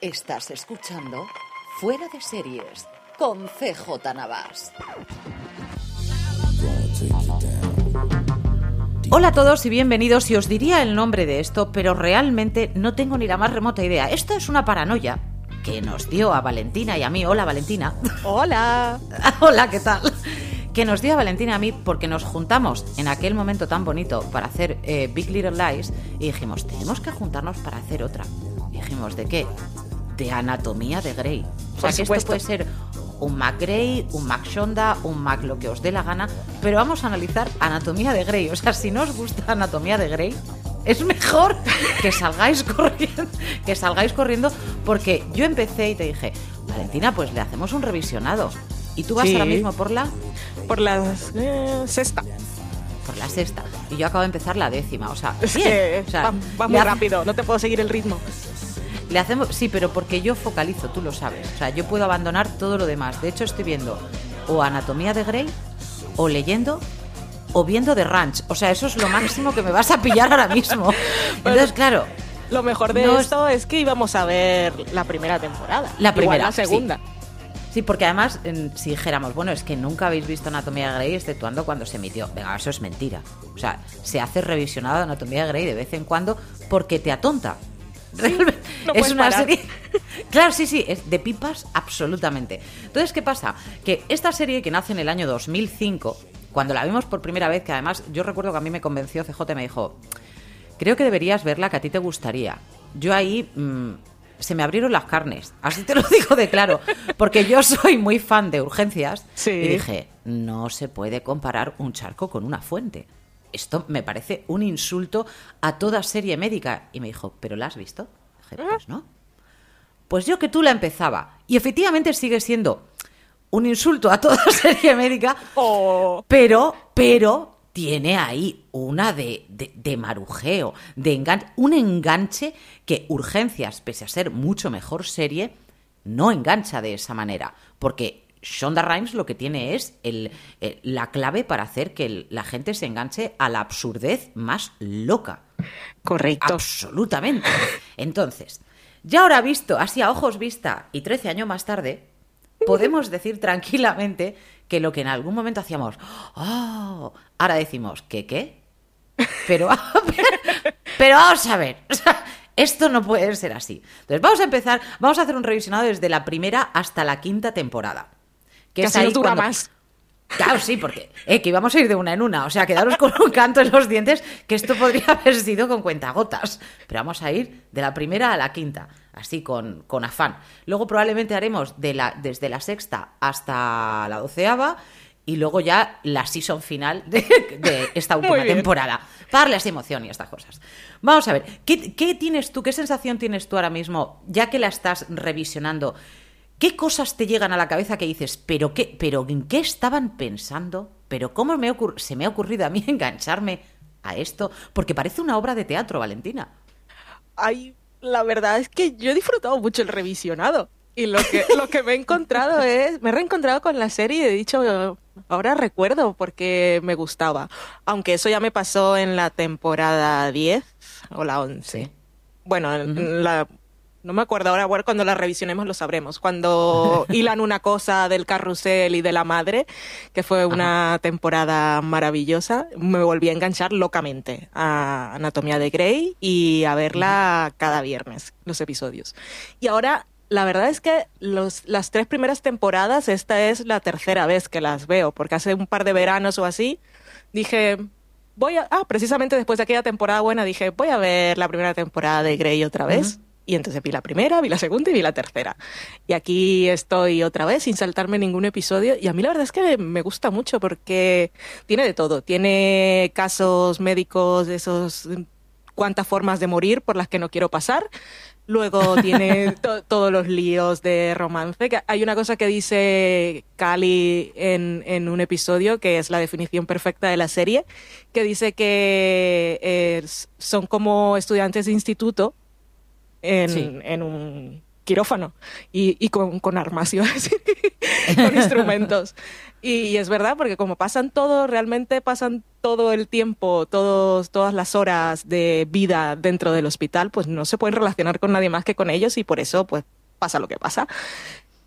Estás escuchando Fuera de Series con CJ Navas. Hola a todos y bienvenidos. Y os diría el nombre de esto, pero realmente no tengo ni la más remota idea. Esto es una paranoia que nos dio a Valentina y a mí. Hola Valentina. Hola. Hola, ¿qué tal? Que nos dio a Valentina y a mí porque nos juntamos en aquel momento tan bonito para hacer eh, Big Little Lies y dijimos, tenemos que juntarnos para hacer otra. Y dijimos, ¿de qué? De anatomía de Grey. O sea, Por que esto puede ser un Mac Grey, un Mac Shonda, un Mac lo que os dé la gana, pero vamos a analizar anatomía de Grey. O sea, si no os gusta anatomía de Grey, es mejor que salgáis corriendo, que salgáis corriendo, porque yo empecé y te dije, Valentina, pues le hacemos un revisionado. Y tú vas Sí. ahora mismo por la Por la eh, sexta. por la sexta. Y yo acabo de empezar la décima. O sea, Es bien. que O sea, va, va muy rápido, no te puedo seguir el ritmo. Le hacemos, sí, pero porque yo focalizo, tú lo sabes. O sea, yo puedo abandonar todo lo demás. De hecho, estoy viendo o Anatomía de Grey, o leyendo, o viendo The Ranch. O sea, eso es lo máximo que me vas a pillar ahora mismo. Entonces, claro, Lo mejor de esto es que íbamos a ver la primera temporada. La Igual primera, la segunda. sí. Sí, porque además, si dijéramos, bueno, es que nunca habéis visto Anatomía de Grey, exceptuando cuando se emitió. Venga, eso es mentira. O sea, se hace revisionado Anatomía de Grey de vez en cuando porque te atonta. Realmente, no es una parar. serie. Claro, sí, sí, es de pipas absolutamente. Entonces, ¿qué pasa? Que esta serie que nace en el año 2005, cuando la vimos por primera vez, que además yo recuerdo que a mí me convenció CJ, me dijo, creo que deberías verla, que a ti te gustaría. Yo ahí mm, se me abrieron las carnes, así te lo digo de claro, porque yo soy muy fan de urgencias Sí. y dije, no se puede comparar un charco con una fuente. Esto me parece un insulto a toda serie médica. Y me dijo, ¿pero la has visto? Dije, pues no. Pues yo que tú la empezaba. Y efectivamente sigue siendo un insulto a toda serie médica, Oh. pero, pero tiene ahí una de, de, de marujeo, de engan- un enganche que Urgencias, pese a ser mucho mejor serie, no engancha de esa manera. Porque Shonda Rhimes lo que tiene es el, eh, la clave para hacer que el- la gente se enganche a la absurdez más loca. Correcto. Absolutamente. Entonces, ya ahora visto, así a ojos vista y 13 años más tarde, podemos decir tranquilamente que lo que en algún momento hacíamos, oh, ahora decimos, ¿qué qué? Pero, pero, pero vamos a ver, o sea, esto no puede ser así. Entonces, vamos a empezar, vamos a hacer un revisionado desde la primera hasta la quinta temporada. Que es así ahí nos dura cuando- más. Claro, sí, porque eh, que íbamos a ir de una en una. O sea, quedaros con un canto en los dientes, que esto podría haber sido con cuentagotas. Pero vamos a ir de la primera a la quinta, así con, con afán. Luego probablemente haremos de la, desde la sexta hasta la doceava y luego ya la season final de, de esta última temporada. Para darles emoción y estas cosas. Vamos a ver, ¿qué, ¿qué tienes tú, qué sensación tienes tú ahora mismo, ya que la estás revisionando? ¿Qué cosas te llegan a la cabeza que dices, pero qué, pero en qué estaban pensando? ¿Pero cómo me se me ha ocurrido a mí engancharme a esto? Porque parece una obra de teatro, Valentina. Ay, la verdad es que yo he disfrutado mucho el revisionado. Y lo que, lo que me he encontrado es, me he reencontrado con la serie y he dicho, ahora recuerdo porque me gustaba. Aunque eso ya me pasó en la temporada 10 o la 11. Sí. Bueno, en la no me acuerdo ahora, bueno, cuando la revisionemos lo sabremos. Cuando hilan una cosa del carrusel y de la madre, que fue una temporada maravillosa, me volví a enganchar locamente a Anatomía de Grey y a verla cada viernes, los episodios. Y ahora, la verdad es que los, las tres primeras temporadas, esta es la tercera vez que las veo, porque hace un par de veranos o así, dije, voy a, ah, precisamente después de aquella temporada buena, dije, voy a ver la primera temporada de Grey otra vez. Y entonces vi la primera, vi la segunda y vi la tercera. Y aquí estoy otra vez sin saltarme ningún episodio. Y a mí la verdad es que me gusta mucho porque tiene de todo. Tiene casos médicos esos cuántas formas de morir por las que no quiero pasar. Luego tiene todos los líos de romance. hay una cosa que dice Cali en, en, un episodio, que es la definición perfecta de la serie, que dice que son como estudiantes de instituto en, en un quirófano y, y con, con, armas, con instrumentos. Y, es verdad, porque como pasan todo, realmente pasan todo el tiempo, todos, todas las horas de vida dentro del hospital, pues no se pueden relacionar con nadie más que con ellos y por eso pues pasa lo que pasa.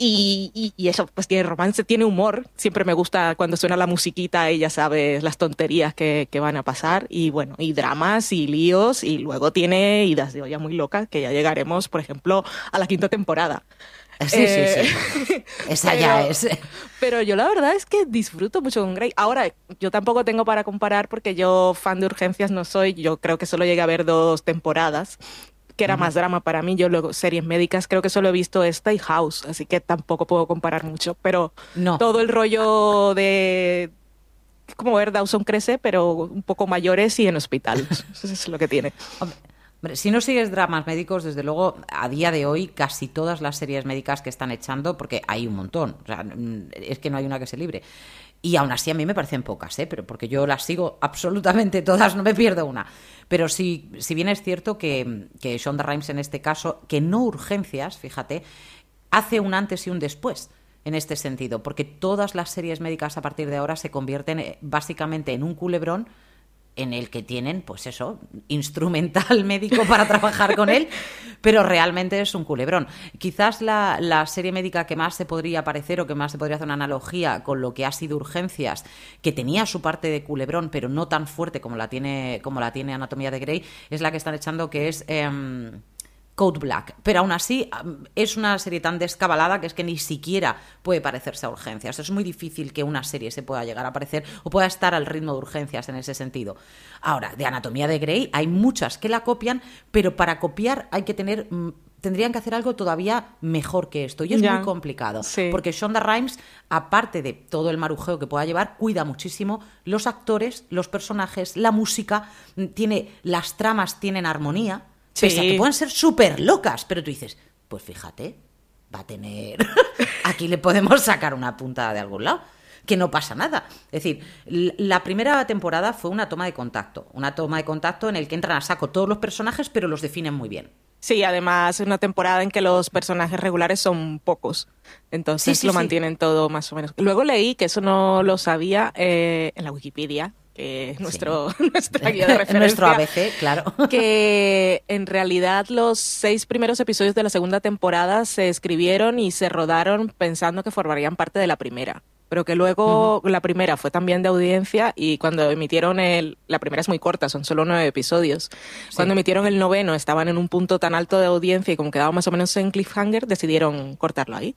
Y, y, eso, pues tiene romance, tiene humor. Siempre me gusta cuando suena la musiquita y ya sabes las tonterías que, que, van a pasar. Y bueno, y dramas y líos. Y luego tiene idas de olla muy locas, que ya llegaremos, por ejemplo, a la quinta temporada. Sí, sí, sí. Eh, Esa ya es. Pero yo la verdad es que disfruto mucho con Grey. Ahora, yo tampoco tengo para comparar porque yo fan de urgencias no soy. Yo creo que solo llegué a ver dos temporadas que era más drama para mí. Yo luego series médicas creo que solo he visto esta y House, así que tampoco puedo comparar mucho. Pero no. todo el rollo de como ver Dawson crece, pero un poco mayores y en hospital. Eso es lo que tiene. Hombre, si no sigues dramas médicos, desde luego, a día de hoy, casi todas las series médicas que están echando, porque hay un montón, o sea, es que no hay una que se libre. Y aún así a mí me parecen pocas, ¿eh? Pero porque yo las sigo absolutamente todas, no me pierdo una. Pero sí, si bien es cierto que, que Shonda Rhimes en este caso, que no urgencias, fíjate, hace un antes y un después en este sentido, porque todas las series médicas a partir de ahora se convierten eh, básicamente en un culebrón en el que tienen, pues eso, instrumental médico para trabajar con él, pero realmente es un culebrón. Quizás la, la, serie médica que más se podría parecer o que más se podría hacer una analogía con lo que ha sido Urgencias, que tenía su parte de culebrón, pero no tan fuerte como la tiene, como la tiene Anatomía de Grey, es la que están echando que es... Em, Code Black. Pero aún así es una serie tan descabalada que es que ni siquiera puede parecerse a urgencias. Es muy difícil que una serie se pueda llegar a parecer o pueda estar al ritmo de urgencias en ese sentido. Ahora, de Anatomía de Grey hay muchas que la copian, pero para copiar hay que tener mm, tendrían que hacer algo todavía mejor que esto. Y es muy complicado. Porque Shonda Rhimes, aparte de todo el marujeo que pueda llevar, cuida muchísimo los actores, los personajes, la música, mm, tiene, las tramas tienen armonía. Pese a que pueden ser súper locas, pero tú dices, pues fíjate, va a tener. Aquí le podemos sacar una puntada de algún lado. Que no pasa nada. Es decir, la primera temporada fue una toma de contacto. Una toma de contacto en el que entran a saco todos los personajes, pero los definen muy bien. Sí, además es una temporada en que los personajes regulares son pocos. Entonces lo mantienen todo más o menos. Luego leí, que eso no lo sabía, eh, en la Wikipedia, que es nuestro, nuestra guía de referencia. nuestro ABC, claro. Que en realidad los seis primeros episodios de la segunda temporada se escribieron y se rodaron pensando que formarían parte de la primera. Pero que luego la primera fue también de audiencia y cuando emitieron el. La primera es muy corta, son solo nueve episodios. Cuando emitieron el noveno estaban en un punto tan alto de audiencia y como quedaba más o menos en cliffhanger, decidieron cortarlo ahí.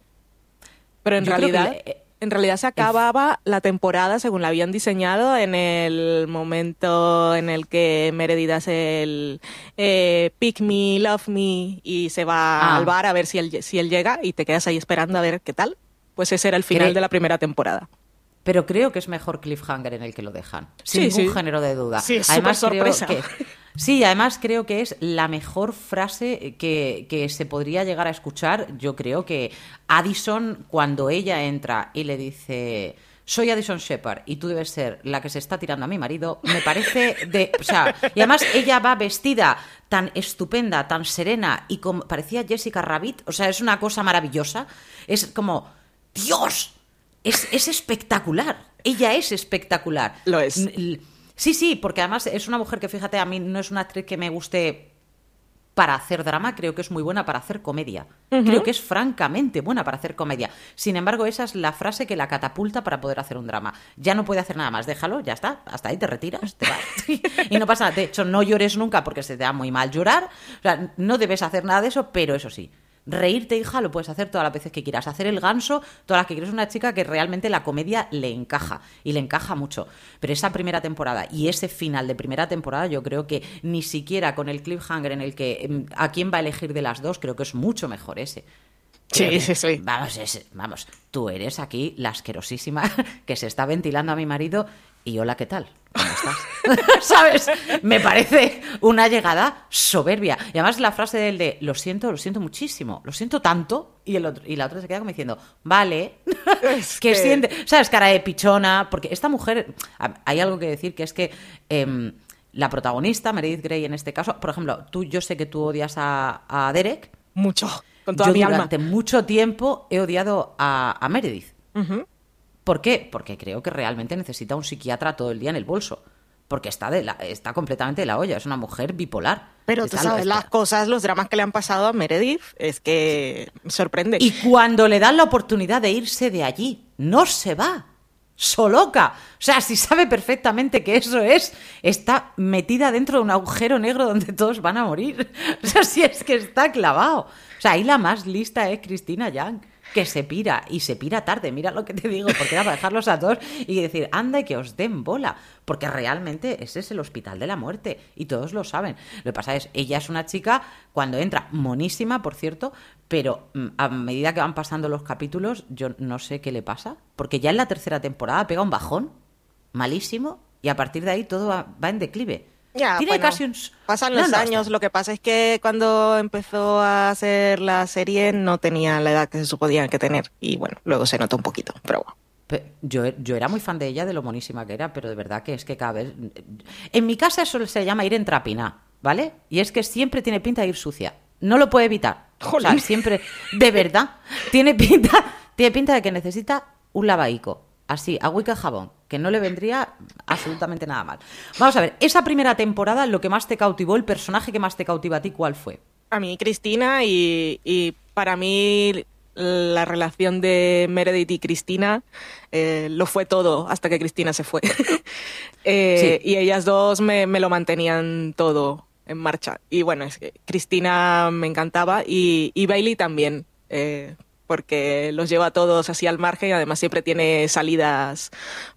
Pero en realidad. En realidad se acababa la temporada según la habían diseñado en el momento en el que Meredith hace el eh, Pick Me, Love Me y se va ah. al bar a ver si él, si él llega y te quedas ahí esperando a ver qué tal. Pues ese era el final de la primera temporada. Pero creo que es mejor cliffhanger en el que lo dejan. Sin ningún género de duda. Sí, Además, sorpresa. Sí, además creo que es la mejor frase que, que, se podría llegar a escuchar. Yo creo que Addison, cuando ella entra y le dice. Soy Addison Shepard y tú debes ser la que se está tirando a mi marido. Me parece de. O sea, y además ella va vestida tan estupenda, tan serena y como parecía Jessica Rabbit. O sea, es una cosa maravillosa. Es como. ¡Dios! Es, es espectacular. Ella es espectacular. Lo es. Sí, sí, porque además es una mujer que, fíjate, a mí no es una actriz que me guste para hacer drama, creo que es muy buena para hacer comedia. Creo que es francamente buena para hacer comedia. Sin embargo, esa es la frase que la catapulta para poder hacer un drama. Ya no puede hacer nada más, déjalo, ya está, hasta ahí te retiras, te vas. y no pasa nada. De hecho, no llores nunca porque se te da muy mal llorar. O sea, no debes hacer nada de eso, pero eso sí, Reírte, hija, lo puedes hacer todas las veces que quieras. Hacer el ganso todas las que quieras. Una chica que realmente la comedia le encaja y le encaja mucho. Pero esa primera temporada y ese final de primera temporada, yo creo que ni siquiera con el cliffhanger en el que em, a quién va a elegir de las dos, creo que es mucho mejor ese. Sí, sí, sí. Vamos, vamos, tú eres aquí la asquerosísima que se está ventilando a mi marido y hola, ¿qué tal? ¿Cómo estás? ¿Sabes? Me parece una llegada soberbia. Y además la frase del de lo siento, lo siento muchísimo, lo siento tanto. Y, el otro, y la otra se queda como diciendo, vale, que, siente. ¿Sabes? Cara de pichona. Porque esta mujer, hay algo que decir que es que. Em, la protagonista, Meredith Grey en este caso, por ejemplo, tú, yo sé que tú odias a, Derek. Mucho, con toda yo mi durante mucho tiempo he odiado a, Meredith. ¿Por qué? Porque creo que realmente necesita un psiquiatra todo el día en el bolso. Porque está, de la, está completamente de la olla, es una mujer bipolar. Pero tú sabes las cosas, los dramas que le han pasado a Meredith, es que sorprende. Y cuando le dan la oportunidad de irse de allí, no se va. Soloca. O sea, si sabe perfectamente que eso es, está metida dentro de un agujero negro donde todos van a morir. O sea, si es que está clavado. O sea, ahí la más lista es Cristina Young que se pira y se pira tarde, mira lo que te digo, porque era para dejarlos a todos y decir, anda y que os den bola, porque realmente ese es el hospital de la muerte y todos lo saben. Lo que pasa es, ella es una chica cuando entra, monísima, por cierto, pero mm, a medida que van pasando los capítulos, yo no sé qué le pasa, porque ya en la tercera temporada pega un bajón malísimo y a partir de ahí todo va, va en declive. Ya, casi Pasan los años, lo que pasa es que cuando empezó a hacer la serie no tenía la edad que se suponía que tener y bueno, luego se notó un poquito, pero bueno. Yo, yo, era muy fan de ella, de lo monísima que era, pero de verdad que es que cada vez... En mi casa eso se llama ir en trapina, ¿vale? Y es que siempre tiene pinta de ir sucia. No lo puede evitar. O sea, siempre, de verdad, tiene pinta, tiene pinta de que necesita un lavaico. Así, agüica y jabón que no le vendría absolutamente nada mal. Vamos a ver, esa primera temporada, lo que más te cautivó, el personaje que más te cautiva a ti, ¿cuál fue? A mí, Cristina, y, para mí la relación de Meredith y Cristina eh, lo fue todo hasta que Cristina se fue. Eh, y ellas dos me, lo mantenían todo en marcha. Y bueno, es que Cristina me encantaba y, y Bailey también. Eh, porque los lleva a todos así al margen y además siempre tiene salidas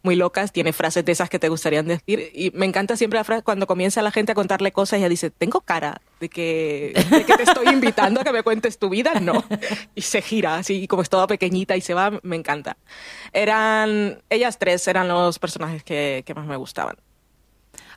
muy locas, tiene frases de esas que te gustarían decir y me encanta siempre la frase cuando comienza la gente a contarle cosas y ella dice, tengo cara de que, te estoy invitando a que me cuentes tu vida, no. Y se gira así como es toda pequeñita y se va, me encanta. Eran, ellas tres eran los personajes que, más me gustaban.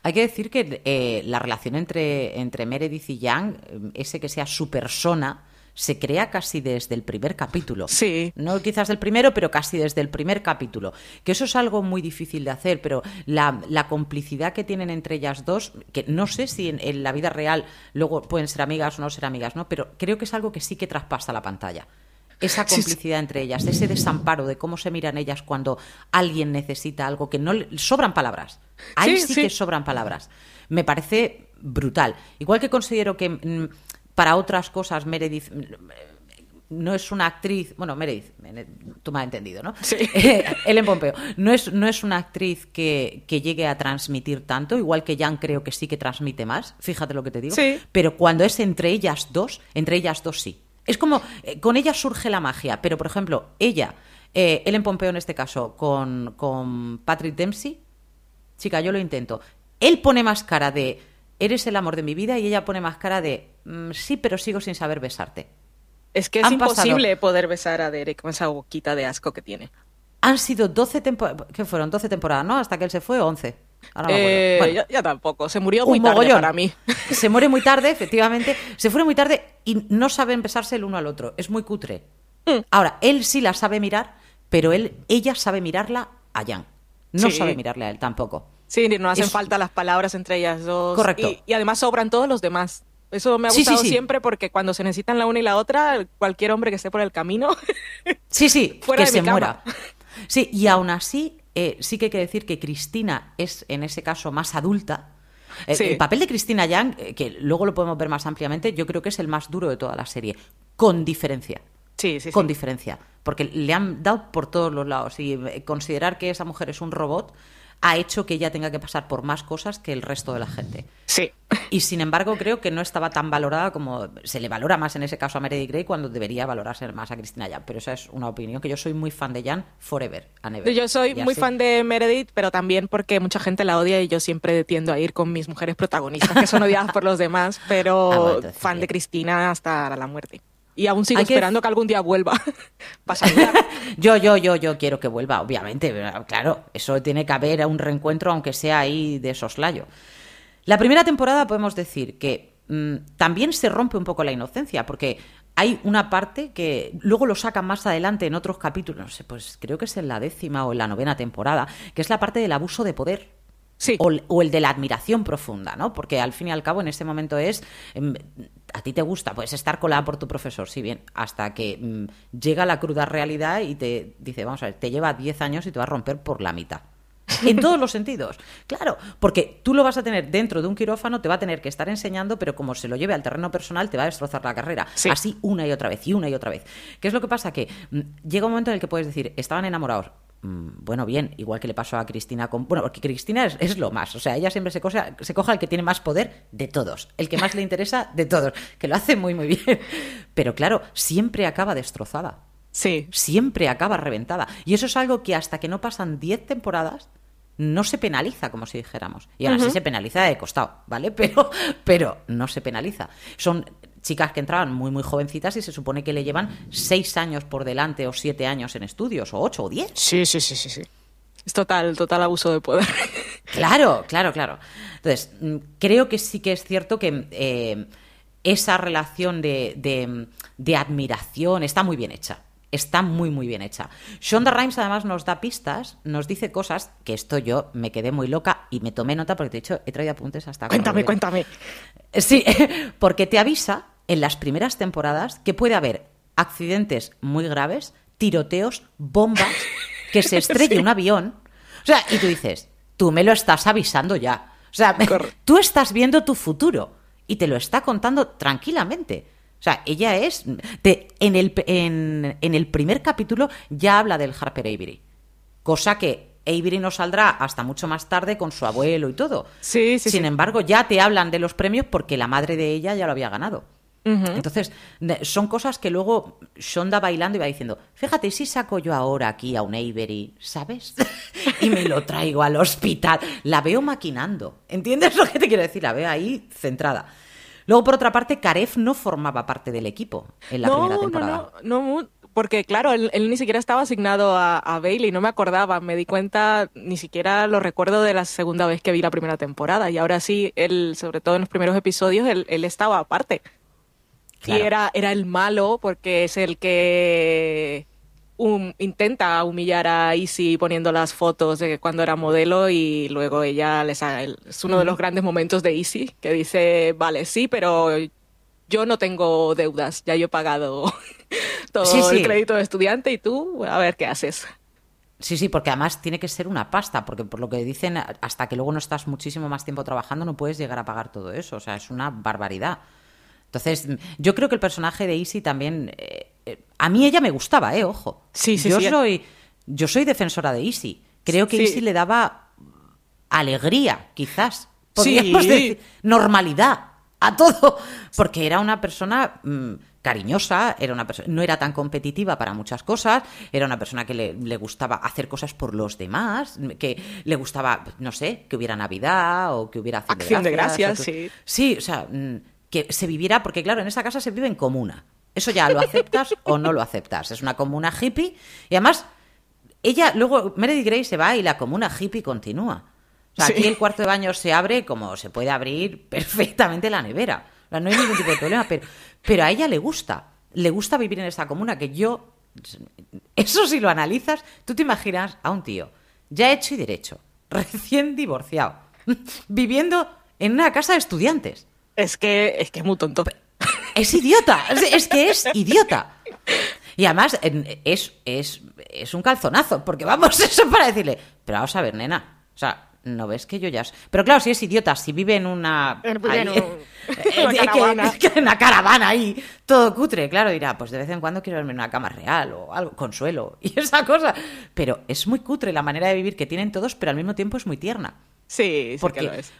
Hay que decir que eh, la relación entre, entre Meredith y Young, ese que sea su persona, se crea casi desde el primer capítulo. Sí. No quizás del primero, pero casi desde el primer capítulo. Que eso es algo muy difícil de hacer, pero la, complicidad que tienen entre ellas dos, que no sé si en, la vida real luego pueden ser amigas o no ser amigas, ¿no? Pero creo que es algo que sí que traspasa la pantalla esa complicidad entre ellas, ese desamparo de cómo se miran ellas cuando alguien necesita algo que no le sobran palabras. Ahí sí, que sobran palabras. Me parece brutal. Igual que considero que mm, para otras cosas Meredith no es una actriz, bueno, Meredith, tú me has entendido, ¿no? Sí. Ellen Pompeo, no es, no es una actriz que, llegue a transmitir tanto, igual que Jan creo que sí que transmite más, fíjate lo que te digo, sí. pero cuando es entre ellas dos, entre ellas dos sí. Es como, eh, con ella surge la magia, pero por ejemplo, ella, eh, Ellen Pompeo en este caso, con, con Patrick Dempsey, chica, yo lo intento, él pone más cara de, eres el amor de mi vida y ella pone más cara de, sí, pero sigo sin saber besarte. Es que es imposible poder besar a Derek con esa boquita de asco que tiene. Han sido 12 temporadas, ¿qué fueron? 12 temporadas, ¿no? Hasta que él se fue, 11. Eh, ya, tampoco, se murió muy tarde para mí. Se muere muy tarde, efectivamente. Se fue muy tarde y no saben besarse el uno al otro. Es muy cutre. Mm. Ahora, él sí la sabe mirar, pero él, ella sabe mirarla a Jan. No sabe mirarle a él tampoco. Sí, no hacen falta las palabras entre ellas dos. Correcto. y, además sobran todos los demás. Eso me ha gustado siempre porque cuando se necesitan la una y la otra, cualquier hombre que esté por el camino. sí, sí, que se muera. Sí, y aún así, eh, sí que hay que decir que Cristina es en ese caso más adulta. Eh, Sí. El papel de Cristina Yang, eh, que luego lo podemos ver más ampliamente, yo creo que es el más duro de toda la serie, con diferencia. Sí, sí, sí. Con diferencia. Porque le han dado por todos los lados. Y eh, considerar que esa mujer es un robot ha hecho que ella tenga que pasar por más cosas que el resto de la gente. Sí. Y sin embargo, creo que no estaba tan valorada como se le valora más en ese caso a Meredith Grey cuando debería valorarse más a Cristina Yang. Pero esa es una opinión que yo soy muy fan de Jan forever and ever. Yo soy Y muy así. fan de Meredith, pero también porque mucha gente la odia y yo siempre tiendo a ir con mis mujeres protagonistas, que son odiadas por los demás, pero Ah, bueno, entonces fan bien. de Cristina hasta la muerte. Y aún sigo Hay esperando que algún día vuelva. Yo, yo, yo, yo quiero que vuelva, obviamente. pero, Claro, eso tiene que haber un reencuentro, aunque sea ahí de soslayo. La primera temporada podemos decir que mm, también se rompe un poco la inocencia, porque hay una parte que luego lo sacan más adelante en otros capítulos, no sé, pues creo que es en la décima o en la novena temporada, que es la parte del abuso de poder. Sí. O, el- o el de la admiración profunda, ¿no? Porque al fin y al cabo en ese momento es, em, a ti te gusta, puedes estar colada por tu profesor, sí bien, hasta que mm, llega la cruda realidad y te dice, vamos a ver, te lleva 10 años y te va a romper por la mitad. En todos los sentidos. Claro, porque tú lo vas a tener dentro de un quirófano, te va a tener que estar enseñando, pero como se lo lleve al terreno personal, te va a destrozar la carrera. Sí. Así una y otra vez, y una y otra vez. ¿Qué es lo que pasa? Que mm, llega un momento en el que puedes decir, estaban enamorados. Mm, Bueno, bien, igual que le pasó a Cristina con. Bueno, porque Cristina es, es lo más. O sea, ella siempre se, cosa- se coja al que tiene más poder de todos. El que más le interesa de todos. Que lo hace muy, muy bien. Pero claro, siempre acaba destrozada Sí. siempre acaba reventada. Y eso es algo que hasta que no pasan 10 temporadas no se penaliza, como si dijéramos. Y ahora sí se penaliza de costado, ¿vale? Pero, pero no se penaliza. Son chicas que entraban muy, muy jovencitas y se supone que le llevan 6 años por delante o 7 años en estudios, o 8 o 10. Sí, sí, sí, sí, sí. Es total, total abuso de poder. Claro, claro, claro. Entonces, mm, creo que sí que es cierto que eh, esa relación de, de- de admiración está muy bien hecha. Está muy, muy bien hecha. Shonda Rhimes además nos da pistas, nos dice cosas que esto yo me quedé muy loca y me tomé nota porque de hecho he traído apuntes hasta... cuéntame, cuéntame. Sí, porque te avisa en las primeras temporadas que puede haber accidentes muy graves, tiroteos, bombas, que se estrelle Sí. un avión. O sea, y tú dices, tú me lo estás avisando ya. O sea, tú estás viendo tu futuro y te lo está contando tranquilamente. O sea, ella es... te- en, el, en, en el primer capítulo ya habla del Harper Avery. Cosa que Avery no saldrá hasta mucho más tarde con su abuelo y todo. Sí, sí, Sin sí. embargo, ya te hablan de los premios porque la madre de ella ya lo había ganado. Entonces, ne- son cosas que luego Shonda bailando y va diciendo, fíjate, si saco yo ahora aquí a un Avery, ¿sabes? y me lo traigo al hospital. La veo maquinando. ¿Entiendes lo que te quiero decir? La veo ahí centrada. Luego, por otra parte, Karef no formaba parte del equipo en la primera temporada. No, no, no, porque claro, él, él ni siquiera estaba asignado a, a Bailey, no me acordaba, me di cuenta, ni siquiera lo recuerdo de la segunda vez que vi la primera temporada, y ahora sí, él, sobre todo en los primeros episodios, él, él estaba aparte. Claro. Y era, era el malo porque es el que hum- intenta humillar a Izzy poniendo las fotos de cuando era modelo y luego ella les ha- el- es uno de los grandes momentos de Izzy que dice, vale, sí, pero yo no tengo deudas, ya yo he pagado todo Sí, sí. el crédito de estudiante y tú a ver qué haces. Sí, sí, porque además tiene que ser una pasta, porque por lo que dicen, hasta que luego no estás muchísimo más tiempo trabajando, no puedes llegar a pagar todo eso. O sea, es una barbaridad. Entonces, yo creo que el personaje de Easy también. eh, eh, a mí ella me gustaba, ¿eh? Ojo. Sí, sí, yo sí. Soy, yo soy defensora de Easy. Creo que Sí. Easy le daba alegría, quizás. Sí. Podríamos decir, normalidad a todo. Porque era una persona mm, cariñosa, era una persona, no era tan competitiva para muchas cosas, era una persona que le, le gustaba hacer cosas por los demás, que le gustaba, no sé, que hubiera Navidad o que hubiera Acción, Acción de gracias, o que- sí. Sí, o sea, mm, que se viviera, porque claro, en esa casa se vive en comuna. Eso ya lo aceptas o no lo aceptas. Es una comuna hippie y además ella, luego Meredith Grey se va y la comuna hippie continúa. O sea, Sí. aquí el cuarto de baño se abre como se puede abrir perfectamente la nevera. O sea, no hay ningún tipo de problema, pero, pero a ella le gusta. Le gusta vivir en esa comuna que yo... Eso si lo analizas, tú te imaginas a un tío ya hecho y derecho, recién divorciado, viviendo en una casa de estudiantes. Es que es que es muy tonto. Es idiota, es, es que es idiota. Y además es, es, es un calzonazo, porque vamos, eso para decirle, pero vamos a ver, nena, o sea, ¿no ves que yo ya... Pero claro, si es idiota, si vive en una... Ahí- un- una caravana. que- en una caravana ahí, todo cutre, claro, dirá, pues de vez en cuando quiero verme en una cama real o algo, consuelo, y esa cosa. Pero es muy cutre la manera de vivir que tienen todos, pero al mismo tiempo es muy tierna. Sí, sí Porque, que lo es.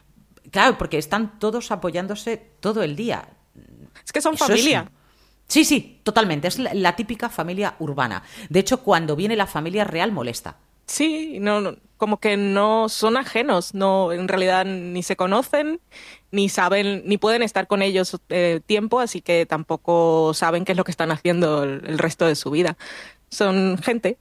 Claro, porque están todos apoyándose todo el día. Es que son Eso familia. Sí, sí, totalmente. Es la, la típica familia urbana. De hecho, cuando viene la familia real molesta. Sí, no, no, como que no son ajenos, no, en realidad ni se conocen, ni saben, ni pueden estar con ellos eh, tiempo, así que tampoco saben qué es lo que están haciendo el, el resto de su vida. Son gente.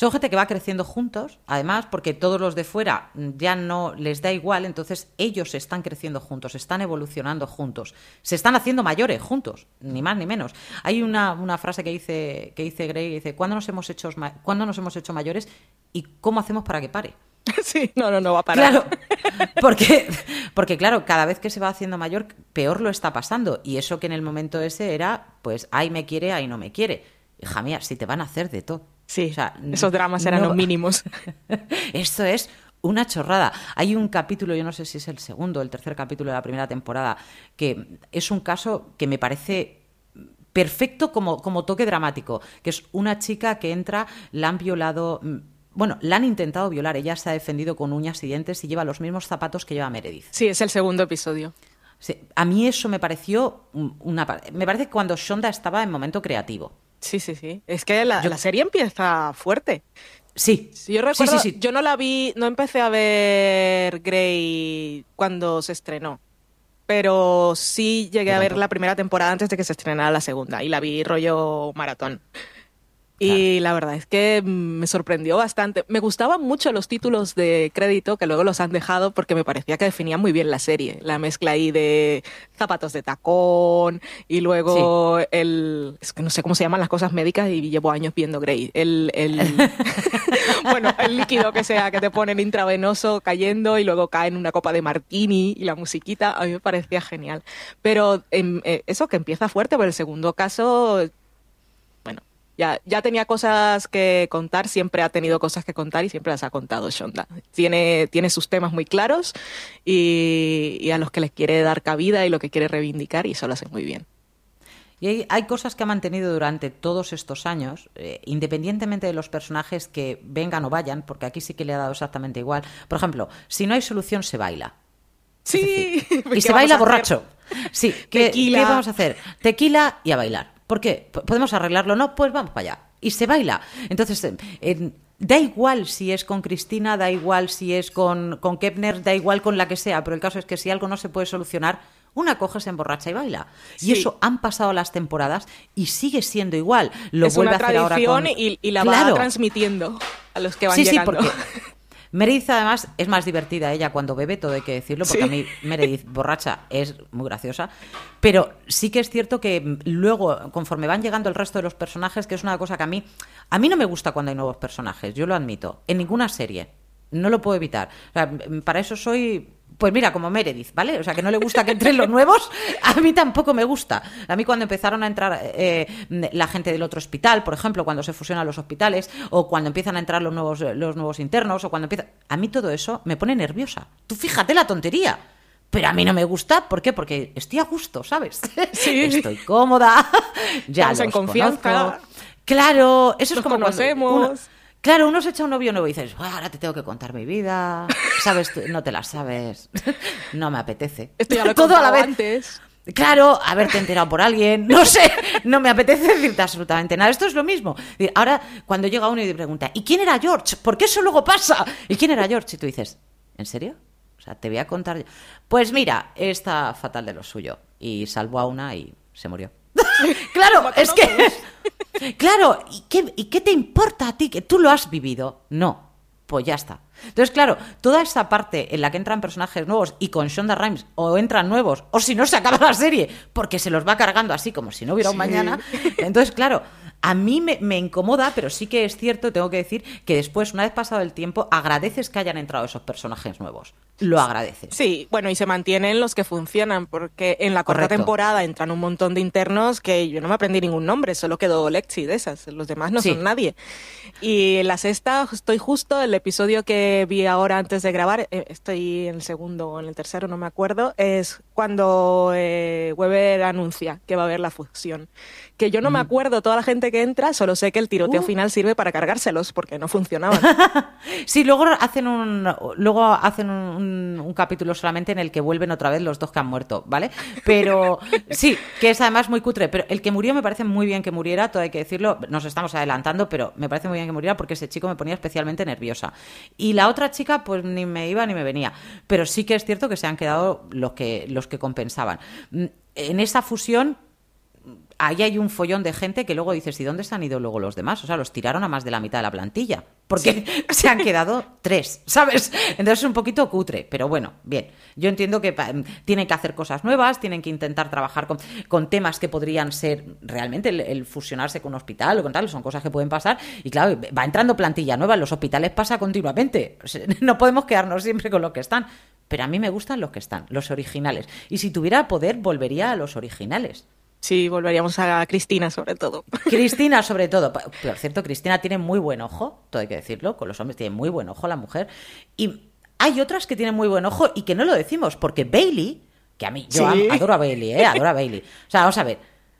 Son gente que va creciendo juntos, además, porque todos los de fuera ya no les da igual, entonces ellos están creciendo juntos, están evolucionando juntos, se están haciendo mayores juntos, ni más ni menos. Hay una, una frase que dice, que dice Grey, que dice, ¿cuándo nos, hemos hecho, ma- ¿cuándo nos hemos hecho mayores y cómo hacemos para que pare? sí, no, no, no va a parar. Claro, porque, porque claro, cada vez que se va haciendo mayor, peor lo está pasando. Y eso que en el momento ese era, pues, ahí me quiere, ahí no me quiere. Hija mía, si te van a hacer de todo. Sí, O sea, esos dramas eran no- los mínimos. Esto es una chorrada. Hay un capítulo, yo no sé si es el segundo o el tercer capítulo de la primera temporada, que es un caso que me parece perfecto como, como toque dramático, que es una chica que entra, la han violado, mm, bueno, la han intentado violar, ella se ha defendido con uñas y dientes y lleva los mismos zapatos que lleva Meredith. Sí, es el segundo episodio. Sí, a mí eso me pareció un- una... Me parece que cuando Shonda estaba en momento creativo. Sí, sí, sí. Es que la, Yo- la serie empieza fuerte. Sí, yo recuerdo, sí, sí. yo no la vi, no empecé a ver Grey cuando se estrenó, pero sí llegué a ver la primera temporada antes de que se estrenara la segunda y la vi rollo maratón. Y la verdad es que me sorprendió bastante. Me gustaban mucho los títulos de crédito, que luego los han dejado porque me parecía que definían muy bien la serie. La mezcla ahí de zapatos de tacón y luego el... Es que no sé cómo se llaman las cosas médicas y llevo años viendo Grey. El... el bueno, el líquido que sea que te ponen intravenoso cayendo y luego cae en una copa de martini y la musiquita, a mí me parecía genial. Pero em, eh, eso que empieza fuerte, pero el segundo caso ya, ya tenía cosas que contar, siempre ha tenido cosas que contar y siempre las ha contado Shonda. Tiene, tiene sus temas muy claros y, y a los que les quiere dar cabida y lo que quiere reivindicar y eso lo hace muy bien. Y hay, hay cosas que ha mantenido durante todos estos años, eh, independientemente de los personajes que vengan o vayan, porque aquí sí que le ha dado exactamente igual. Por ejemplo, si no hay solución, se baila. Sí, Y ¿qué se baila borracho. Sí, ¿qué. ¿qué vamos a hacer? Tequila y a bailar. ¿Por qué? P- ¿Podemos arreglarlo? No, pues vamos para allá. Y se baila. Entonces, eh, en- da igual si es con Cristina, da igual si es con, con Kepner, da igual con la que sea, pero el caso es que si algo no se puede solucionar, una coge, se emborracha y baila. Y eso han pasado las temporadas y sigue siendo igual. Lo es vuelve una a hacer ahora con... y, y la Claro. va transmitiendo a los que van Sí, sí, porque Meredith además es más divertida ella cuando bebe, todo hay que decirlo, porque Sí. a mí Meredith borracha es muy graciosa. Pero sí que es cierto que luego, conforme van llegando el resto de los personajes, que es una cosa que a mí, a mí no me gusta cuando hay nuevos personajes, yo lo admito, en ninguna serie. No lo puedo evitar. O sea, para eso soy, pues mira, como Meredith, ¿vale? O sea, que no le gusta que entren los nuevos, a mí tampoco me gusta. A mí cuando empezaron a entrar eh, la gente del otro hospital, por ejemplo, cuando se fusionan los hospitales, o cuando empiezan a entrar los nuevos, los nuevos internos, o cuando empieza... A mí todo eso me pone nerviosa. Tú fíjate la tontería. Pero a mí no me gusta, ¿por qué? Porque estoy a gusto, ¿sabes? Sí. Estoy cómoda, ya Estamos en los confianza. conozco. Claro, eso es como cuando conocemos. uno- Claro, uno se echa un novio nuevo y dices, "Buah, ahora te tengo que contar mi vida, sabes, tú- no te la sabes, no me apetece. Esto ya lo he Todo a la vez. antes. Claro, haberte enterado por alguien, no sé, no me apetece decirte absolutamente nada. Esto es lo mismo. Ahora, cuando llega uno y te pregunta, ¿y quién era George? Porque eso luego pasa. ¿Y quién era George? Y tú dices, ¿en serio? O sea, te voy a contar. Pues mira, está fatal de lo suyo. Y salvó a una y se murió. claro, es que. Claro, ¿y qué, ¿y qué te importa a ti? ¿Que tú lo has vivido? No, pues ya está. Entonces, claro, toda esa parte en la que entran personajes nuevos y con Shonda Rhimes o entran nuevos, o si no se acaba la serie, porque se los va cargando así como si no hubiera un Sí. mañana. Entonces, claro, A mí me, me incomoda, pero sí que es cierto, tengo que decir, que después, una vez pasado el tiempo, agradeces que hayan entrado esos personajes nuevos. Lo agradeces. Sí, bueno, y se mantienen los que funcionan, porque en la Correcto. temporada entran un montón de internos que yo no me aprendí ningún nombre, solo quedó Lexi de esas, los demás no Sí. son nadie. Y en la sexta estoy justo, el episodio que vi ahora antes de grabar, eh, estoy en el segundo o en el tercero, no me acuerdo, es cuando eh, Weber anuncia que va a haber la fusión. Que yo no me acuerdo toda la gente que entra, solo sé que el tiroteo Uh. final sirve para cargárselos, porque no funcionaban. Sí, luego hacen un luego hacen un, un- un capítulo solamente en el que vuelven otra vez los dos que han muerto, ¿vale? Pero sí, que es además muy cutre. Pero el que murió me parece muy bien que muriera, todo hay que decirlo. Nos estamos adelantando, pero me parece muy bien que muriera porque ese chico me ponía especialmente nerviosa. Y la otra chica, pues ni me iba ni me venía. Pero sí que es cierto que se han quedado los que los que compensaban. Mm, En esa fusión ahí hay un follón de gente que luego dices, ¿y dónde se han ido luego los demás? O sea, los tiraron a más de la mitad de la plantilla, porque se han quedado tres, ¿sabes? Entonces es un poquito cutre, pero bueno, bien. Yo entiendo que tienen que hacer cosas nuevas, tienen que intentar trabajar con, con temas que podrían ser realmente el, el fusionarse con un hospital o con tal, son cosas que pueden pasar. Y claro, va entrando plantilla nueva, en los hospitales pasa continuamente. No podemos quedarnos siempre con los que están. Pero a mí me gustan los que están, los originales. Y si tuviera poder, volvería a los originales. Sí, volveríamos a Cristina sobre todo. Cristina, sobre todo. Por cierto, Cristina tiene muy buen ojo, todo hay que decirlo, con los hombres tiene muy buen ojo la mujer. Y hay otras que tienen muy buen ojo y que no lo decimos, porque Bailey, que a mí, yo Sí. adoro a Bailey, ¿eh? Adoro a Bailey. O sea, vamos a ver.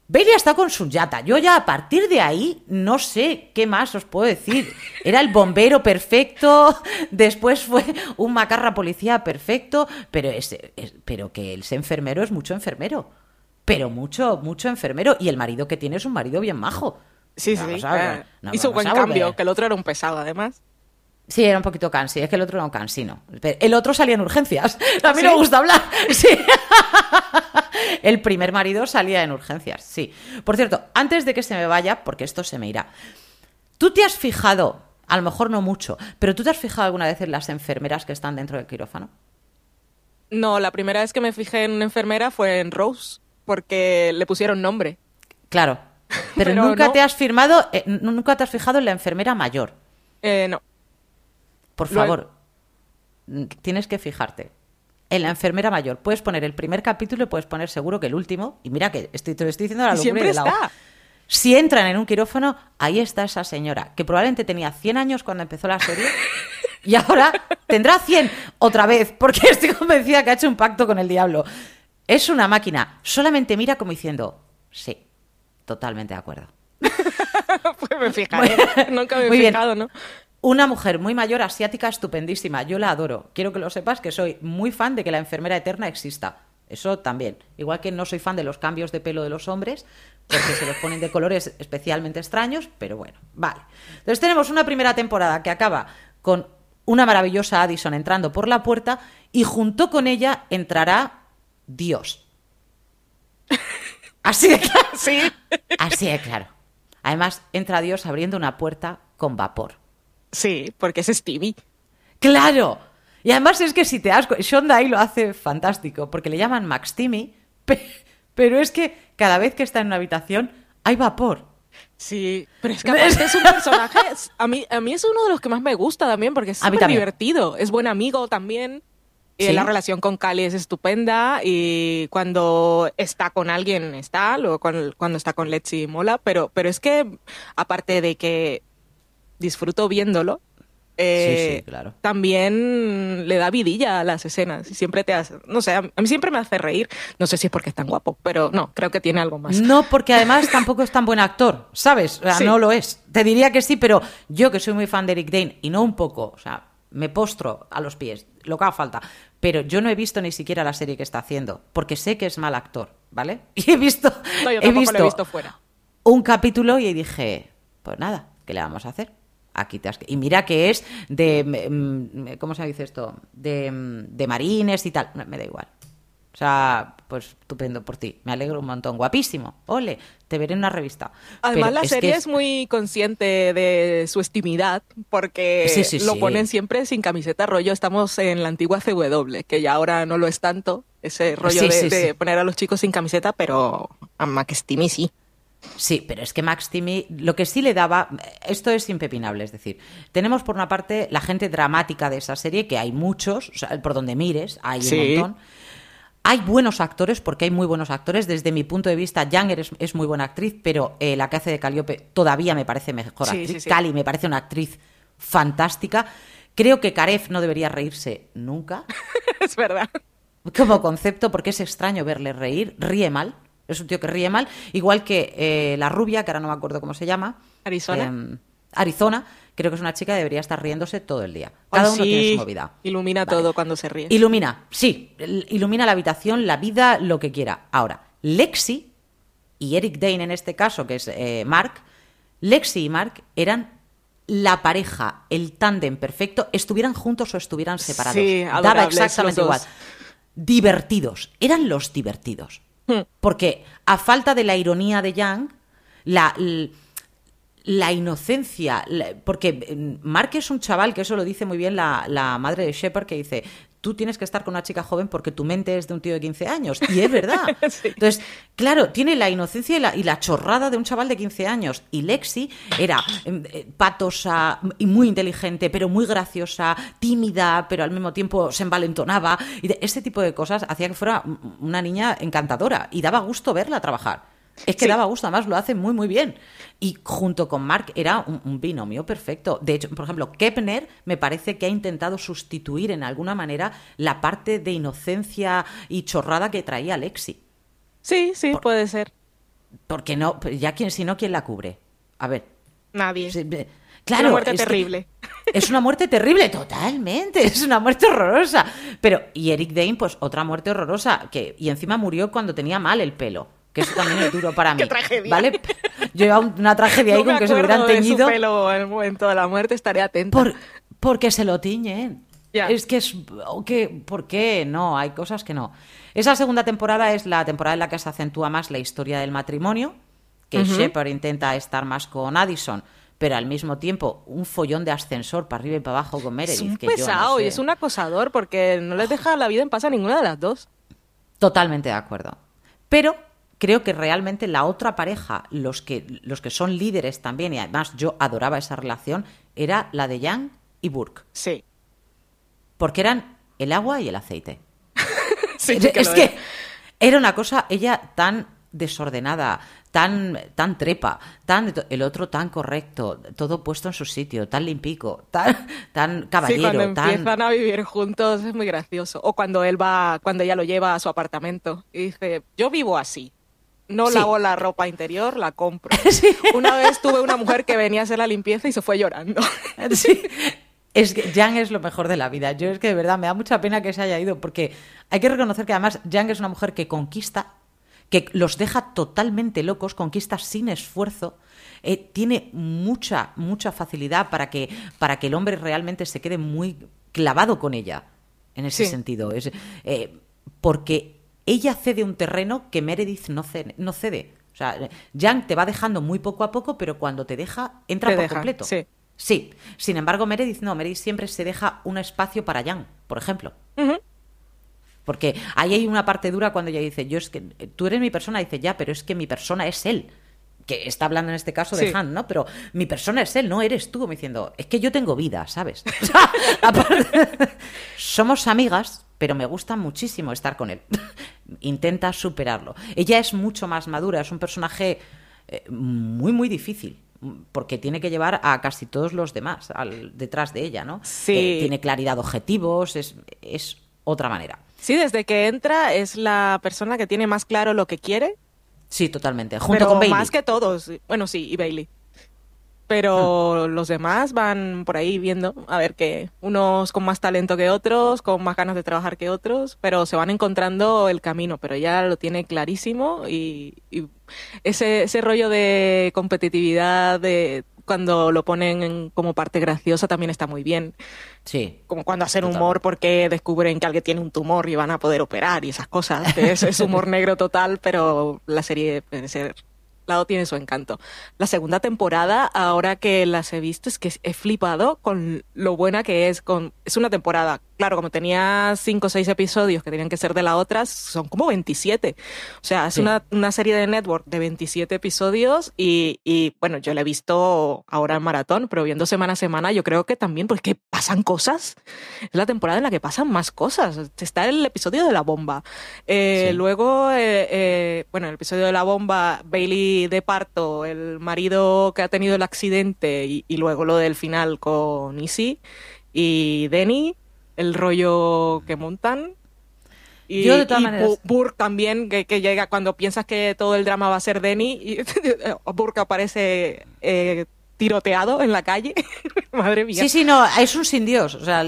Bailey está con su yata. Yo ya a partir de ahí no sé qué más os puedo decir. Era el bombero perfecto, después fue un macarra policía perfecto, pero, es, es- pero que el ser enfermero es mucho enfermero. Pero mucho, mucho enfermero. Y el marido que tiene es un marido bien majo. Sí, No sí. eh, no hizo vamos buen cambio, que el otro era un pesado además. Sí, era un poquito cansi, es que el otro era un cansino. El otro salía en urgencias. A mí ¿Sí? no me gusta hablar. Sí. El primer marido salía en urgencias, sí. Por cierto, antes de que se me vaya, porque esto se me irá. ¿Tú te has fijado, a lo mejor no mucho, pero tú te has fijado alguna vez en las enfermeras que están dentro del quirófano? No, la primera vez que me fijé en una enfermera fue en Rose, porque le pusieron nombre. Claro. Pero, Pero nunca no. te has firmado, eh, nunca te has fijado en la enfermera mayor. Eh, no. Por favor, tienes que fijarte. En la enfermera mayor puedes poner el primer capítulo y puedes poner seguro que el último. Y mira que estoy, te lo estoy diciendo a la siempre de la está. Si entran en un quirófano, ahí está esa señora, que probablemente tenía 100 años cuando empezó la serie. Y ahora tendrá 100 otra vez, porque estoy convencida que ha hecho un pacto con el diablo. Es una máquina. Solamente mira como diciendo, sí, totalmente de acuerdo. pues me fijaré. Nunca me he Muy bien. fijado, ¿no? Una mujer muy mayor, asiática, estupendísima. Yo la adoro. Quiero que lo sepas que soy muy fan de que la enfermera eterna exista. Eso también. Igual que no soy fan de los cambios de pelo de los hombres, porque se los ponen de colores especialmente extraños, pero bueno, vale. Entonces tenemos una primera temporada que acaba con una maravillosa Addison entrando por la puerta y junto con ella entrará Dios. Así de claro. Sí. Así de claro. Además, entra Dios abriendo una puerta con vapor. Sí, porque es Stevie. ¡Claro! Y además es que si te das Shonda ahí lo hace fantástico, porque le llaman Max Timmy, pe- pero es que cada vez que está en una habitación hay vapor. Sí, pero es que aparte es un personaje, a mí, a mí es uno de los que más me gusta también, porque es súper divertido, es buen amigo también. Sí. la relación con Cali es estupenda y cuando está con alguien está, luego con- cuando está con Letzi mola, pero, pero es que aparte de que disfruto viéndolo, eh, Sí, sí, claro. también le da vidilla a las escenas y siempre te hace, no sé, a mí siempre me hace reír, no sé si es porque es tan guapo, pero no, creo que tiene algo más. No, porque además tampoco es tan buen actor, ¿sabes? O sea, no lo es. Te diría que sí, pero yo que soy muy fan de Eric Dane, y no un poco, o sea, me postro a los pies, lo que haga falta. Pero yo no he visto ni siquiera la serie que está haciendo, porque sé que es mal actor, ¿vale? Y he visto, No, yo he tampoco lo visto, he visto fuera. un capítulo y dije, pues nada, ¿qué le vamos a hacer? Aquí te has... Y mira que es de, mm, ¿cómo se dice esto? De, mm, de marines y tal. Me da igual. O sea, pues estupendo por ti. Me alegro un montón. Guapísimo. Ole, te veré en una revista. Además, Pero la serie es... muy consciente de su estimidad porque Sí, sí, lo sí. ponen siempre sin camiseta rollo. Estamos en la antigua CW, que ya ahora no lo es tanto, ese rollo de, poner a los chicos sin camiseta, pero a Max Timmy sí. Sí, pero es que Max Timmy lo que sí le daba, esto es impepinable, es decir, tenemos por una parte la gente dramática de esa serie, que hay muchos, o sea, por donde mires, hay Sí. un montón. Hay buenos actores, porque hay muy buenos actores. Desde mi punto de vista, Younger es, es muy buena actriz, pero eh, la que hace de Calliope todavía me parece mejor Sí, actriz. sí, sí. Cali me parece una actriz fantástica. Creo que Karef no debería reírse nunca es verdad. como concepto porque es extraño verle reír, ríe mal, es un tío que ríe mal, igual que eh, la rubia, que ahora no me acuerdo cómo se llama. Arizona. em, Arizona, creo que es una chica que debería estar riéndose todo el día. Cada Ay, uno tiene su movida. Ilumina Vale. todo cuando se ríe. Ilumina, sí, il- ilumina la habitación, la vida, lo que quiera. Ahora, Lexi y Eric Dane en este caso, que es eh, Mark, Lexi y Mark eran la pareja, el tándem perfecto, estuvieran juntos o estuvieran separados. Sí, Daba exactamente igual. dos. Divertidos, eran los divertidos. Hmm. Porque a falta de la ironía de Young, la, la inocencia, la- porque mm, Mark es un chaval, que eso lo dice muy bien la, la madre de Shepard, que dice, tú tienes que estar con una chica joven porque tu mente es de un tío de 15 años. Y es verdad. Sí. Entonces, claro, tiene la inocencia y la, y la chorrada de un chaval de 15 años. Y Lexi era em, eh, patosa y muy inteligente, pero muy graciosa, tímida, pero al mismo tiempo se envalentonaba. Y de- este tipo de cosas hacía que fuera mm, una niña encantadora y daba gusto verla trabajar. Es que Sí. daba gusto, además lo hace muy, muy bien. Y junto con Mark era un, un binomio perfecto. De hecho, por ejemplo, Kepner me parece que ha intentado sustituir en alguna manera la parte de inocencia y chorrada que traía Lexi. Sí, sí, puede ser. Porque no, pues ya quién, si no, ¿quién la cubre? A ver. Nadie. sí, eh, Una Claro, muerte es terrible. Es una muerte terrible, totalmente. Es una muerte horrorosa. Pero, y Eric Dane, pues otra muerte horrorosa. Que, y encima murió cuando tenía mal el pelo. Que eso también es duro para mí. ¡Qué tragedia! ¿Vale? Yo iba una tragedia ahí no con que se hubieran acuerdo de teñido. su pelo en el momento de la muerte, estaré atenta. Por- porque se lo tiñen. Ya. Es que es. o que- ¿Por qué? No, hay cosas que no. Esa segunda temporada es la temporada en la que se acentúa más la historia del matrimonio, que Shepard intenta estar más con Addison, pero al mismo tiempo un follón de ascensor para arriba y para abajo con Meredith. es un que yo no pesado y sé. es un acosador porque no les deja la vida en paz a ninguna de las dos. Totalmente de acuerdo. Pero creo que realmente la otra pareja, los que, los que son líderes también, y además yo adoraba esa relación, era la de Young y Burke. Sí. Porque eran el agua y el aceite. Sí, es que es que era. una cosa, ella tan desordenada, tan, tan trepa, tan el otro tan correcto, todo puesto en su sitio, tan limpico, tan, tan Sí, caballero, cuando tan empiezan a vivir juntos es muy gracioso. O cuando él va, cuando ella lo lleva a su apartamento y dice, yo vivo así. No Sí. lavo la ropa interior, la compro. Una vez tuve una mujer que venía a hacer la limpieza y se fue llorando. Sí. Es que Yang es lo mejor de la vida. Yo es que de verdad me da mucha pena que se haya ido porque hay que reconocer que además Yang es una mujer que conquista, que los deja totalmente locos, conquista sin esfuerzo, eh, tiene mucha, mucha facilidad para que, para que el hombre realmente se quede muy clavado con ella en ese Sí. sentido. Es, eh, porque ella cede un terreno que Meredith no cede. No cede. O sea, Yang te va dejando muy poco a poco, pero cuando te deja, entra Te por deja, completo. sí. Sí, sin embargo, Meredith no, Meredith siempre se deja un espacio para Jan, por ejemplo. Porque ahí hay una parte dura cuando ella dice, yo es que tú eres mi persona, dice, ya, pero es que mi persona es él. Que está hablando en este caso de Sí. Han, ¿no? Pero mi persona es él, no eres tú. Me diciendo, es que yo tengo vida, ¿sabes? O sea, aparte- somos amigas, pero me gusta muchísimo estar con él. Intenta superarlo. Ella es mucho más madura, es un personaje eh, muy, muy difícil. Porque tiene que llevar a casi todos los demás al- detrás de ella, ¿no? Sí. Eh, tiene claridad de objetivos, es, es otra manera. Sí, desde que entra es la persona que tiene más claro lo que quiere, Sí, totalmente. Junto pero con Bailey. más que todos. Bueno, sí, y Bailey. Pero Hmm. los demás van por ahí viendo, a ver que unos con más talento que otros, con más ganas de trabajar que otros, pero se van encontrando el camino, pero ella lo tiene clarísimo y, y ese, ese rollo de competitividad de cuando lo ponen en- como parte graciosa también está muy bien. Sí. Como cuando hacen Total. humor porque descubren que alguien tiene un tumor y van a poder operar y esas cosas. que Es, es humor negro total, pero la serie en ese lado tiene su encanto. La segunda temporada, ahora que las he visto, es que he flipado con lo buena que es. Con, es una temporada claro, como tenía cinco o seis episodios que tenían que ser de la otra, son como 27. O sea, es Sí. una, una serie de network de 27 episodios y, y, bueno, yo la he visto ahora en maratón, pero viendo semana a semana, yo creo que también, porque pasan cosas. Es la temporada en la que pasan más cosas. Está el episodio de la bomba. Eh, Sí. Luego, eh, eh, bueno, el episodio de la bomba, Bailey de parto, el marido que ha tenido el accidente y, y luego lo del final con Izzy y Denny, el rollo que montan. Y, Yo, de todas y maneras- Bu- Burke también, que, que llega cuando piensas que todo el drama va a ser Denny y Burke aparece eh, tiroteado en la calle. Madre mía. Sí, sí, no, es un sin Dios. O sea,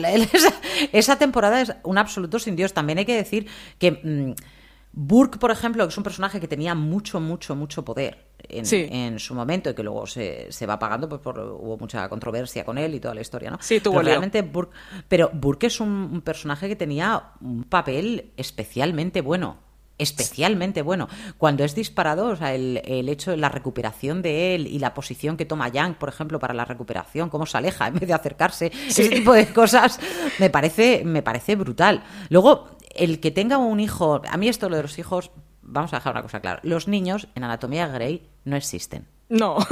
esa temporada es un absoluto sin Dios. También hay que decir que mm, Burke, por ejemplo, es un personaje que tenía mucho, mucho, mucho poder en, Sí. en su momento y que luego se, se va apagando, pues por, hubo mucha controversia con él y toda la historia, ¿no? Sí, tuvo pero realmente Burke, pero Burke es un, un personaje que tenía un papel especialmente bueno. Especialmente bueno. Cuando es disparado, o sea, el, el hecho de la recuperación de él y la posición que toma Yang, por ejemplo, para la recuperación, cómo se aleja en vez de acercarse, ese tipo de cosas, me parece, me parece brutal. Luego, el que tenga un hijo, a mí esto lo de los hijos, vamos a dejar una cosa clara. Los niños en Anatomía Grey no existen. No.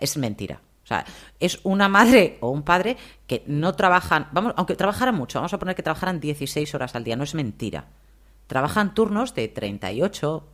Es mentira. O sea, es una madre o un padre que no trabajan, vamos, aunque trabajaran mucho, vamos a poner que trabajaran 16 horas al día, no es mentira. Trabajan turnos de 38,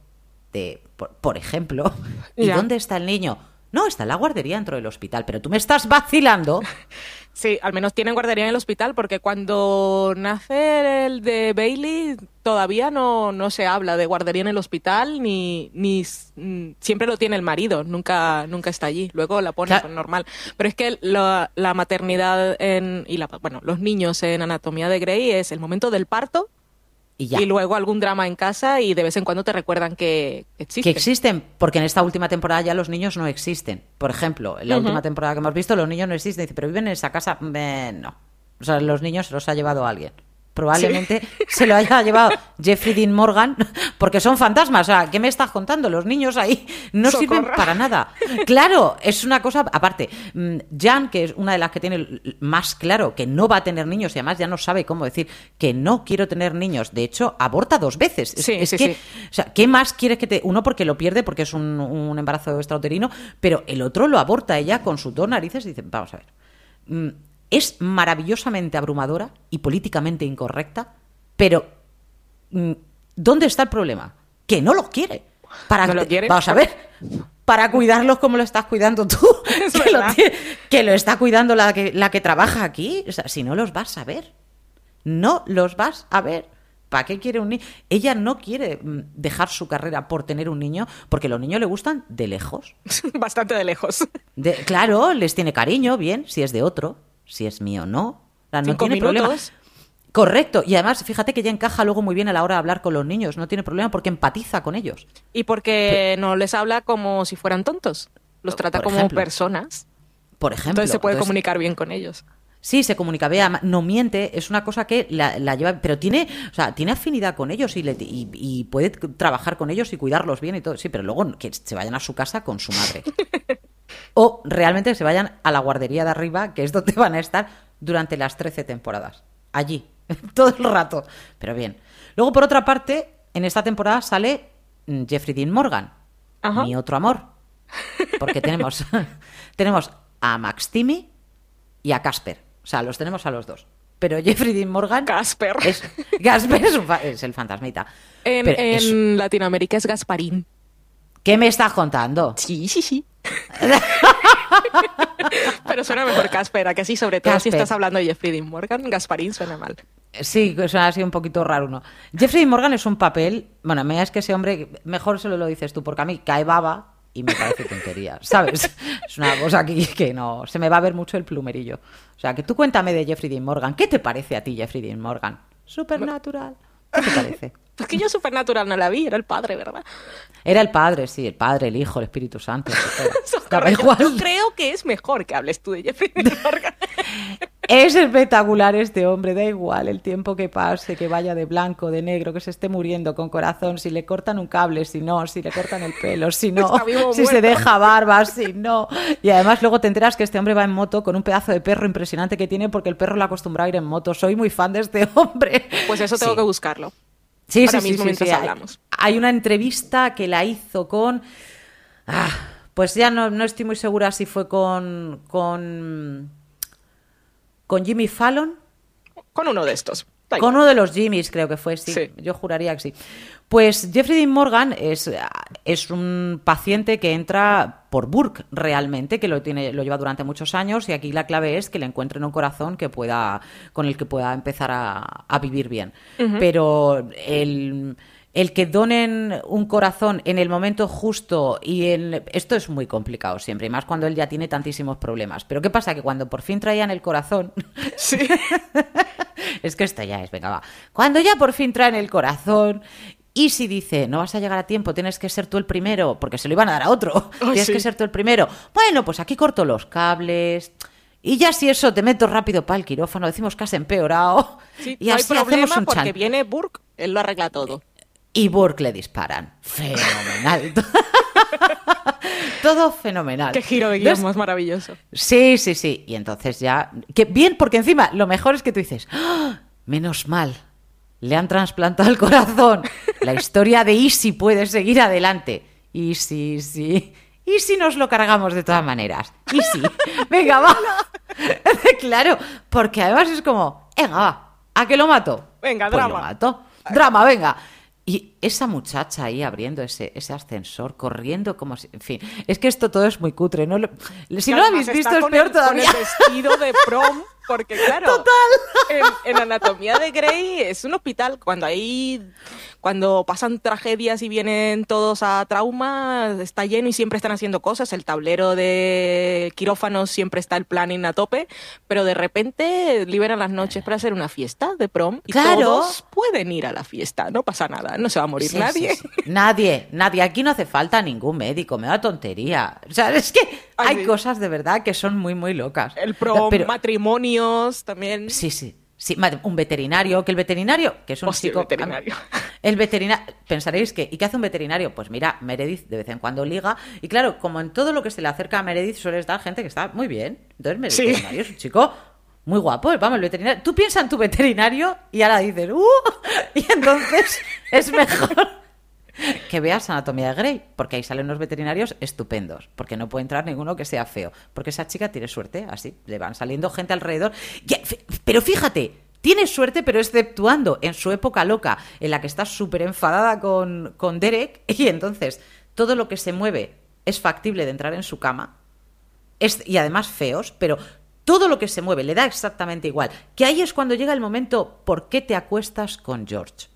de, por, por ejemplo. ¿Y Ya. dónde está el niño? No, está en la guardería dentro del hospital, pero tú me estás vacilando. Sí, al menos tienen guardería en el hospital porque cuando nace el de Bailey todavía no, no se habla de guardería en el hospital ni, ni mm, siempre lo tiene el marido, nunca, nunca está allí. Luego la pone Claro. normal. Pero es que la, la maternidad en, y la, bueno, los niños en Anatomía de Grey es el momento del parto Y ya. y luego algún drama en casa y de vez en cuando te recuerdan que existe. Que existen, porque en esta última temporada ya los niños no existen. Por ejemplo, en la última temporada que hemos visto, los niños no existen. Dice, pero viven en esa casa. Eh, no. O sea, los niños se los ha llevado alguien. Probablemente se lo haya llevado Jeffrey Dean Morgan, porque son fantasmas. O sea, ¿qué me estás contando? Los niños ahí no sirven para nada. Claro, es una cosa. Aparte, mm, Jan, que es una de las que tiene más claro que no va a tener niños y además ya no sabe cómo decir que no quiero tener niños. De hecho, aborta dos veces. Es- Sí, es sí, que, sí. o sea, ¿qué más quieres que te.? Uno porque lo pierde porque es un, un embarazo extrauterino, pero el otro lo aborta ella con sus dos narices y dice: Vamos a ver. Es maravillosamente abrumadora y políticamente incorrecta, pero mm, ¿dónde está el problema? Que no lo quiere. Para ¿No lo quiere? Vamos a ver. Para cuidarlos como lo estás cuidando tú. Es que, lo, que lo está cuidando la que, la que trabaja aquí. O sea, si no los vas a ver. No los vas a ver. ¿Para qué quiere un niño? Ella no quiere mm, dejar su carrera por tener un niño, porque los niños le gustan de lejos. Bastante de lejos. De- claro, les tiene cariño, bien, si es de otro, si es mío, no. O no Cinco tiene problema. minutos. Correcto, y además, fíjate que ella encaja luego muy bien a la hora de hablar con los niños, no tiene problema porque empatiza con ellos. Y porque no les habla como si fueran tontos. Los trata Por como ejemplo. personas. Por ejemplo. Entonces se puede Entonces, comunicar bien con ellos. Sí, se comunica, vea, no miente, es una cosa que la, la lleva, pero tiene, o sea, tiene afinidad con ellos y, le- y- y puede trabajar con ellos y cuidarlos bien y todo, sí, pero luego que se vayan a su casa con su madre. o realmente que se vayan a la guardería de arriba, que es donde van a estar durante las 13 temporadas. Allí, todo el rato. Pero bien. Luego, por otra parte, en esta temporada sale mm, Jeffrey Dean Morgan, Ajá. mi otro amor. Porque tenemos, tenemos a Max Timmy y a Casper. O sea, los tenemos a los dos. Pero Jeffrey Dean Morgan. Casper. Es, Casper es, un es el fantasmita. En, Pero es- en Latinoamérica es Gasparín. ¿Qué me estás contando? Sí, sí, sí. Pero suena mejor Casper, ¿a que sí? Sobre todo si estás hablando de Jeffrey Dean Morgan, Gasparín suena mal. Sí, que suena así un poquito raro, ¿no? Jeffrey Dean Morgan es un papel. Bueno, me es que ese hombre. Mejor se lo dices tú, porque a mí cae baba y me parece tontería, ¿sabes? Es una cosa aquí que no. Se me va a ver mucho el plumerillo. O sea, que tú cuéntame de Jeffrey Dean Morgan. ¿Qué te parece a ti, Jeffrey Dean Morgan? Supernatural. ¿Qué te parece? Es que yo Supernatural no la vi, era el padre, ¿verdad? Era el padre, sí, el padre, el hijo, el Espíritu Santo. Socorro, yo- igual. Yo creo que es mejor que hables tú de Jeffrey Morgan. Es espectacular este hombre, da igual el tiempo que pase, que vaya de blanco, de negro, que se esté muriendo con corazón, si le cortan un cable, si no, si le cortan el pelo, si no, si se deja barba, si no. Y además luego te enteras que este hombre va en moto con un pedazo de perro impresionante que tiene porque el perro le ha acostumbrado a ir en moto. Soy muy fan de este hombre. Pues eso tengo Sí. que buscarlo. Sí, Ahora sí, mismo sí, mientras sí. Hay- hablamos. Hay una entrevista que la hizo con. Ah, pues ya no, no estoy muy segura si fue con. con. con Jimmy Fallon. Con uno de estos. Con uno de los Jimmys, creo que fue, sí. Sí. Yo juraría que sí. Pues Jeffrey Dean Morgan es, es un paciente que entra por Burke realmente, que lo, tiene, lo lleva durante muchos años, y aquí la clave es que le encuentren un corazón que pueda, con el que pueda empezar a, a vivir bien. Pero el, el que donen un corazón en el momento justo y en esto es muy complicado siempre, y más cuando él ya tiene tantísimos problemas. Pero ¿qué pasa? Que cuando por fin traían el corazón, Sí. es que esto ya es, venga, va. Cuando ya por fin traen el corazón. Y si dice, no vas a llegar a tiempo, tienes que ser tú el primero, porque se lo iban a dar a otro, tienes sí. que ser tú el primero. Bueno, pues aquí corto los cables. Y ya si eso te meto rápido para el quirófano, decimos que has empeorado. Sí, y no hay así hacemos problema un porque chan. viene Burke, él lo arregla todo. Y Burke le disparan. Fenomenal. Todo fenomenal. Qué giro de guion más maravilloso. Sí, sí, sí. Y entonces ya. Que bien, porque encima lo mejor es que tú dices, ¡Ah! menos mal, le han trasplantado el corazón. La historia de Easy puede seguir adelante. Easy, sí. ¿Y si nos lo cargamos de todas maneras? Easy. Venga, va. claro, porque además es como, venga, va, ¿a que lo mato? Venga, Pues drama. lo mato. Drama, venga. Y esa muchacha ahí abriendo ese, ese ascensor, corriendo como si... En fin, es que esto todo es muy cutre. ¿no? Si no lo habéis visto es peor el- todavía. Con el vestido de prom, porque claro, En, en Anatomía de Grey es un hospital cuando hay cuando pasan tragedias y vienen todos a trauma, está lleno y siempre están haciendo cosas. El tablero de quirófanos siempre está el planning a tope, pero de repente liberan las noches para hacer una fiesta de prom y Claro. todos pueden ir a la fiesta, no pasa nada, no se va a morir Sí, nadie. sí, sí. Nadie, nadie. Aquí no hace falta ningún médico, me da tontería. O sea, es que Ay, hay cosas de verdad que son muy, muy locas. El prom, Pero- matrimonios también. Sí, sí. Sí, un veterinario, que el veterinario, que es un Hostia, el veterinario. El veterinario, pensaréis que, ¿y qué hace un veterinario? Pues mira, Meredith de vez en cuando liga, y claro, como en todo lo que se le acerca a Meredith suele estar gente que está muy bien. Entonces, Sí. veterinario es un chico muy guapo, vamos, el veterinario. Tú piensas en tu veterinario y ahora dices, ¡uh! Y entonces es mejor que veas Anatomía de Grey, porque ahí salen unos veterinarios estupendos, porque no puede entrar ninguno que sea feo, porque esa chica tiene suerte, así, le van saliendo gente alrededor. F- pero fíjate, tiene suerte, pero exceptuando en su época loca, en la que está súper enfadada con, con Derek, y entonces todo lo que se mueve es factible de entrar en su cama, es, y además feos, pero todo lo que se mueve le da exactamente igual. Que ahí es cuando llega el momento, ¿por qué te acuestas con George?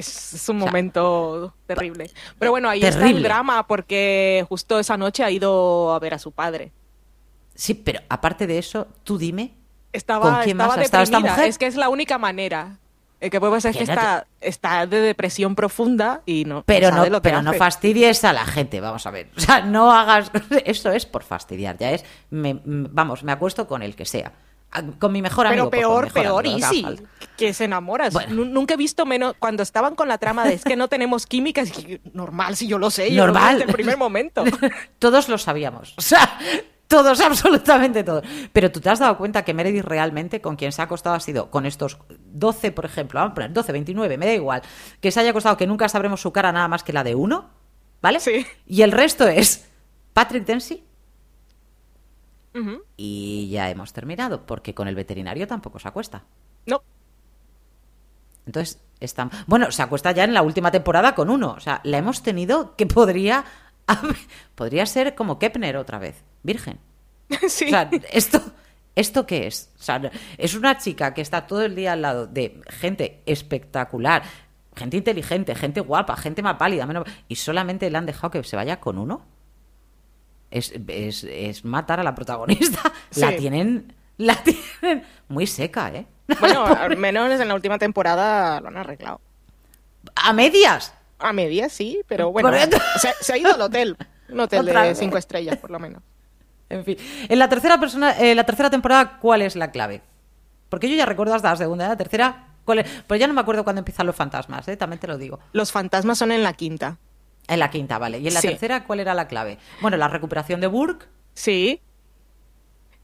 Es, es un sea, momento terrible. Pero bueno, ahí está el drama porque justo esa noche ha ido a ver a su padre. Sí, pero aparte de eso, tú dime. Estaba, ¿Con quién estaba más estado esta deprimida. mujer? Es que es la única manera. El que puede pasar es que está, está de depresión profunda y no, Pero no, lo que pero no fastidies a la gente, vamos a ver. O sea, no hagas. Eso es por fastidiar, ya es. me- vamos, me acuesto con el que sea. Con mi mejor amigo. Pero peor, mejor peor, amigo, easy. Que se enamora. Bueno. Nu- Nunca he visto menos. Cuando estaban con la trama de es que no tenemos química, es que normal, si yo lo sé. Yo Normal. desde el primer momento. todos lo sabíamos. O sea, todos, absolutamente todos. Pero tú te has dado cuenta que Meredith realmente con quien se ha acostado ha sido con estos 12, por ejemplo, vamos a poner 12, 29, me da igual, que se haya acostado que nunca sabremos su cara nada más que la de uno, ¿vale? Sí. Y el resto es Patrick Dempsey Y ya hemos terminado, porque con el veterinario tampoco se acuesta. No. Entonces, bueno, se acuesta ya en la última temporada con uno. O sea, la hemos tenido que podría, podría ser como Kepner otra vez, virgen. sí. O sea, esto, ¿esto qué es? O sea, es una chica que está todo el día al lado de gente espectacular, gente inteligente, gente guapa, gente más pálida, menos... y solamente le han dejado que se vaya con uno. Es, es, es matar a la protagonista. La tienen, la tienen muy seca, ¿eh? Bueno, al menos en la última temporada lo han arreglado. A medias. A medias sí, pero bueno. Se, se ha ido al hotel. Un hotel Otra de vez. cinco estrellas, por lo menos. En fin. En la tercera persona, en la tercera temporada, ¿cuál es la clave? Porque yo ya recuerdo hasta la segunda, la tercera. ¿cuál es? Pero ya no me acuerdo cuándo empiezan los fantasmas, ¿eh? también te lo digo. Los fantasmas son en la quinta. En la quinta, vale. ¿Y en la Sí. tercera cuál era la clave? Bueno, la recuperación de Burke. Sí.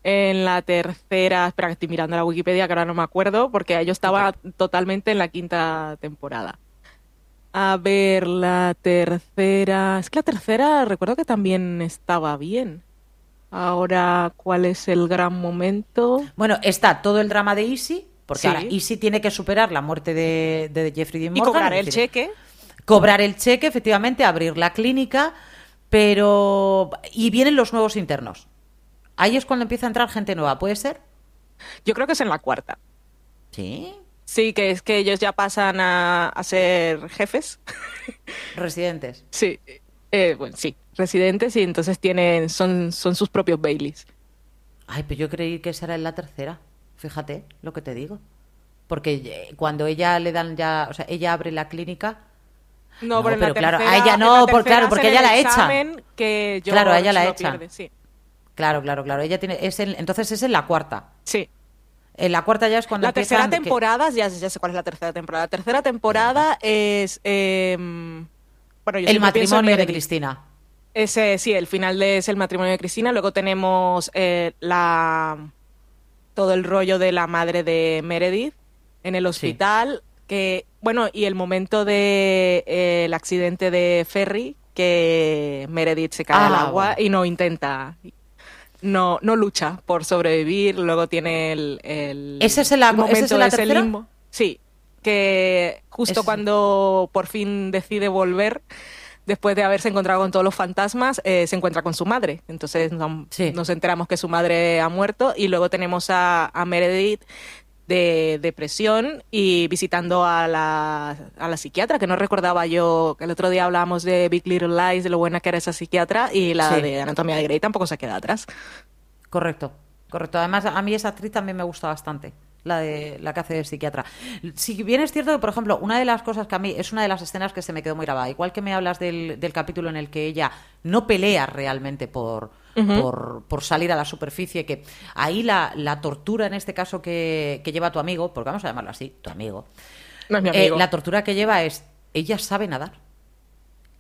En la tercera, espera que estoy mirando la Wikipedia, que ahora no me acuerdo, porque yo estaba totalmente en la quinta temporada. A ver, la tercera. Es que la tercera recuerdo que también estaba bien. Ahora, ¿cuál es el gran momento? Bueno, está todo el drama de Easy, porque Sí. ahora Easy tiene que superar la muerte de, de Jeffrey Dean Y Morgan. cobrar es el cheque. Cobrar el cheque, efectivamente, abrir la clínica, pero... Y vienen los nuevos internos. Ahí es cuando empieza a entrar gente nueva, ¿puede ser? Yo creo que es en la cuarta. Sí. Sí, que es que ellos ya pasan a, a ser jefes. Residentes. Sí, eh, bueno, sí, residentes y entonces tienen, son, son sus propios Baileys. Ay, pero yo creí que esa era en la tercera. Fíjate lo que te digo. Porque eh, cuando ella le dan ya, o sea, ella abre la clínica, No, No, pero, claro, a ella no, por- claro, porque ella el la examen Que Claro, a George ella la Sí, claro, claro, claro, ella tiene, es en- entonces es en la cuarta. sí. En la cuarta ya es cuando La tercera que- temporada, ya, ya sé cuál es la tercera temporada. La tercera temporada es... eh, bueno, yo el matrimonio de. Cristina. Ese, sí, el final de es el matrimonio de Cristina. Luego tenemos eh, la todo el rollo de la madre de Meredith en el hospital. Que, bueno, y el momento de eh, el accidente de Ferry, que Meredith se cae al Ah, agua bueno. y no intenta. No, no lucha por sobrevivir. Luego tiene el, el, ¿Ese es el- ese momento es la ese tercera? limbo. Sí, que justo Ese- cuando por fin decide volver, después de haberse encontrado con todos los fantasmas, eh, se encuentra con su madre. Entonces no- Sí. nos enteramos que su madre ha muerto y luego tenemos a, a Meredith de depresión y visitando a la, a la psiquiatra, que no recordaba yo, que el otro día hablábamos de Big Little Lies, de lo buena que era esa psiquiatra, y la Sí. de Anatomía de Grey tampoco se queda atrás. Correcto, correcto. Además, a mí esa actriz también me gusta bastante, la de la que hace de psiquiatra. Si bien es cierto que, por ejemplo, una de las cosas que a mí es una de las escenas que se me quedó muy grabada, igual que me hablas del, del capítulo en el que ella no pelea realmente por, por, por salir a la superficie, que ahí la, la tortura en este caso que, que lleva tu amigo, porque vamos a llamarlo así, tu amigo, No es mi eh, amigo. la tortura que lleva es, ella sabe nadar.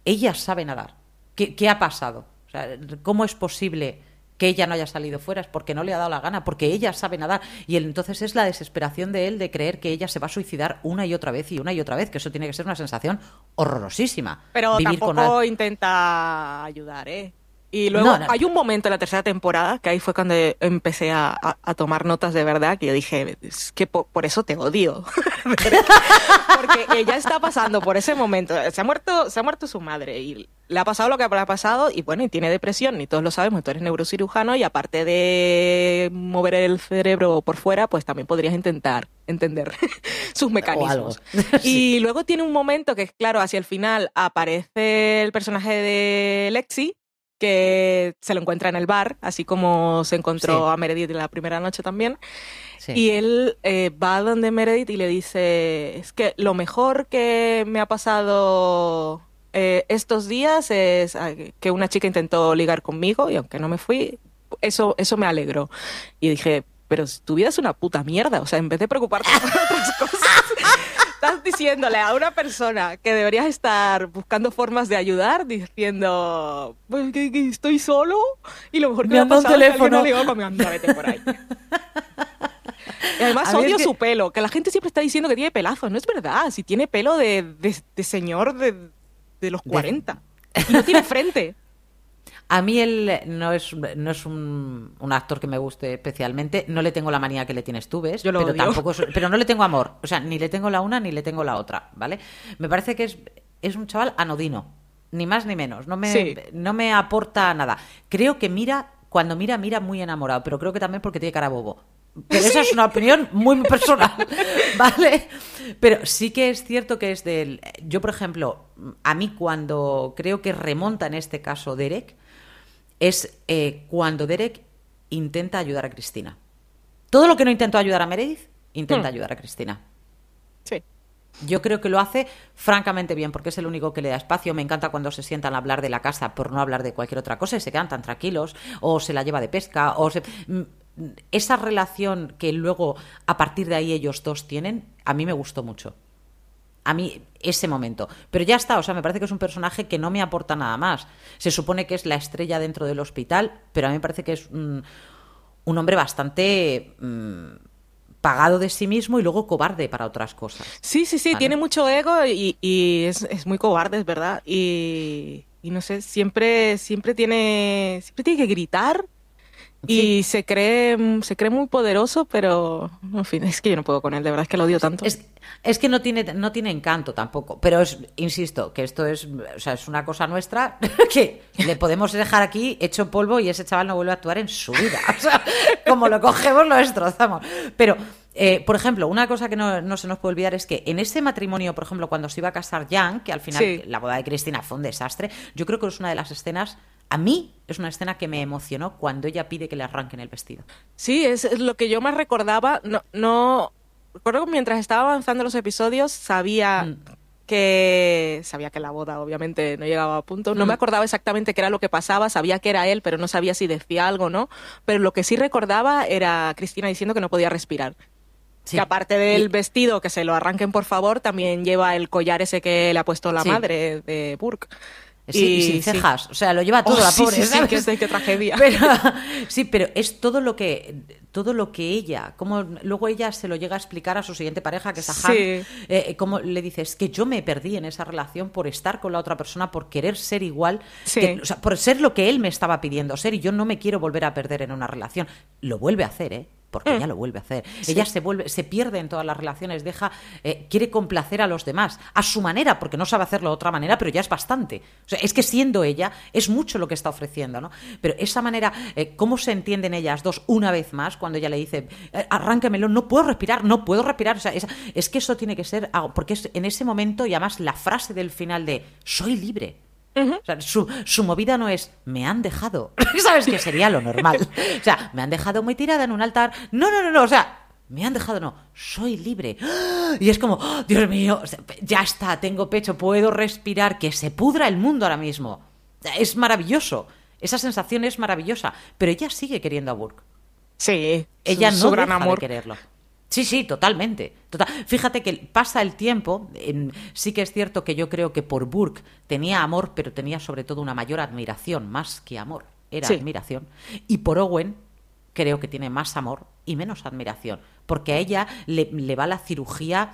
Ella sabe nadar. ¿Qué, qué ha pasado? O sea, ¿Cómo es posible que ella no haya salido fuera? Es porque no le ha dado la gana, porque ella sabe nadar. Y él, entonces es la desesperación de él de creer que ella se va a suicidar una y otra vez y una y otra vez, que eso tiene que ser una sensación horrorosísima. Pero Vivir tampoco intenta ayudar, ¿eh? Y luego No, no. hay un momento en la tercera temporada que ahí fue cuando empecé a, a- a tomar notas de verdad, que yo dije, es que po- por, eso te odio. Porque ella está pasando por ese momento. Se ha muerto, se ha muerto su madre y le ha pasado lo que le ha pasado y bueno, y tiene depresión, y todos lo sabemos, tú eres neurocirujano y aparte de mover el cerebro por fuera, pues también podrías intentar entender sus mecanismos. Y luego tiene un momento que, claro, hacia el final aparece el personaje de Lexi, que se lo encuentra en el bar, así como se encontró Sí. a Meredith en la primera noche también. Sí. Y él eh, va donde Meredith y le dice, es que lo mejor que me ha pasado eh, estos días es ah, que una chica intentó ligar conmigo y aunque no me fui, eso, eso me alegró. Y dije, pero tu vida es una puta mierda, o sea, en vez de preocuparte por otras cosas, estás diciéndole a una persona que deberías estar buscando formas de ayudar, diciendo, pues que, que estoy solo y lo mejor que Me me, ha han dado un pasado es que teléfono. ha ligado conmigo. Anda, vete por ahí. Y además A odio que- su pelo, que la gente siempre está diciendo que tiene pelazos. No es verdad, si tiene pelo de, de- de señor de, de los 40. Y no tiene frente. A mí él no es, no es un, un actor que me guste especialmente. No le tengo la manía que le tienes tú, ¿ves? Yo lo pero odio. tampoco es- pero no le tengo amor. O sea, ni le tengo la una ni le tengo la otra, ¿vale? Me parece que es, es un chaval anodino. Ni más ni menos. No me, Sí. no me aporta nada. Creo que mira, cuando mira, mira muy enamorado. Pero creo que también porque tiene cara bobo. Pero esa es una opinión muy personal, ¿vale? Pero sí que es cierto que es del... Yo, por ejemplo, a mí cuando creo que remonta en este caso Derek, es eh, cuando Derek intenta ayudar a Cristina. Todo lo que no intentó ayudar a Meredith, intenta Hmm. ayudar a Cristina. Sí. Yo creo que lo hace francamente bien, porque es el único que le da espacio. Me encanta cuando se sientan a hablar de la casa por no hablar de cualquier otra cosa y se quedan tan tranquilos, o se la lleva de pesca, o se... Mm, esa relación que luego a partir de ahí ellos dos tienen, a mí me gustó mucho. A mí ese momento. Pero ya está, o sea, me parece que es un personaje que no me aporta nada más. Se supone que es la estrella dentro del hospital, pero a mí me parece que es un, un hombre bastante mm, pagado de sí mismo y luego cobarde para otras cosas. Sí, sí, sí, Vale. tiene mucho ego y, y es, es muy cobarde, es verdad. Y, y no sé, siempre, siempre tiene, siempre tiene que gritar y se cree, se cree muy poderoso, pero en fin, es que yo no puedo con él, de verdad es que lo odio tanto. Es, es que no tiene, no tiene encanto tampoco. Pero es, insisto, que esto es, o sea, es una cosa nuestra que le podemos dejar aquí hecho polvo y ese chaval no vuelve a actuar en su vida. O sea, como lo cogemos, lo destrozamos. Pero, eh, por ejemplo, una cosa que no, no se nos puede olvidar es que en ese matrimonio, por ejemplo, cuando se iba a casar Jan, que al final Sí. la boda de Cristina fue un desastre, yo creo que es una de las escenas. A mí es una escena que me emocionó cuando ella pide que le arranquen el vestido. Sí, es, lo que yo más recordaba. No, no recuerdo que mientras estaba avanzando los episodios sabía Mm. que sabía que la boda obviamente no llegaba a punto. No Mm. me acordaba exactamente qué era lo que pasaba. Sabía que era él, pero no sabía si decía algo o no. Pero lo que sí recordaba era Cristina diciendo que no podía respirar. Sí. Que aparte del Y- vestido, que se lo arranquen por favor, también lleva el collar ese que le ha puesto la Sí. madre de Burke. Sí, y sin sí. cejas. O sea, lo lleva todo Oh, la sí, pobre. sí, sí, ¿sabes? qué- qué- qué tragedia. Pero, sí, pero es todo lo que todo lo que ella, como luego ella se lo llega a explicar a su siguiente pareja, que es a Han, Sí. eh, como le dice, es que yo me perdí en esa relación por estar con la otra persona, por querer ser igual, Sí. que- o sea, por ser lo que él me estaba pidiendo ser y yo no me quiero volver a perder en una relación. Lo vuelve a hacer, ¿eh? Porque Mm. ella lo vuelve a hacer. Ella se vuelve, se pierde en todas las relaciones, deja, eh, quiere complacer a los demás a su manera, porque no sabe hacerlo de otra manera, pero ya es bastante. O sea, es que siendo ella es mucho lo que está ofreciendo, ¿no? Pero esa manera, eh, cómo se entienden ellas dos una vez más cuando ella le dice, eh, arránquemelo, no puedo respirar, no puedo respirar. O sea, es, es que eso tiene que ser porque es en ese momento y además la frase del final de soy libre. O sea, su, su movida no es me han dejado. ¿Sabes? Que sería lo normal. O sea, me han dejado muy tirada en un altar. No, no, no, no. O sea, me han dejado, no. Soy libre. Y es como, ¡oh, Dios mío, ya está, tengo pecho, puedo respirar, que se pudra el mundo ahora mismo. Es maravilloso. Esa sensación es maravillosa. Pero ella sigue queriendo a Burke. Sí, Ella no deja amor. de quererlo. Sí, sí, totalmente. Total- Fíjate que pasa el tiempo. en- sí que es cierto que yo creo que por Burke tenía amor, pero tenía sobre todo una mayor admiración, más que amor. Era Sí. admiración. Y por Owen creo que tiene más amor y menos admiración. Porque a ella le, le va la cirugía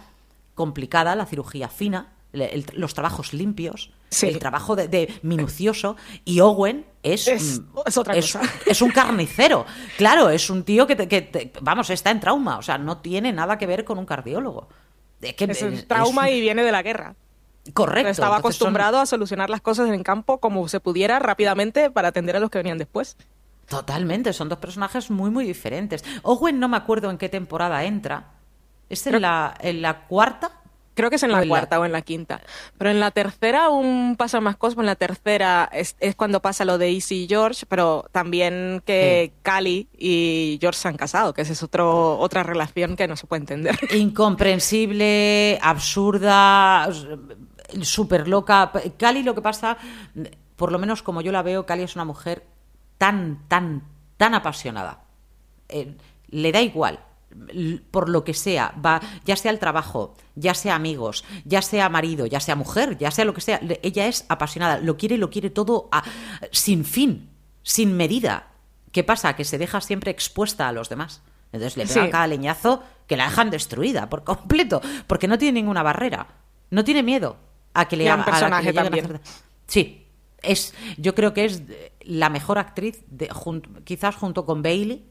complicada, la cirugía fina, el- los trabajos limpios, Sí. el trabajo de, de minucioso. Y Owen es, Es- es otra cosa. es un carnicero. Claro, es un tío que, te- que te- vamos, está en trauma. O sea, no tiene nada que ver con un cardiólogo. Es, que Es un es- trauma es- y viene de la guerra. Correcto. Estaba son acostumbrado a solucionar las cosas en el campo como se pudiera rápidamente para atender a los que venían después. Totalmente, son dos personajes muy, muy diferentes. Owen no me acuerdo en qué temporada entra. ¿Es en, Creo- la, en la cuarta? Creo que es en la cuarta o en la quinta. Pero en la tercera aún pasa más cosas. En la tercera es, es cuando pasa lo de Easy y George, pero también que Cali y George se han casado, que esa es otro, otra relación que no se puede entender. Incomprensible, absurda, súper loca. Cali lo que pasa, por lo menos como yo la veo, Cali es una mujer tan, tan, tan apasionada. Eh, le da igual por lo que sea, va, ya sea el trabajo, ya sea amigos, ya sea marido, ya sea mujer, ya sea lo que sea, ella es apasionada, lo quiere, lo quiere todo a- sin fin, sin medida. ¿Qué pasa? Que se deja siempre expuesta a los demás. Entonces le pegan Sí. cada leñazo que la dejan destruida por completo, porque no tiene ninguna barrera, no tiene miedo a que le Gran haga- a la que personaje le lleguen a también. Sí, es, yo creo que es la mejor actriz, de, jun- quizás junto con Bailey,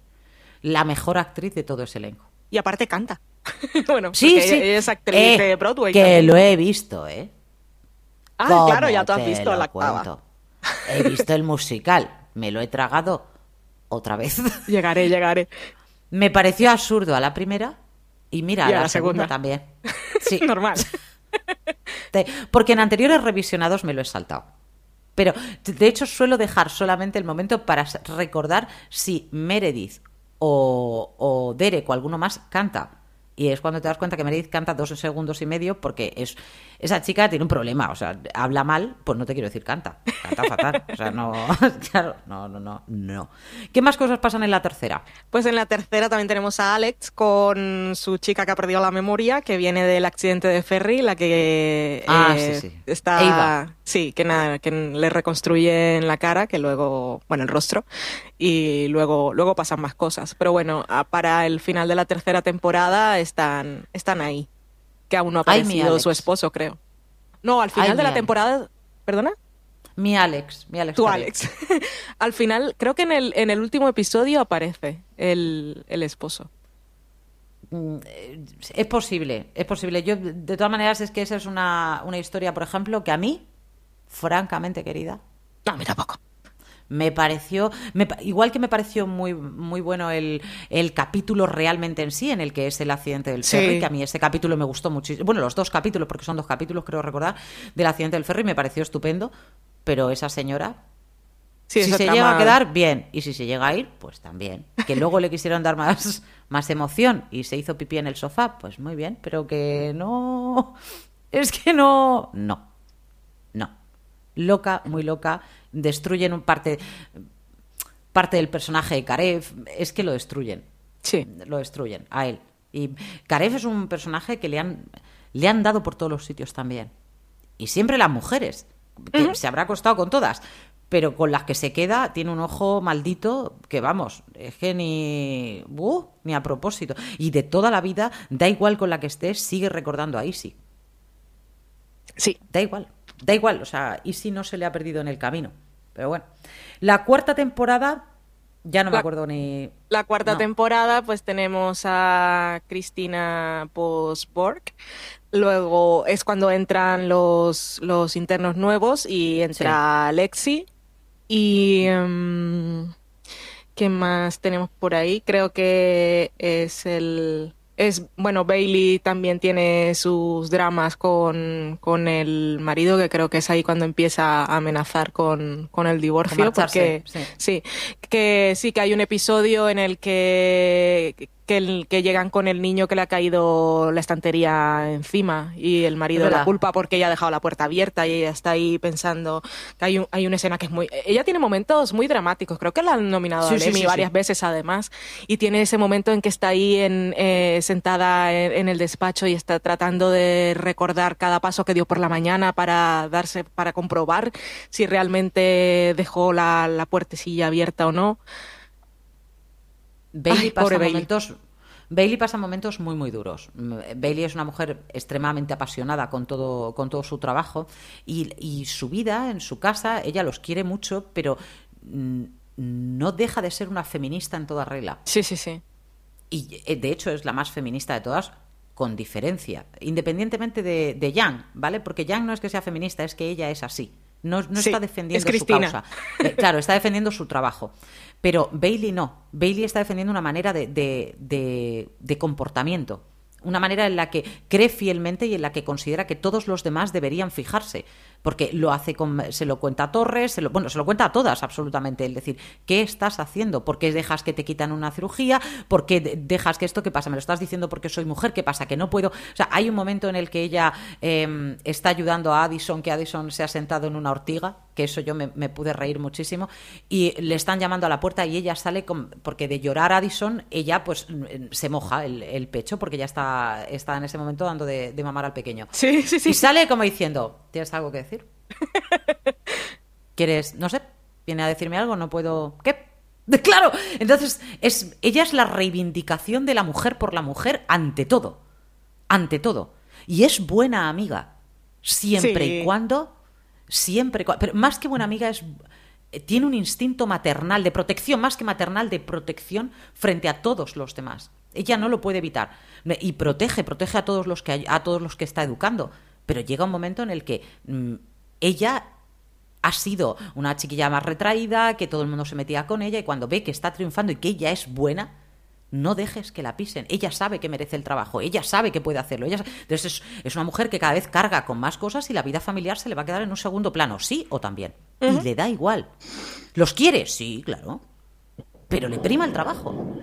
la mejor actriz de todo ese elenco. Y aparte canta. bueno, Sí, sí. ella es actriz Eh, de Broadway. Que también. lo he visto, ¿eh? Ah, ¿Cómo claro, ya tú has visto la octava. He visto el musical, me lo he tragado otra vez. Llegaré, llegaré. Me pareció absurdo a la primera y mira, Y a la, la segunda, segunda. también. Sí, Normal. porque en anteriores revisionados me lo he saltado. Pero de hecho suelo dejar solamente el momento para recordar si Meredith o, o Derek o alguno más canta. Y es cuando te das cuenta que Meredith canta dos segundos y medio porque es esa chica tiene un problema. O sea, habla mal, pues no te quiero decir canta. Canta fatal. O sea, no. Claro, no, no, no, no. ¿Qué más cosas pasan en la tercera? Pues en la tercera también tenemos a Alex con su chica que ha perdido la memoria, que viene del accidente de ferry, la que Ah, eh, sí, sí. está Eva. Sí, que nada, que le reconstruyen la cara, que luego, bueno, el rostro y luego luego pasan más cosas, pero bueno, para el final de la tercera temporada están están ahí, que aún no ha aparecido su esposo, creo. No, al final Ay, de la Alex. temporada, ¿perdona? Mi Alex, mi Alex. Tú, Carey. Alex. Al final, creo que en el, en el último episodio aparece el, el esposo. Mm, eh, Es posible, es posible. Yo, de todas maneras, es que esa es una, una historia, por ejemplo, que a mí, francamente querida, No, a mí tampoco. me pareció, me igual que me pareció muy, muy bueno el, el capítulo realmente en sí, en el que es el accidente del Sí. ferry, que a mí ese capítulo me gustó muchísimo. Bueno, los dos capítulos, porque son dos capítulos, creo recordar, del accidente del ferry, me pareció estupendo, pero esa señora, Sí, si se trama- llega a quedar, bien. Y si se llega a ir, pues también. Que luego le quisieron dar más, más emoción y se hizo pipí en el sofá, pues muy bien. Pero que no. Es que. No. No. Loca, muy loca. Destruyen un parte. Parte del personaje de Karev. Es que lo destruyen. Sí. Lo destruyen a él. Y Karev es un personaje que le han, le han dado por todos los sitios también. Y siempre las mujeres. Que se habrá acostado con todas. Pero con las que se queda tiene un ojo maldito que vamos, es que ni, uh, ni a propósito. Y de toda la vida, da igual con la que estés, sigue recordando a Isi. Sí. Da igual, da igual. O sea, Isi no se le ha perdido en el camino. Pero bueno. La cuarta temporada, ya no me acuerdo ni. La cuarta No. temporada, pues tenemos a Cristina Posborg. Luego es cuando entran los, los internos nuevos y entra Alexi. Y. em, ¿Qué más tenemos por ahí? Creo que es el. Es, bueno, Bailey también tiene sus dramas con, con el marido, que creo que es ahí cuando empieza a amenazar con, con el divorcio. Con marcharse, porque sí. Sí, que sí, que hay un episodio en el que, que, el- que llegan con el niño que le ha caído la estantería encima y el marido la culpa porque ella ha dejado la puerta abierta y ella está ahí pensando que hay, un- hay una escena que es muy... Ella tiene momentos muy dramáticos, creo que la han nominado Sí, sí, Emmy sí, varias sí. veces además y tiene ese momento en que está ahí en, eh, sentada en, en el despacho y está tratando de recordar cada paso que dio por la mañana para darse para comprobar si realmente dejó la, la puertecilla abierta o no. Bailey Ay, pasa Bailey. momentos. Bailey pasa momentos muy muy duros. Mm, Bailey es una mujer extremadamente apasionada con todo, con todo su trabajo y, y su vida en su casa, ella los quiere mucho, pero mm, no deja de ser una feminista en toda regla. Sí, sí, sí. Y eh, de hecho es la más feminista de todas, con diferencia, independientemente de, de Yang, ¿vale? Porque Yang no es que sea feminista, es que ella es así. No, no Sí, está es defendiendo su causa. Eh, claro, está defendiendo su trabajo. Pero Bailey no. Bailey está defendiendo una manera de, de- comportamiento. Una manera en la que cree fielmente y en la que considera que todos los demás deberían fijarse. Porque lo hace con, se lo cuenta a Torres, se lo, bueno, se lo cuenta a todas absolutamente. Es decir, ¿qué estás haciendo? ¿Por qué dejas que te quitan una cirugía? ¿Por qué de- dejas que esto? ¿Qué pasa? ¿Me lo estás diciendo porque soy mujer? ¿Qué pasa? ¿Que no puedo? O sea, hay un momento en el que ella eh, está ayudando a Addison, que Addison se ha sentado en una ortiga, que eso yo me, me pude reír muchísimo, y le están llamando a la puerta y ella sale, con, porque de llorar a Addison, ella pues mm, se moja el, el pecho, porque ya está, está en ese momento dando de, de mamar al pequeño. Sí, sí, sí. Y sale como diciendo, ¿tienes algo que decir? ¿Quieres, no sé, viene a decirme algo? No puedo... ¿Qué? Claro, entonces es, ella es la reivindicación de la mujer por la mujer ante todo, ante todo. Y es buena amiga, siempre Sí. y cuando, siempre, pero más que buena amiga es eh, tiene un instinto maternal de protección, más que maternal de protección frente a todos los demás. Ella no lo puede evitar y protege, protege a todos los que a todos los que está educando, pero llega un momento en el que mm, ella ha sido una chiquilla más retraída, que todo el mundo se metía con ella y cuando ve que está triunfando y que ella es buena, no dejes que la pisen. Ella sabe que merece el trabajo, ella sabe que puede hacerlo. Ella, entonces es, es una mujer que cada vez carga con más cosas y la vida familiar se le va a quedar en un segundo plano, sí o también. Y le da igual. ¿Los quiere? Sí, claro. Pero le prima el trabajo.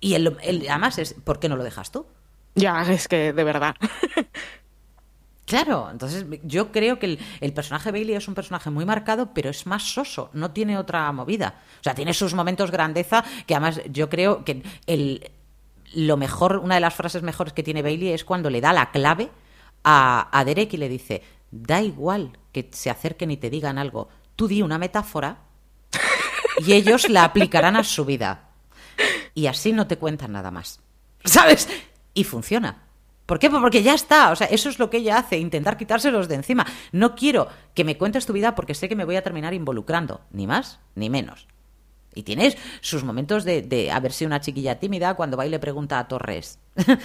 Y el, el- además es, ¿por qué no lo dejas tú? Ya, es que de verdad. Claro, entonces yo creo que el, el, personaje Bailey es un personaje muy marcado, pero es más soso, no tiene otra movida. O sea, tiene sus momentos grandeza, que además yo creo que el, lo mejor, una de las frases mejores que tiene Bailey es cuando le da la clave a, a Derek y le dice, da igual que se acerquen y te digan algo, tú di una metáfora y ellos la aplicarán a su vida. Y así no te cuentan nada más. ¿Sabes? Y funciona. ¿Por qué? Porque ya está. O sea, eso es lo que ella hace, intentar quitárselos de encima. No quiero que me cuentes tu vida porque sé que me voy a terminar involucrando. Ni más, ni menos. Y tienes sus momentos de, de haber sido una chiquilla tímida cuando va y le pregunta a Torres.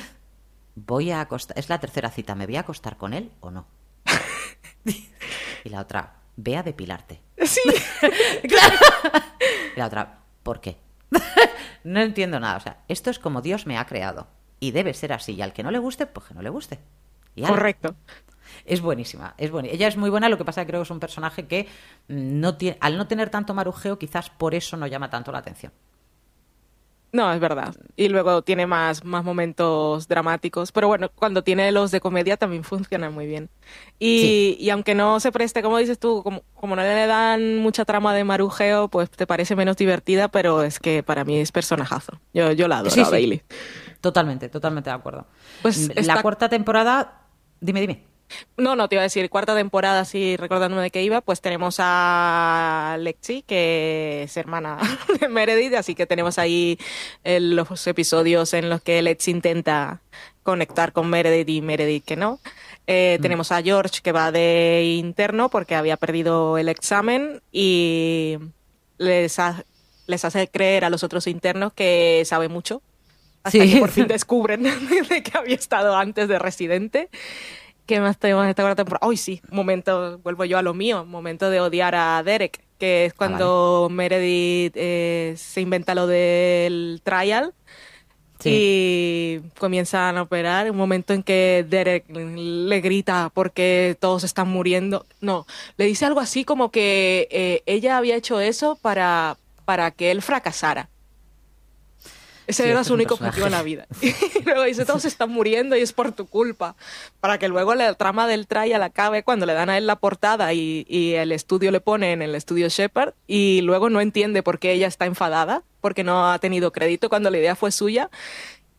voy a acostar. Es la tercera cita. ¿Me voy a acostar con él o no? y la otra, ve a depilarte. Sí. claro. Y la otra, ¿por qué? no entiendo nada. O sea, esto es como Dios me ha creado. Y debe ser así. Y al que no le guste, pues que no le guste. Y. Correcto. Es buenísima, es buena. Ella es muy buena, lo que pasa es que creo que es un personaje que mm, no tiene, al no tener tanto marujeo, quizás por eso no llama tanto la atención. No, es verdad. Y luego tiene más, más momentos dramáticos. Pero bueno, cuando tiene los de comedia también funcionan muy bien. Y, Sí. y aunque no se preste, como dices tú, como, como no le dan mucha trama de marujeo, pues te parece menos divertida, pero es que para mí es personajazo. Yo, yo la adoro Sí, a sí. Bailey. Totalmente, totalmente de acuerdo. Pues la cuarta temporada, dime, dime. No, no, te iba a decir, cuarta temporada, así recordándome de qué iba, pues tenemos a Lexi, que es hermana de Meredith, así que tenemos ahí eh, los episodios en los que Lexi intenta conectar con Meredith y Meredith que no. Eh, Tenemos a George, que va de interno porque había perdido el examen y les, ha- les hace creer a los otros internos que sabe mucho. Hasta Sí. que por fin descubren de que había estado antes de residente. ¿Qué más tenemos en esta cuarta temporada? Hoy sí, momento, vuelvo yo a lo mío, momento de odiar a Derek, que es cuando Meredith eh, se inventa lo del trial y comienzan a operar. Un momento en que Derek le grita porque todos están muriendo. No, le dice algo así como que eh, ella había hecho eso para, para que él fracasara. Ese Sí, era su único personaje. objetivo en la vida. Y luego dice, todos están muriendo y es por tu culpa. Para que luego la trama del trial acabe cuando le dan a él la portada y, y el estudio le pone en el estudio Shepard y luego no entiende por qué ella está enfadada, porque no ha tenido crédito cuando la idea fue suya.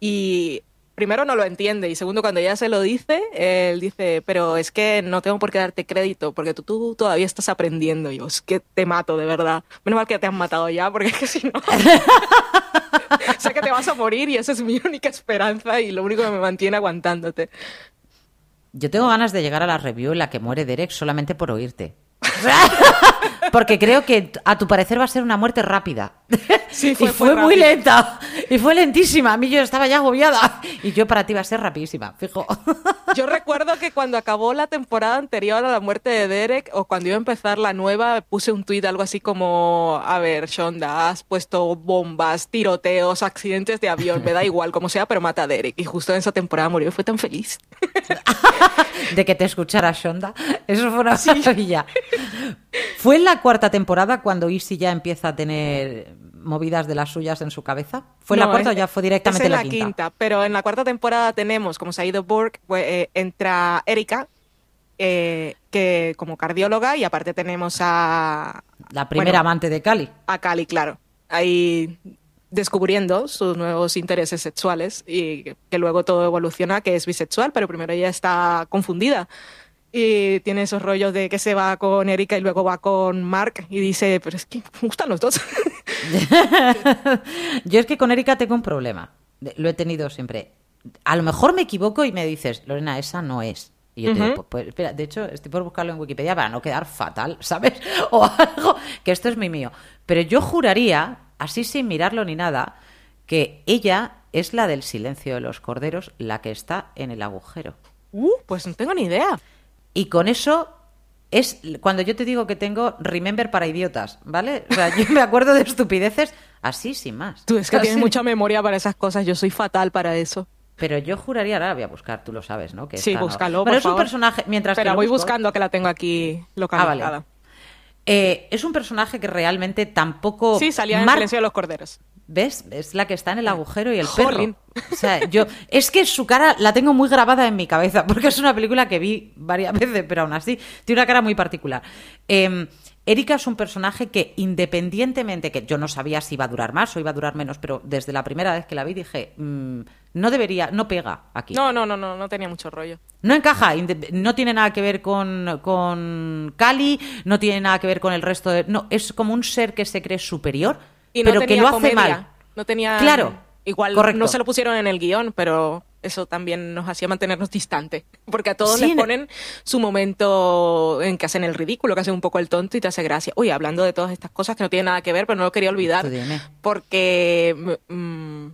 Y primero no lo entiende y segundo cuando ella se lo dice, él dice, pero es que no tengo por qué darte crédito porque tú, tú todavía estás aprendiendo. Y yo, es que te mato, de verdad. Menos mal que te han matado ya porque es que si no... sé que te vas a morir y esa es mi única esperanza y lo único que me mantiene aguantándote. Yo tengo ganas de llegar a la review en la que muere Derek solamente por oírte. Porque creo que a tu parecer va a ser una muerte rápida. Sí, fue- y fue fue muy lenta. Y fue lentísima. A mí yo estaba ya agobiada. Y yo para ti va a ser rapidísima, fijo. Yo recuerdo que cuando acabó la temporada anterior a la muerte de Derek o cuando iba a empezar la nueva, puse un tuit algo así como, a ver, Shonda, has puesto bombas, tiroteos, accidentes de avión, me da igual como sea, pero mata a Derek. Y justo en esa temporada murió y fue tan feliz. de que te escuchara Shonda. Eso fue una maravilla. ¿Fue en la cuarta temporada cuando Izzy ya empieza a tener movidas de las suyas en su cabeza? ¿Fue en la cuarta es- o ya fue directamente es en la, quinta? Pero en la cuarta temporada tenemos, como se ha ido Burke, pues, eh, entra Erika, eh, que como cardióloga, y aparte tenemos a, La primera Bueno. amante de Cali. a Cali, claro, ahí descubriendo sus nuevos intereses sexuales y que luego todo evoluciona que es bisexual, pero primero ella está confundida y tiene esos rollos de que se va con Erika y luego va con Mark y dice, pero es que me gustan los dos. Yo es que con Erika tengo un problema. Lo he tenido siempre. A lo mejor me equivoco y me dices, Lorena, esa no es. Y yo te digo, pues, pues, espera, de hecho, estoy por buscarlo en Wikipedia para no quedar fatal, ¿sabes? O algo, que esto es mi mío. Pero yo juraría, así sin mirarlo ni nada, que ella es la del silencio de los corderos, la que está en el agujero. Uh, pues no tengo ni idea. Y con eso es cuando yo te digo que tengo remember para idiotas, ¿vale? O sea, yo me acuerdo de estupideces así sin más. Tú es que Así. tienes mucha memoria para esas cosas, yo soy fatal para eso. Pero yo juraría, ahora la voy a buscar, tú lo sabes, ¿no? Que Sí, no- búscalo, Bueno, por es un favor. personaje, mientras que Espera, lo voy busco, buscando que la tengo aquí localizada. Ah, vale. eh, es un personaje que realmente tampoco Sí, salía en mar- Silencio de los Corderos. ¿Ves? Es la que está en el agujero y el perro. O sea, yo. Es que su cara la tengo muy grabada en mi cabeza, porque es una película que vi varias veces, pero aún así tiene una cara muy particular. Eh, Erika es un personaje que, independientemente, que yo no sabía si iba a durar más o iba a durar menos, pero desde la primera vez que la vi dije, mm, no debería, no pega aquí. No, no, no, no, no tenía mucho rollo. No encaja, no tiene nada que ver con, con Cali, no tiene nada que ver con el resto de... No, es como un ser que se cree superior, Y no pero tenía que lo hace comedia. mal. No tenía. Claro, Igual correcto. no se lo pusieron en el guion, pero eso también nos hacía mantenernos distantes. Porque a todos Sí, les ne- ponen su momento en que hacen el ridículo, que hacen un poco el tonto y te hace gracia. Uy, hablando de todas estas cosas que no tienen nada que ver, pero no lo quería olvidar. Porque mm,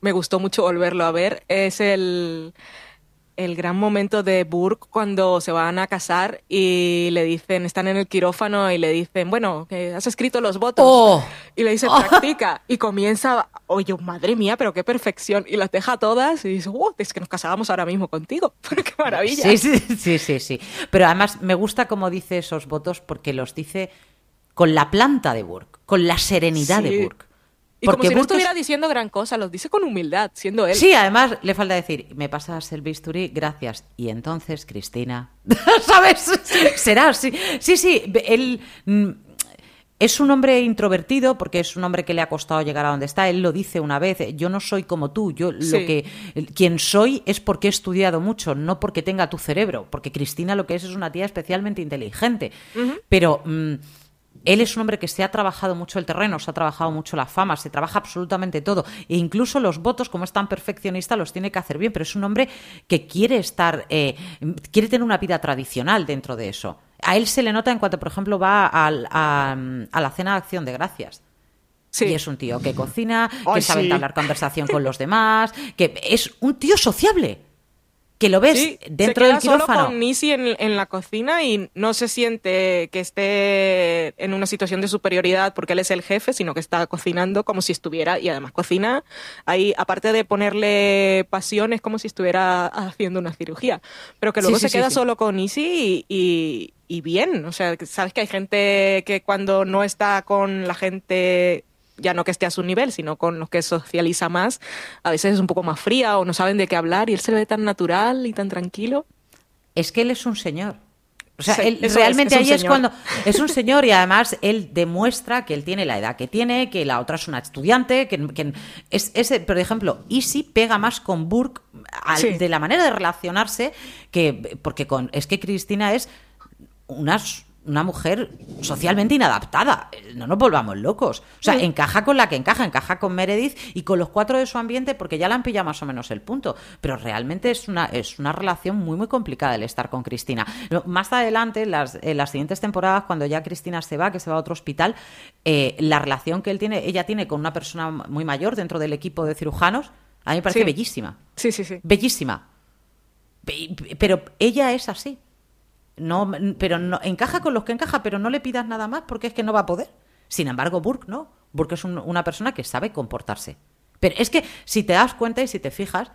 me gustó mucho volverlo a ver. Es el. El gran momento de Burke cuando se van a casar y le dicen, están en el quirófano y le dicen, bueno, que has escrito los votos. ¡Oh! Y le dice, practica. Y comienza, oye, madre mía, pero qué perfección. Y las deja todas y dice, "Uh, es que nos casábamos ahora mismo contigo. Pero qué maravilla. Sí, sí, sí, sí, sí. Pero además me gusta cómo dice esos votos porque los dice con la planta de Burke, con la serenidad Sí. de Burke. Y como si no estuviera diciendo gran cosa, los dice con humildad, siendo él. Sí, además le falta decir, me pasas el bisturí, gracias. Y entonces, Cristina, ¿sabes? Será así. Sí, sí, él mm, es un hombre introvertido porque es un hombre que le ha costado llegar a donde está. Él lo dice una vez, yo no soy como tú, yo lo Sí. que quien soy es porque he estudiado mucho, no porque tenga tu cerebro, porque Cristina lo que es es una tía especialmente inteligente. Pero mm, él es un hombre que se ha trabajado mucho el terreno, se ha trabajado mucho la fama, se trabaja absolutamente todo. E incluso los votos, como es tan perfeccionista, los tiene que hacer bien. Pero es un hombre que quiere estar, eh, quiere tener una vida tradicional dentro de eso. A él se le nota en cuanto, por ejemplo, va al- a, a la cena de acción de gracias. Sí. Y es un tío que cocina, que Ay, sabe sí. entablar conversación con los demás, que es un tío sociable. Que lo ves Sí, dentro se del queda solo con Nisi en, en la cocina y no se siente que esté en una situación de superioridad porque él es el jefe, sino que está cocinando como si estuviera, y además cocina ahí, aparte de ponerle pasión, es como si estuviera haciendo una cirugía. Pero que luego Sí, sí, se queda solo con Nisi y, y- y bien. O sea, sabes que hay gente que cuando no está con la gente ya no que esté a su nivel, sino con los que socializa más, a veces es un poco más fría o no saben de qué hablar y él se ve tan natural y tan tranquilo. es que él es un señor. O sea, Sí, él es, realmente es un ahí es cuando es un señor y además él demuestra que él tiene la edad que tiene, que la otra es una estudiante, que, que es ese, por ejemplo, Easy pega más con Burke al- Sí. de la manera de relacionarse que porque con es que Cristina es una, s- una mujer socialmente inadaptada. No nos volvamos locos. O sea, encaja con la que encaja, encaja con Meredith y con los cuatro de su ambiente porque ya la han pillado más o menos el punto. Pero realmente es una, es una relación muy, muy complicada el estar con Cristina. Más adelante, en las, en las siguientes temporadas, cuando ya Cristina se va, que se va a otro hospital, eh, la relación que él tiene, ella tiene con una persona muy mayor dentro del equipo de cirujanos, a mí me parece Sí. bellísima. Sí, sí, sí. Bellísima. Pe- Pero ella es así. No, pero no, encaja con los que encaja, pero no le pidas nada más porque es que no va a poder. Sin embargo, Burke no. Burke es un- una persona que sabe comportarse. Pero es que si te das cuenta y si te fijas,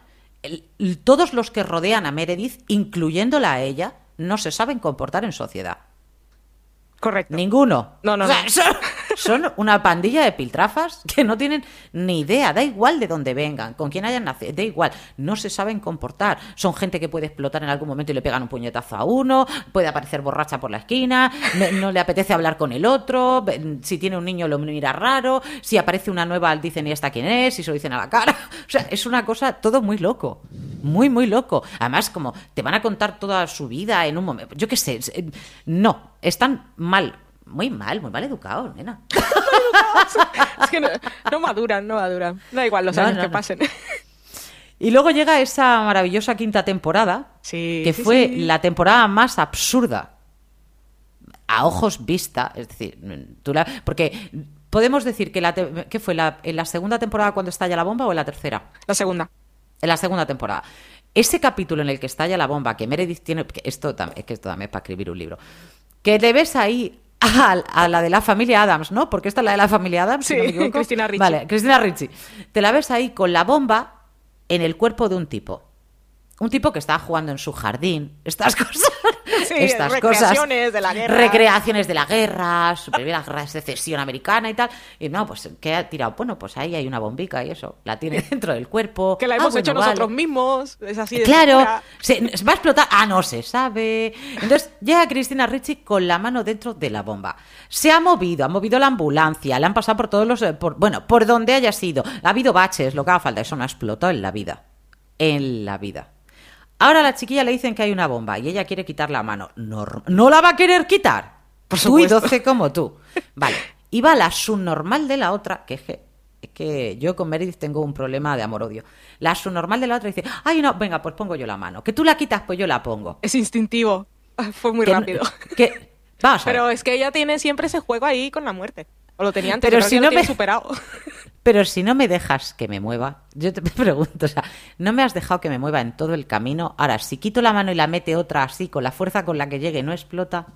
todos los que rodean a Meredith, incluyéndola a ella, no se saben comportar en sociedad. Correcto. Ninguno. No, no, O sea, no. Son, son una pandilla de piltrafas que no tienen ni idea. Da igual de dónde vengan, con quién hayan nacido, da igual. No se saben comportar. Son gente que puede explotar en algún momento y le pegan un puñetazo a uno, puede aparecer borracha por la esquina, no, no le apetece hablar con el otro, si tiene un niño lo mira raro, si aparece una nueva dicen y esta quién es, y se lo dicen a la cara. O sea, es una cosa todo muy loco. Muy, muy loco. Además, como te van a contar toda su vida en un momento. Yo qué sé. eh, No, están mal. Muy mal, muy mal educados, nena. Es que no, no maduran, no maduran. Da igual los No, años no, que pasen. Y luego llega esa maravillosa quinta temporada, Sí, que sí, fue sí. la temporada más absurda a ojos vista, es decir, tú la- porque podemos decir que la te- ¿qué fue la, en la segunda temporada cuando estalla la bomba o en la tercera, La segunda. en la segunda temporada. Ese capítulo en el que estalla la bomba, que Meredith tiene, que esto que esto también es para escribir un libro, que le ves ahí a, a la de la familia Adams, ¿no? Porque esta es la de la familia Adams, si Sí, no. Cristina Ricci. Vale, Cristina Ricci. Te la ves ahí con la bomba en el cuerpo de un tipo. Un tipo que estaba jugando en su jardín. Estas cosas. Sí, estas recreaciones cosas. de la guerra. Recreaciones de la guerra, supervivir la guerra de secesión americana y tal. Y no, pues, ¿qué ha tirado? Bueno, pues ahí hay una bombica y eso. La tiene dentro del cuerpo. Que la Ah, hemos bueno, hecho vale. nosotros mismos. Es así de Claro, se, va a explotar. Ah, no se sabe. Entonces llega Cristina Ricci con la mano dentro de la bomba. Se ha movido, ha movido la ambulancia, le han pasado por todos los. eh, Por, bueno, por donde haya sido. Ha habido baches, lo que haga falta. Eso no ha explotado en la vida. En la vida. Ahora a la chiquilla le dicen que hay una bomba y ella quiere quitar la mano. No, no la va a querer quitar. Por tú y supuesto. 12 como tú. Vale. Y va la subnormal de la otra, que es que, es que yo con Meredith tengo un problema de amor-odio. La subnormal de la otra dice, ay no, venga, pues pongo yo la mano. Que tú la quitas, pues yo la pongo. Es instintivo. Fue muy Que- rápido. Que, vamos a ver. Pero es que ella tiene siempre ese juego ahí con la muerte. O lo tenía antes, Pero creo si no me- superado. Pero si no me dejas que me mueva, yo te pregunto, o sea, no me has dejado que me mueva en todo el camino. Ahora, si quito la mano y la mete otra así, con la fuerza con la que llegue, ¿no explota?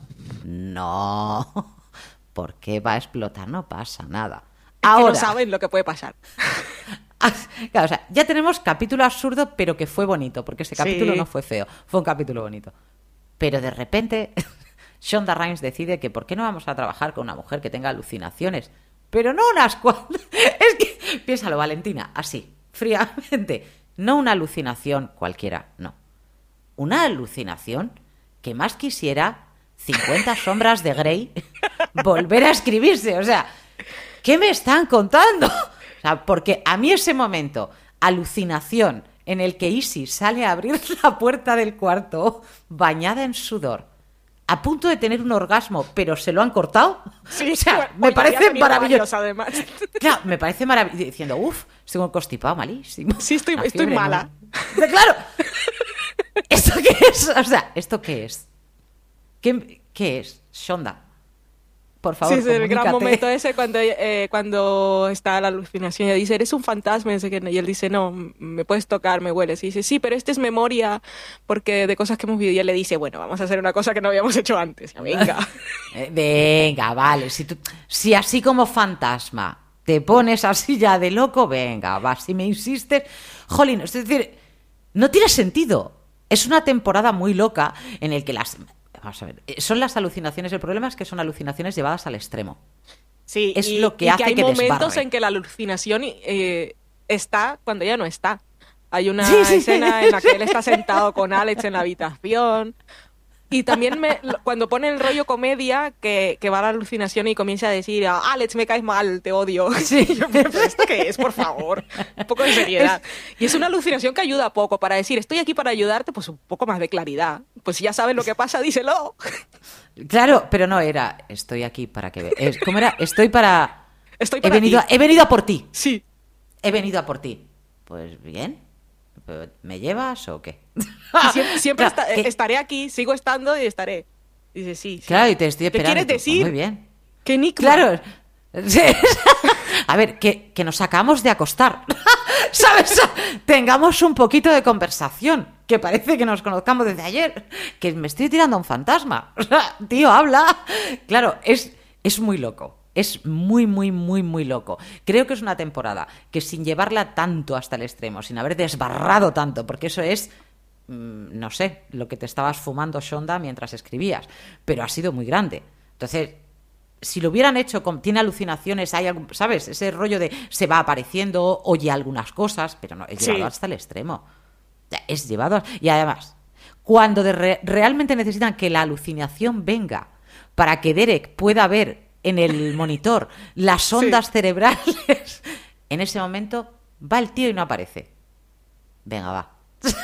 No. ¿Por qué va a explotar? No pasa nada. Es que Ahora, no saben lo que puede pasar. Claro, o sea, ya tenemos capítulo absurdo, pero que fue bonito, porque ese capítulo Sí. no fue feo, fue un capítulo bonito. Pero de repente, Shonda Rhimes decide que ¿por qué no vamos a trabajar con una mujer que tenga alucinaciones? Pero no unas cuantas. Es que, piénsalo, Valentina, así, fríamente. No una alucinación cualquiera, no. Una alucinación que más quisiera 50 sombras de Grey volver a escribirse. O sea, ¿qué me están contando? O sea, porque a mí ese momento, alucinación, en el que Isis sale a abrir la puerta del cuarto bañada en sudor, a punto de tener un orgasmo, pero se lo han cortado. Sí, o sea, me parece maravilloso. además. Claro, me parece maravilloso. Diciendo, uff, estoy constipado malísimo. Sí, estoy- estoy fiebre, ¿no? mala. Claro. ¿Esto qué es? O sea, ¿esto qué es? ¿Qué, qué es? Shonda. Por favor, sí, es el gran momento ese cuando, eh, cuando está la alucinación. Ella dice, eres un fantasma. Y. Y él dice, no, me puedes tocar, me hueles. Y dice, sí, pero esta es memoria porque de cosas que hemos vivido. Y él le dice, bueno, vamos a hacer una cosa que no habíamos hecho antes. Venga. Eh, venga, vale. Si, tú- si así como fantasma te pones así ya de loco, venga, va. Si me insistes, jolín, es decir, no tiene sentido. Es una temporada muy loca en el que las... Vamos a ver, eh, son las alucinaciones. El problema es que son alucinaciones llevadas al extremo. Sí, Es y, lo que y hace hay que momentos desbarre. en que la alucinación eh, está cuando ella no está. Hay una Sí, sí. escena en la que él está sentado con Alex en la habitación. Y también me, cuando pone el rollo comedia, que, que va a la alucinación y comienza a decir, "Ah, Alex, me caes mal, te odio. Sí. Yo, ¿esto qué es, por favor? Un poco de seriedad. Y es una alucinación que ayuda poco para decir, estoy aquí para ayudarte, pues un poco más de claridad. Pues si ya sabes lo que pasa, díselo. Claro, pero no era, estoy aquí para que... es- ¿Cómo era? Estoy para... Estoy He venido, ti. he venido a por ti. Sí. He venido a por ti. Pues bien. ¿Pero ¿Me llevas o qué? Y siempre siempre Claro, esta- que- estaré aquí, sigo estando y estaré. Dice, sí. sí. Claro, y te estoy ¿Qué esperando. quieres y tú, pues decir? Muy bien. Que Nick Claro. Sí. A ver, que, que nos acabamos de acostar. ¿Sabes? Tengamos un poquito de conversación. Que parece que nos conozcamos desde ayer. Que me estoy tirando a un fantasma. O sea, tío, habla. Claro, es, es muy loco. Es muy, muy, muy, muy loco. Creo que es una temporada que sin llevarla tanto hasta el extremo, sin haber desbarrado tanto, porque eso es mm, no sé, lo que te estabas fumando Shonda mientras escribías, pero ha sido muy grande. Entonces, si lo hubieran hecho con tiene alucinaciones, hay algún, ¿sabes? Ese rollo de se va apareciendo, oye algunas cosas, pero no, es Sí. llevado hasta el extremo. Es llevado y además, cuando de re- realmente necesitan que la alucinación venga para que Derek pueda ver en el monitor las ondas cerebrales, en ese momento va el tío y no aparece. Venga, va.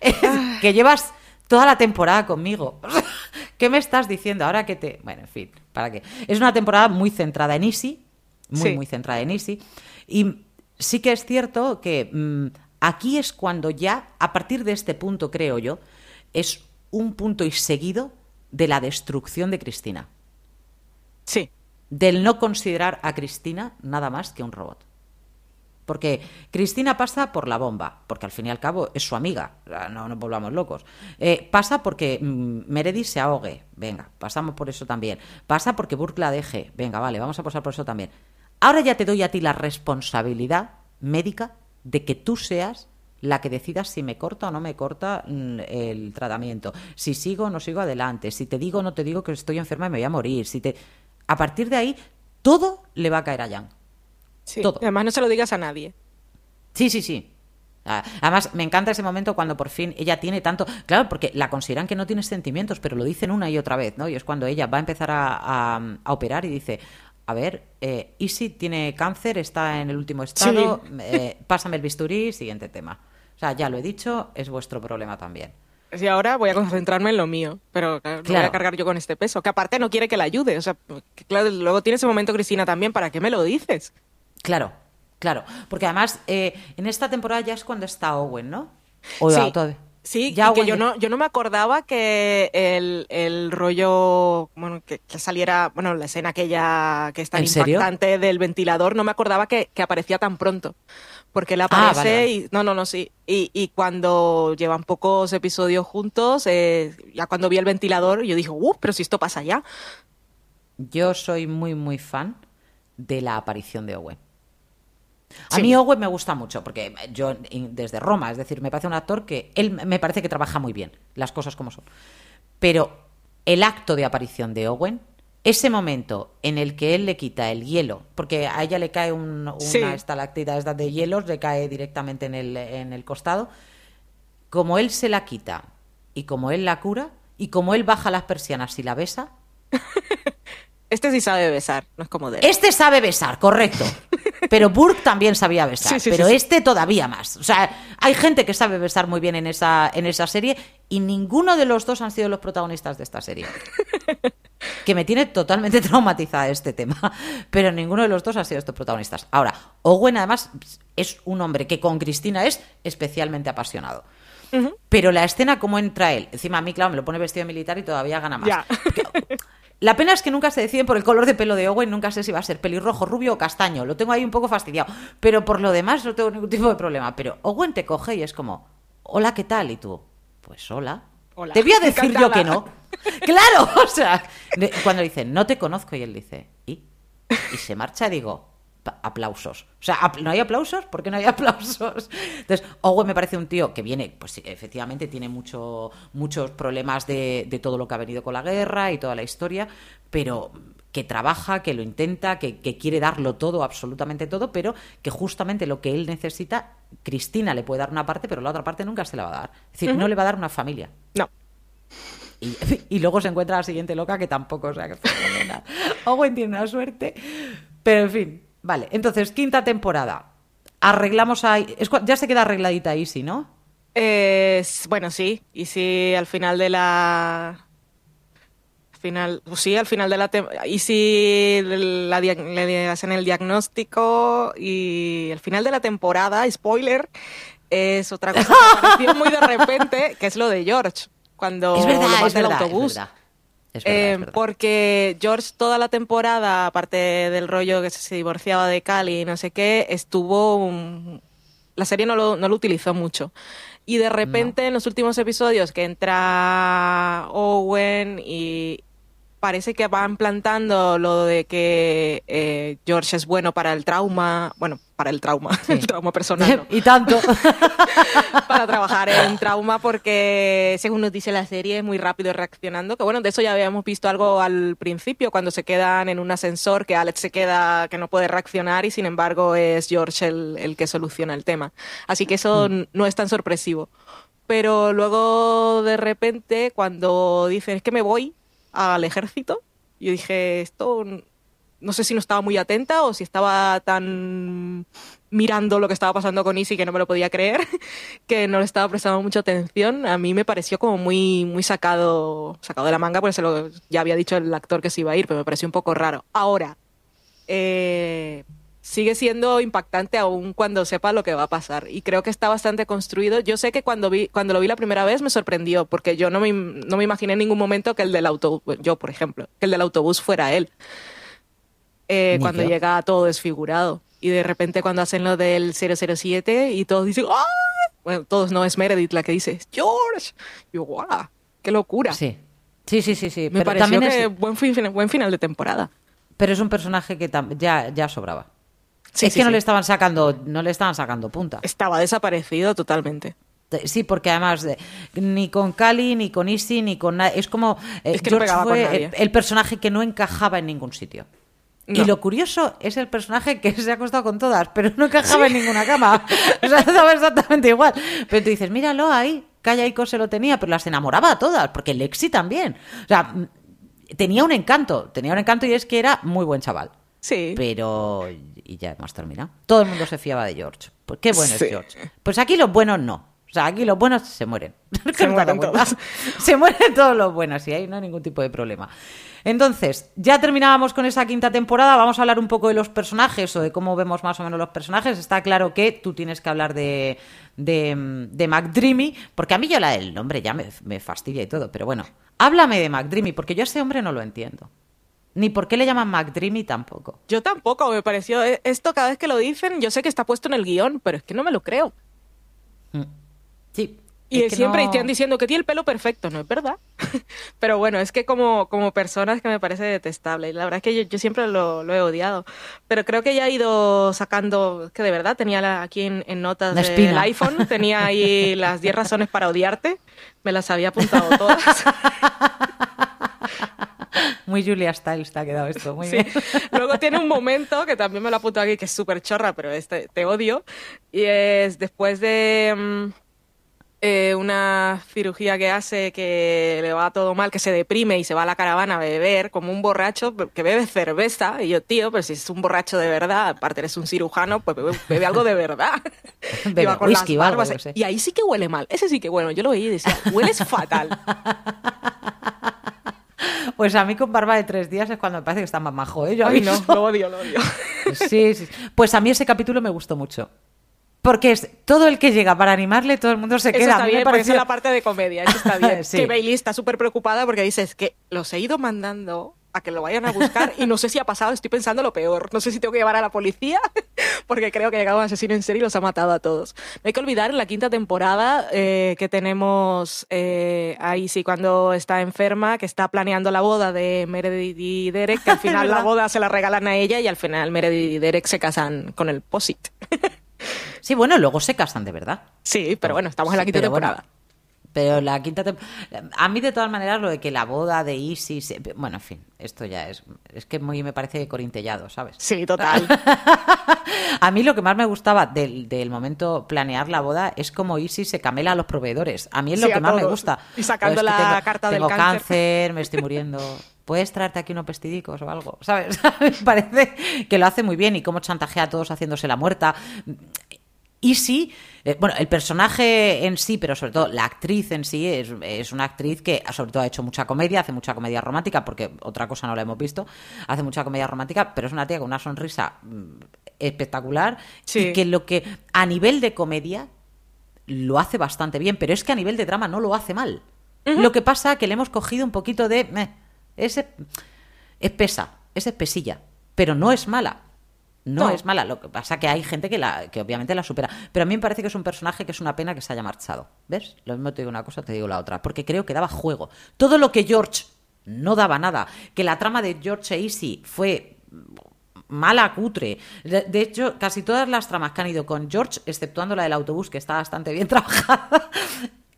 Es que llevas toda la temporada conmigo. ¿Qué me estás diciendo ahora que te... Bueno, en fin, ¿para qué? Es una temporada muy centrada en Easy, muy, Sí. muy centrada en Easy. Y sí que es cierto que mm, aquí es cuando ya, a partir de este punto, creo yo, es un punto y seguido de la destrucción de Cristina. Sí. Del no considerar a Cristina nada más que un robot. Porque Cristina pasa por la bomba, porque al fin y al cabo es su amiga, no nos volvamos locos. Eh, pasa porque mm, Meredith se ahogue, venga, pasamos por eso también. Pasa porque Burke la deje, venga, vale, vamos a pasar por eso también. Ahora ya te doy a ti la responsabilidad médica de que tú seas la que decida si me corta o no me corta mm, el tratamiento, si sigo o no sigo adelante, si te digo o no te digo que estoy enferma y me voy a morir, si te... A partir de ahí, todo le va a caer a Jan. Sí. Todo. Además, no se lo digas a nadie. Sí, sí, sí. Además, me encanta ese momento cuando por fin ella tiene tanto. Claro, porque la consideran que no tiene sentimientos, pero lo dicen una y otra vez, ¿no? Y es cuando ella va a empezar a, a- a operar y dice: A ver, eh, Isi tiene cáncer, está en el último estado, eh, pásame el bisturí, siguiente tema. O sea, ya lo he dicho, es vuestro problema también. Y ahora voy a concentrarme en lo mío, pero claro, no voy a cargar yo con este peso, que aparte no quiere que la ayude. O sea, que claro, luego tiene ese momento Cristina también, ¿para qué me lo dices? Claro, claro. Porque además, eh, en esta temporada ya es cuando está Owen, ¿no? O sí, todavía- sí ya y que yo no, yo no me acordaba que el, el rollo, bueno, que, que saliera, bueno, la escena aquella que es tan ¿En serio? impactante del ventilador, no me acordaba que, que aparecía tan pronto. Porque él Ah, aparece vale. y. No, no, no, sí. Y, y cuando llevan pocos episodios juntos, eh, ya cuando vi el ventilador, yo dije, uh, pero si esto pasa ya. Yo soy muy, muy fan de la aparición de Owen. A Sí. mí Owen me gusta mucho, porque yo desde Roma, es decir, me parece un actor que él me parece que trabaja muy bien, las cosas como son. Pero el acto de aparición de Owen, ese momento en el que él le quita el hielo, porque a ella le cae un- una Sí. estalactita esta de hielos, le cae directamente en el, en el costado, como él se la quita y como él la cura y como él baja las persianas y la besa, Este sí sabe besar, no es como de. Este sabe besar, correcto. Pero Burke también sabía besar, Sí, sí, pero sí, este todavía más. O sea, hay gente que sabe besar muy bien en esa, en esa serie y ninguno de los dos han sido los protagonistas de esta serie. Que me tiene totalmente traumatizada este tema. Pero ninguno de los dos ha sido estos protagonistas. Ahora, Owen además es un hombre que con Cristina es especialmente apasionado. Pero la escena, como entra él, encima a mí, claro, me lo pone vestido de militar y todavía gana más. La pena es que nunca se deciden por el color de pelo de Owen, nunca sé si va a ser pelirrojo, rubio o castaño. Lo tengo ahí un poco fastidiado. Pero por lo demás no tengo ningún tipo de problema. Pero Owen te coge y es como, hola, ¿qué tal? Y tú, pues hola. Hola. Te voy a decir yo que no. Claro, o sea, cuando dice, no te conozco, y él dice, ¿y? Y se marcha, digo, aplausos. O sea, ¿no hay aplausos? ¿Por qué no hay aplausos? Entonces, Owen me parece un tío que viene, pues efectivamente tiene mucho, muchos problemas de, de todo lo que ha venido con la guerra y toda la historia, pero que trabaja, que lo intenta, que, que quiere darlo todo, absolutamente todo, pero que justamente lo que él necesita, Cristina le puede dar una parte, pero la otra parte nunca se la va a dar. Es decir, no le va a dar una familia. No. Y, y luego se encuentra la siguiente loca que tampoco, o sea, que fenomenal. Owen tiene una suerte. Pero en fin, vale. Entonces, quinta temporada. Arreglamos ahí. es cua- ya se queda arregladita Easy, ¿no? Eh, bueno, sí. Y si al final de la. Final, pues sí, al final de la y si la le hacen el diagnóstico y al final de la temporada, spoiler, es otra cosa que apareció muy de repente, que es lo de George, cuando es verdad, es el autobús. Es verdad. Es verdad, Eh, es verdad. porque George toda la temporada, aparte del rollo que se divorciaba de Cali y no sé qué, estuvo... un- La serie no lo, no lo utilizó mucho. Y de repente en los últimos episodios que entra Owen y parece que van plantando lo de que eh, George es bueno para el trauma, bueno, para el trauma, el trauma personal. ¿no? y tanto. para trabajar en trauma porque, según nos dice la serie, es muy rápido reaccionando. Que bueno, de eso ya habíamos visto algo al principio, cuando se quedan en un ascensor, que Alex se queda, que no puede reaccionar y sin embargo es George el, el que soluciona el tema. Así que eso n- no es tan sorpresivo. Pero luego, de repente, cuando dicen, es que me voy al ejército, yo dije, esto no sé si no estaba muy atenta o si estaba tan mirando lo que estaba pasando con Izzy que no me lo podía creer, que no le estaba prestando mucha atención. A mí me pareció como muy, muy sacado, sacado de la manga, porque se lo, ya había dicho el actor que se iba a ir, pero me pareció un poco raro. Ahora, eh, sigue siendo impactante aún cuando sepa lo que va a pasar. Y creo que está bastante construido. Yo sé que cuando, vi, cuando lo vi la primera vez me sorprendió, porque yo no me, no me imaginé en ningún momento que el del autobús, yo por ejemplo, que el del autobús fuera él. Eh, cuando llega todo desfigurado. Y de repente cuando hacen lo del 007 y todos dicen, ¡ah! Bueno, todos no, es Meredith la que dice, George. Y yo, ¡guau! ¡Qué locura! Sí. Sí, sí, sí, sí. Me Pero pareció también que es, buen, fin- buen final de temporada. pero es un personaje que ya, ya sobraba. Sí, es sí, que no sí. le estaban sacando, no le estaban sacando punta. Estaba desaparecido totalmente. Sí, porque además de- ni con Cali, ni con Isi, ni con nadie. Es como eh, Es que George fue el, el personaje que no encajaba en ningún sitio. Y lo curioso es el personaje que se ha acostado con todas, pero no encajaba en ninguna cama. O sea, estaba exactamente igual. Pero tú dices, míralo ahí, Calla Ico se lo tenía, pero las enamoraba a todas, porque Lexi también. O sea, tenía un encanto, tenía un encanto y es que era muy buen chaval. Sí. Pero, y ya hemos terminado. Todo el mundo se fiaba de George. Pues qué bueno Sí. es George. Pues aquí los buenos no. O sea, aquí los buenos se mueren. Se mueren todos los buenos y ahí no hay ningún tipo de problema. Entonces, ya terminábamos con esa quinta temporada. Vamos a hablar un poco de los personajes o de cómo vemos más o menos los personajes. Está claro que tú tienes que hablar de, de, de McDreamy, porque a mí yo la del nombre ya me, me fastidia y todo. Pero bueno, háblame de McDreamy, porque yo a ese hombre no lo entiendo. Ni por qué le llaman McDreamy tampoco. Yo tampoco, me pareció. eh, Esto cada vez que lo dicen, yo sé que está puesto en el guion, pero es que no me lo creo. Sí. Y es que siempre no- están diciendo que tiene el pelo perfecto, no es verdad. Pero bueno, es que como, como persona es que me parece detestable. Y la verdad es que yo, yo siempre lo, lo he odiado. Pero creo que ya ha ido sacando, que de verdad tenía la- aquí en, en notas del espina. iPhone, tenía ahí las 10 razones para odiarte. Me las había apuntado todas. Muy Julia Stiles te ha quedado esto. Muy Sí. bien. Luego tiene un momento que también me lo apunto aquí, que es súper chorra, pero este te odio. Y es después de mm, eh, una cirugía que hace que le va todo mal, que se deprime y se va a la caravana a beber como un borracho que bebe cerveza. Y yo, tío, pero si es un borracho de verdad, aparte eres un cirujano, pues bebe, bebe algo de verdad. Bebe con whisky las algo, barbas. yo sé. Y ahí sí que huele mal. Ese sí que bueno. Yo lo veía y decía, hueles fatal. Pues a mí con barba de tres días es cuando me parece que está más majo, ¿eh? Yo Ay, no, lo odio, lo odio. Sí, sí. Pues a mí ese capítulo me gustó mucho. Porque es todo el que llega para animarle, todo el mundo se Eso queda. Está me bien, porque pareció- es la parte de comedia, eso está bien. Sí. Que Bailey está súper preocupada porque dice, es que los he ido mandando a que lo vayan a buscar y no sé si ha pasado, estoy pensando lo peor. No sé si tengo que llevar a la policía porque creo que ha llegado un asesino en serie y los ha matado a todos. No hay que olvidar en la quinta temporada eh, que tenemos eh, ahí sí cuando está enferma, que está planeando la boda de Meredith y Derek, que al final la boda se la regalan a ella y al final Meredith y Derek se casan con el POSIT. Sí, bueno, luego se casan de verdad. Sí, pero bueno, estamos en la Sí, quinta bueno, temporada. Pero la quinta temporada. A mí, de todas maneras, lo de que la boda de Isis. se- Bueno, en fin, esto ya es. Es que muy me parece corintellado, ¿sabes? Sí, total. A mí lo que más me gustaba del, del momento planear la boda es como Isis se camela a los proveedores. A mí es lo que más me gusta. Y sacando Pues que la tengo, carta del tengo cáncer. cáncer, me estoy muriendo. ¿Puedes traerte aquí unos pestidicos o algo? ¿Sabes? me parece que lo hace muy bien y cómo chantajea a todos haciéndose la muerta. Y sí, eh, bueno, el personaje en sí, pero sobre todo la actriz en sí, es, es una actriz que sobre todo ha hecho mucha comedia, hace mucha comedia romántica, porque otra cosa no la hemos visto, hace mucha comedia romántica, pero es una tía con una sonrisa mm, espectacular Sí. y que lo que a nivel de comedia lo hace bastante bien, pero es que a nivel de drama no lo hace mal. Lo que pasa que le hemos cogido un poquito de... meh, ese, es pesa, es espesilla, pero no es mala. No, No. es mala, lo que pasa que hay gente que, la, que obviamente la supera. Pero a mí me parece que es un personaje que es una pena que se haya marchado. ¿Ves? Lo mismo te digo una cosa, te digo la otra. Porque creo que daba juego. Todo lo que George no daba nada. Que la trama de George e Easy fue mala, cutre. De, de hecho, casi todas las tramas que han ido con George, exceptuando la del autobús, que está bastante bien trabajada,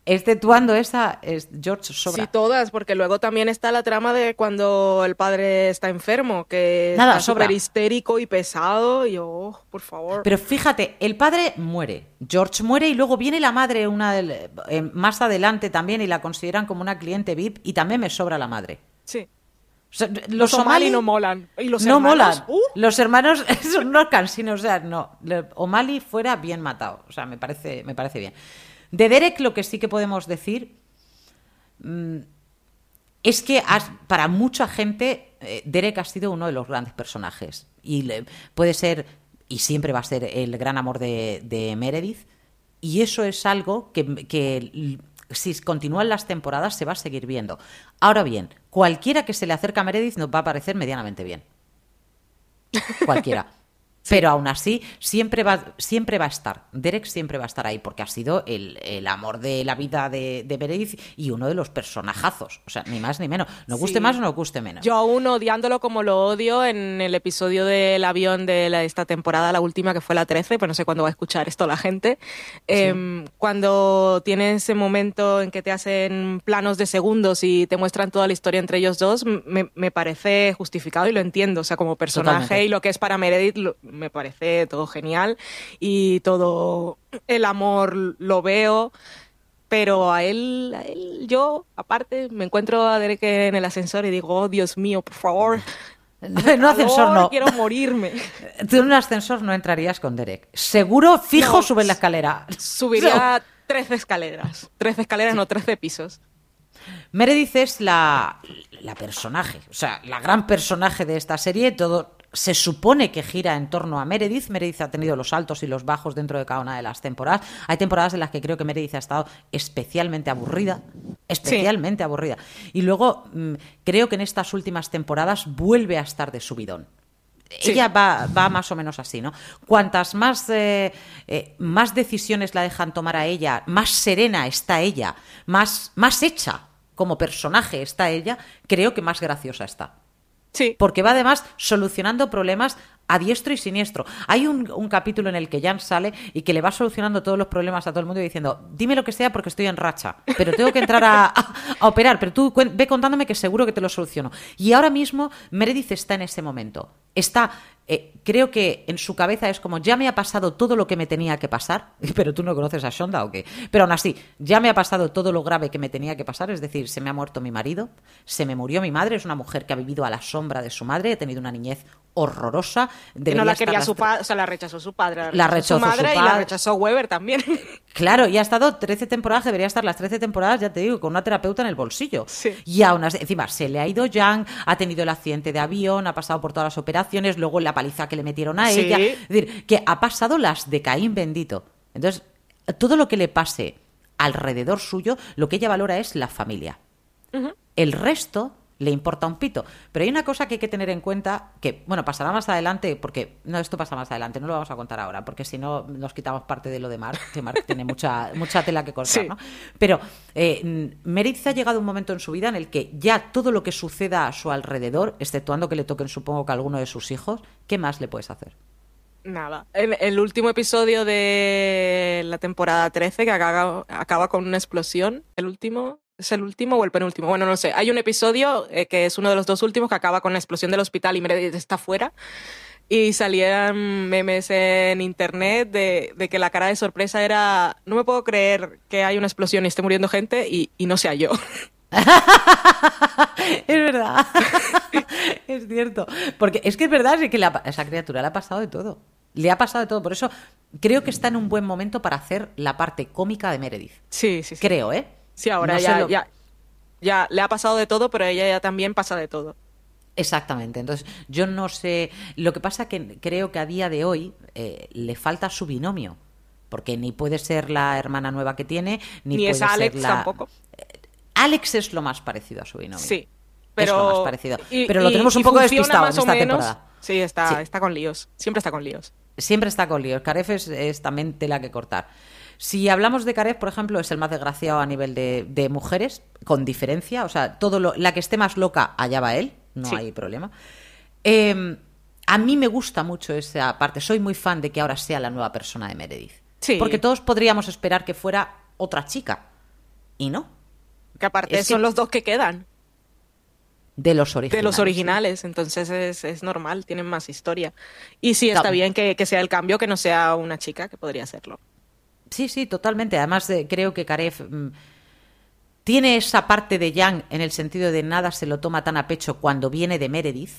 exceptuando esa, es George sobra. Sí, todas, porque luego también está la trama de cuando el padre está enfermo, que Nada, está sobra. histérico y pesado, y yo, oh, por favor. Pero fíjate, el padre muere, George muere y luego viene la madre una eh, más adelante también y la consideran como una cliente VIP y también me sobra la madre. sí. O sea, los, Los O'Malley no molan. ¿Y los no hermanos? molan. Uh. Los hermanos son unos cansinos, o sea, no. Le- O'Malley fuera bien matado, o sea, me parece, me parece bien. De Derek lo que sí que podemos decir mm, es que has- para mucha gente eh, Derek ha sido uno de los grandes personajes y le- puede ser y siempre va a ser el gran amor de, de Meredith y eso es algo que, que si continúan las temporadas se va a seguir viendo. Ahora bien, cualquiera que se le acerque a Meredith nos va a parecer medianamente bien. Cualquiera. Pero aún así, siempre va, siempre va a estar. Derek siempre va a estar ahí, porque ha sido el, el amor de la vida de, de Meredith y uno de los personajazos. O sea, ni más ni menos. Nos guste Sí. más o nos guste menos. Yo aún odiándolo como lo odio en el episodio del avión de la- esta temporada, la última que fue la 13, pues no sé cuándo va a escuchar esto la gente. Em, cuando tiene ese momento en que te hacen planos de segundos y te muestran toda la historia entre ellos dos, me, me parece justificado y lo entiendo. O sea, como personaje Totalmente. y lo que es para Meredith lo- me parece todo genial y todo el amor lo veo. Pero a él, a él, yo, aparte, me encuentro a Derek en el ascensor y digo, oh, Dios mío, por favor. No, ascensor Calor, no. Quiero morirme. Tú en un ascensor no entrarías con Derek. Seguro, fijo, No. subes la escalera. Subiría 13 escaleras. 13 escaleras, no 13 pisos. Meredith es la, la personaje, o sea, la gran personaje de esta serie. Todo se supone que gira en torno a Meredith. Meredith ha tenido los altos y los bajos dentro de cada una de las temporadas. Hay temporadas en las que creo que Meredith ha estado especialmente aburrida. Especialmente aburrida. Y luego mm, creo que en estas últimas temporadas vuelve a estar de subidón. Sí. Ella va, va más o menos así, ¿no? Cuantas más, eh, eh, más decisiones la dejan tomar a ella, más serena está ella, más, más hecha como personaje está ella, creo que más graciosa está. Sí. Porque va además solucionando problemas a diestro y siniestro. Hay un, capítulo en el que Jan sale y que le va solucionando todos los problemas a todo el mundo y diciendo, dime lo que sea porque estoy en racha, pero tengo que entrar a, operar, pero tú ve contándome que seguro que te lo soluciono. Y ahora mismo Meredith está en ese momento. Está, eh, creo que en su cabeza es como, ya me ha pasado todo lo que me tenía que pasar, pero tú no conoces a Shonda o qué. Pero aún así, ya me ha pasado todo lo grave que me tenía que pasar, es decir, se me ha muerto mi marido, se me murió mi madre, es una mujer que ha vivido a la sombra de su madre, ha tenido una niñez horrorosa. Que no la quería su padre, o sea, la rechazó su padre, La rechazó su madre y la rechazó Weber también. Claro, y ha estado 13 temporadas, debería estar las 13 temporadas, ya te digo, con una terapeuta en el bolsillo. Sí. Y aún así, encima, se le ha ido Yang, ha tenido el accidente de avión, ha pasado por todas las operaciones, luego la paliza que le metieron a Sí. ella. Es decir, que ha pasado las de Caín bendito. Entonces, todo lo que le pase alrededor suyo, lo que ella valora es la familia. El resto le importa un pito. Pero hay una cosa que hay que tener en cuenta, que, bueno, pasará más adelante, porque, no, esto pasa más adelante, no lo vamos a contar ahora, porque si no nos quitamos parte de lo de Mark, que Mark tiene mucha, mucha tela que cortar, Sí. ¿no? Pero eh, Meredith ha llegado un momento en su vida en el que ya todo lo que suceda a su alrededor, exceptuando que le toquen, supongo que a alguno de sus hijos, ¿qué más le puedes hacer? Nada. En el último episodio de la temporada 13, que acaba, acaba con una explosión, el último, ¿es el último o el penúltimo? Bueno, no sé. Hay un episodio eh, que es uno de los dos últimos que acaba con la explosión del hospital y Meredith está fuera. Y salían memes en internet de, de que la cara de sorpresa era, no me puedo creer que hay una explosión y esté muriendo gente y, y no sea yo. es verdad. es cierto. Porque es que es verdad es que la- esa criatura le ha pasado de todo. Le ha pasado de todo. Por eso creo que está en un buen momento para hacer la parte cómica de Meredith. Sí, sí, sí. Creo, ¿eh? Sí, ahora No ya, lo- ya, ya le ha pasado de todo, pero a ella ya también pasa de todo. Exactamente. Entonces, yo no sé. Lo que pasa que creo que a día de hoy eh, le falta su binomio. Porque ni puede ser la hermana nueva que tiene, ni, Ni, puede es Alex ser la. tampoco. Alex es lo más parecido a su binomio. Sí. Es Pero, lo más parecido. y- pero lo y- tenemos un poco despistado en esta menos. temporada. Sí, está, Sí. está con líos. Siempre está con líos. Siempre está con líos. Caref es, es también tela que cortar. Si hablamos de Caref, por ejemplo, es el más desgraciado a nivel de, de mujeres, con diferencia. O sea, todo lo, la que esté más loca, allá va él, no Sí. hay problema. Eh, a mí me gusta mucho esa parte. Soy muy fan de que ahora sea la nueva persona de Meredith. Sí. Porque todos podríamos esperar que fuera otra chica. Y no. Que aparte Es que- son los dos que quedan De los originales. de los originales. Entonces es, es normal, tienen más historia. Y sí, está Claro. bien que, que sea el cambio, que no sea una chica, que podría serlo. Sí, sí, totalmente. Además, eh, creo que Karef mm, tiene esa parte de Yang en el sentido de nada se lo toma tan a pecho cuando viene de Meredith.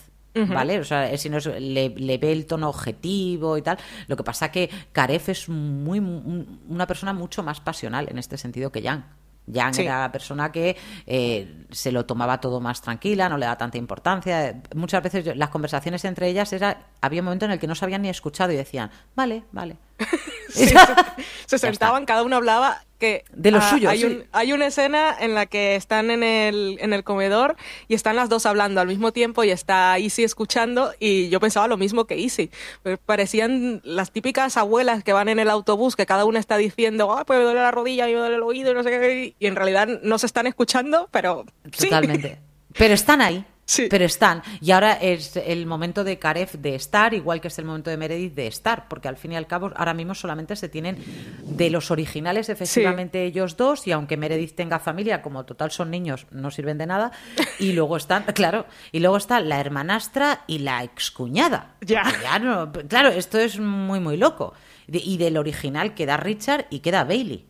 ¿Vale? O sea, si no es- le, le ve el tono objetivo y tal. Lo que pasa que Karef es muy un- una persona mucho más pasional en este sentido que Yang. Yang Sí. era la persona que eh, se lo tomaba todo más tranquila, no le da tanta importancia. Muchas veces yo- las conversaciones entre ellas era, había un momento en el que no se habían ni escuchado y decían, vale, vale. Sí, se, sentaban, cada uno hablaba que De lo ah, suyo, hay, sí. un- hay una escena en la que están en el, en el comedor y están las dos hablando al mismo tiempo y está Easy escuchando y yo pensaba lo mismo que Easy. Pues Parecían las típicas abuelas que van en el autobús que cada una está diciendo, ah, pues me duele la rodilla, me duele el oído y no sé qué, y en realidad no se están escuchando, pero sí. Totalmente. Pero están ahí. Sí. Pero están. Y ahora es el momento de Karef de estar, igual que es el momento de Meredith de estar, porque al fin y al cabo ahora mismo solamente se tienen de los originales efectivamente ellos dos, y aunque Meredith tenga familia, como total son niños, no sirven de nada. Y luego están, claro, y luego está la hermanastra y la excuñada. Ya. no- claro, esto es muy, muy loco. Y del original queda Richard y queda Bailey.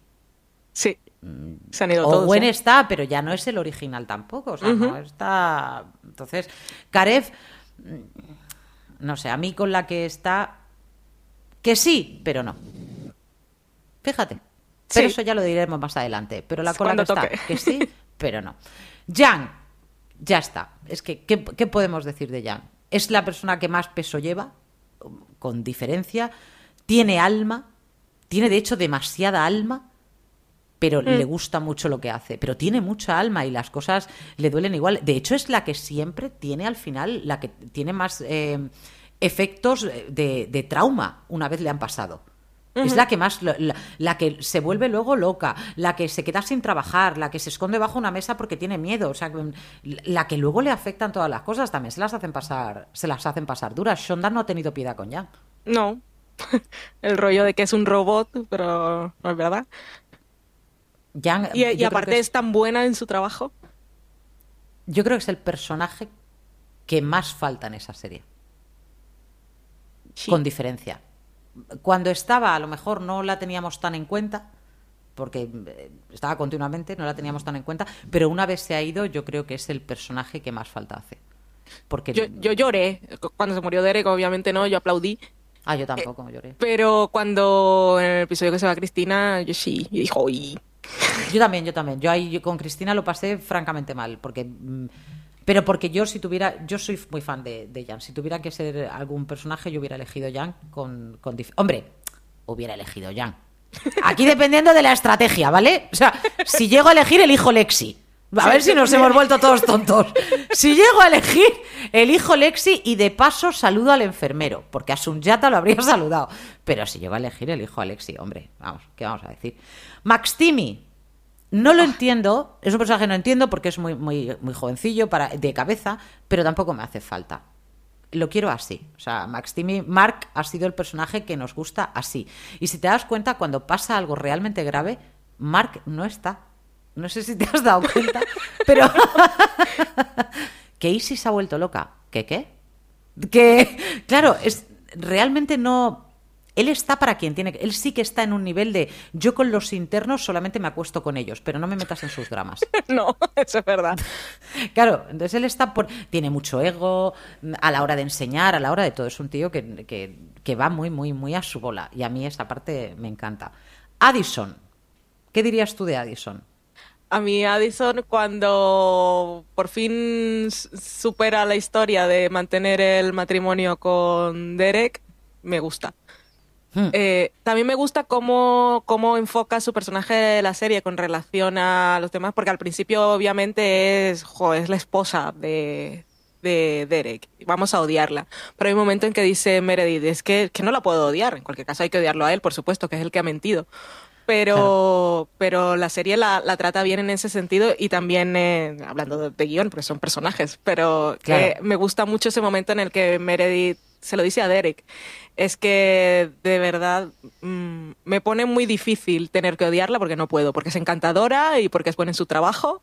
Sí. Se han ido todos. ¿eh? está, pero ya no es el original tampoco. O sea, no está. Entonces, Karev, mm, no sé, a mí con la que está. Que sí, pero no. Fíjate. Pero Sí. eso ya lo diremos más adelante. Pero la con la Cuando que está, que sí, pero no. Jan, ya está. Es que, ¿qué, qué podemos decir de Jan? Es la persona que más peso lleva, con diferencia. Tiene alma. Tiene, de hecho, demasiada alma pero le gusta mucho lo que hace. Pero tiene mucha alma y las cosas le duelen igual. De hecho, es la que siempre tiene al final, la que tiene más eh, efectos de, de trauma una vez le han pasado. Es la que más, la, que se vuelve luego loca, la que se queda sin trabajar, la que se esconde bajo una mesa porque tiene miedo, o sea, que, la que luego le afectan todas las cosas también se las hacen pasar, se las hacen pasar duras. Shonda no ha tenido piedad con Jan. No. el rollo de que es un robot, pero no es verdad. Y, aparte es tan buena en su trabajo. Yo creo que es el personaje que más falta en esa serie. Sí. Con diferencia. Cuando estaba, a lo mejor no la teníamos tan en cuenta, porque eh, estaba continuamente, no la teníamos tan en cuenta, pero una vez se ha ido, yo creo que es el personaje que más falta hace. Porque Yo, yo lloré cuando se murió Derek, obviamente no, yo aplaudí. Ah, yo tampoco lloré. Pero cuando en el episodio que se va Cristina, yo sí, yo dije, "Uy". Yo también, yo también. Yo ahí con Cristina lo pasé francamente mal, porque mm, pero porque yo si tuviera, yo soy muy fan de, de Jan. Si tuviera que ser algún personaje, yo hubiera elegido Jan con, con hombre, hubiera elegido Jan. Aquí dependiendo de la estrategia, ¿vale? O sea, si llego a elegir, elijo Lexi. A ver si nos hemos vuelto todos tontos. Si llego a elegir, elijo Lexi y de paso saludo al enfermero, porque a Sunyata lo habría saludado. Pero si llego a elegir, elijo a Lexi, hombre. Vamos, ¿qué vamos a decir? Max Timmy, no lo entiendo, es un personaje que no entiendo porque es muy, muy, muy jovencillo para, de cabeza, pero tampoco me hace falta. Lo quiero así. O sea, Max Timmy, Mark ha sido el personaje que nos gusta así. Y si te das cuenta, cuando pasa algo realmente grave, Mark no está. No sé si te has dado cuenta, pero que Isis se ha vuelto loca. ¿Qué qué? Que, claro, es realmente no. Él está para quien tiene que. Él sí que está en un nivel de. Yo con los internos solamente me acuesto con ellos, pero no me metas en sus dramas. No, eso es verdad. Claro, entonces él está por. Tiene mucho ego a la hora de enseñar, a la hora de todo. Es un tío que, que, que va muy, muy, muy a su bola. Y a mí esa parte me encanta. Addison. ¿Qué dirías tú de Addison? A mí Addison cuando por fin supera la historia de mantener el matrimonio con Derek, me gusta. Hmm. Eh, también me gusta cómo, cómo enfoca su personaje de la serie con relación a los demás, porque al principio obviamente es, jo, es la esposa de, de Derek. Vamos a odiarla. Pero hay un momento en que dice Meredith, es que, que no la puedo odiar. En cualquier caso hay que odiarlo a él, por supuesto, que es el que ha mentido. Pero, pero la serie la, la trata bien en ese sentido y también, eh, hablando de, de guion, porque son personajes, pero Claro. eh, me gusta mucho ese momento en el que Meredith se lo dice a Derek. Es que de verdad mm, me pone muy difícil tener que odiarla porque no puedo, porque es encantadora y porque es buena en su trabajo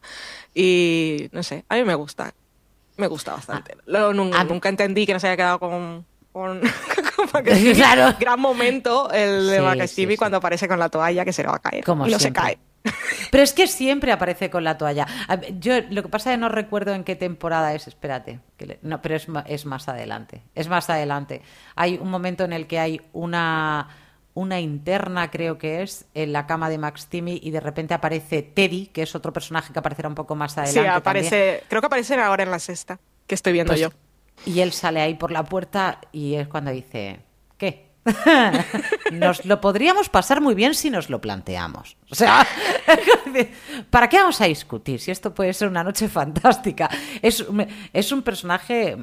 y no sé, a mí me gusta, me gusta bastante. Luego, nun- a mí- nunca entendí que no se haya quedado con... Macastivi. Claro. Gran momento el de Sí, Macastivi sí, sí. cuando aparece con la toalla que se le va a caer. Como y no siempre. se cae. Pero es que siempre aparece con la toalla. Yo lo que pasa es que no recuerdo en qué temporada es, espérate. que le- no, pero es, es más adelante. Es más adelante. Hay un momento en el que hay una, una interna, creo que es, en la cama de Max Timmy y de repente aparece Teddy, que es otro personaje que aparecerá un poco más Sí, adelante. también. aparece, creo que aparece ahora en la sexta, que estoy viendo Pues, yo. Y él sale ahí por la puerta y es cuando dice, ¿qué? nos lo podríamos pasar muy bien si nos lo planteamos. O sea, ¿para qué vamos a discutir si esto puede ser una noche fantástica? Es, es un personaje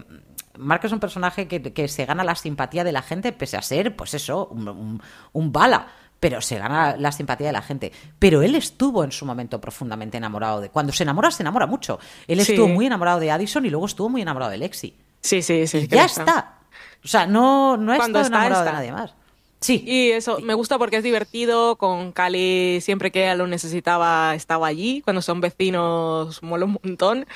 Mark es un personaje que, se gana la simpatía de la gente, pese a ser, pues eso, un, bala pero se gana la simpatía de la gente. Pero él estuvo en su momento profundamente enamorado de. Cuando se enamora, se enamora mucho. Él estuvo muy enamorado de Addison y luego estuvo muy enamorado de Lexi. Sí, sí, sí. ya está. O sea, no, no ha estado enamorado de nadie más. Sí. Y eso me gusta porque es divertido. Con Cali, siempre que ella lo necesitaba, estaba allí. Cuando son vecinos, mola un montón.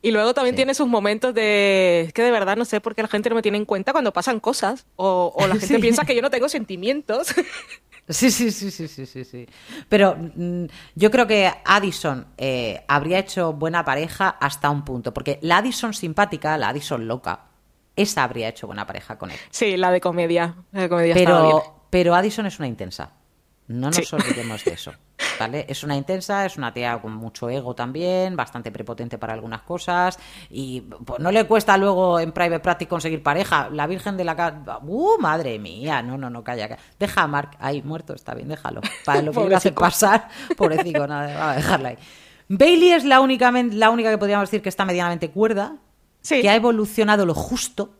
Y luego también tiene sus momentos de. Es que de verdad no sé por qué la gente no me tiene en cuenta cuando pasan cosas. O, la gente piensa que yo no tengo sentimientos. Sí, sí, sí, sí, sí, sí, sí. Pero mm, yo creo que Addison eh, habría hecho buena pareja hasta un punto. Porque la Addison simpática, la Addison loca, esa habría hecho buena pareja con él. Sí, la de comedia. La de comedia pero, pero Addison es una intensa. No nos olvidemos de eso. ¿Vale? Es una intensa, es una tía con mucho ego también, bastante prepotente para algunas cosas y pues, no le cuesta luego en private practice conseguir pareja. La Virgen de la Casa... ¡Uh, madre mía! No, no, no, calla. Deja a Mark ahí muerto, está bien, déjalo. Para lo que le hace pasar, pobrecito, nada, vamos a dejarla ahí. Bailey es la única, la única que podríamos decir que está medianamente cuerda, que ha evolucionado lo justo,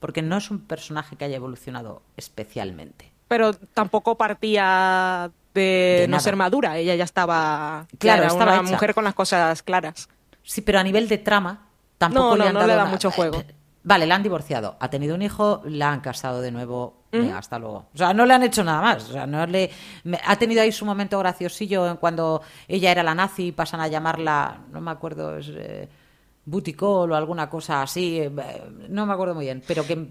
porque no es un personaje que haya evolucionado especialmente. Pero tampoco partía de, no ser madura, ella ya estaba. Claro, estaba una mujer con las cosas claras. Sí, pero a nivel de trama, tampoco le han dado le da mucho juego. Vale, la han divorciado, ha tenido un hijo, la han casado de nuevo, hasta luego. O sea, no le han hecho nada más. O sea, no le... Ha tenido ahí su momento graciosillo cuando ella era la nazi y pasan a llamarla, no me acuerdo, es, eh, Buticol o alguna cosa así, eh, no me acuerdo muy bien, pero que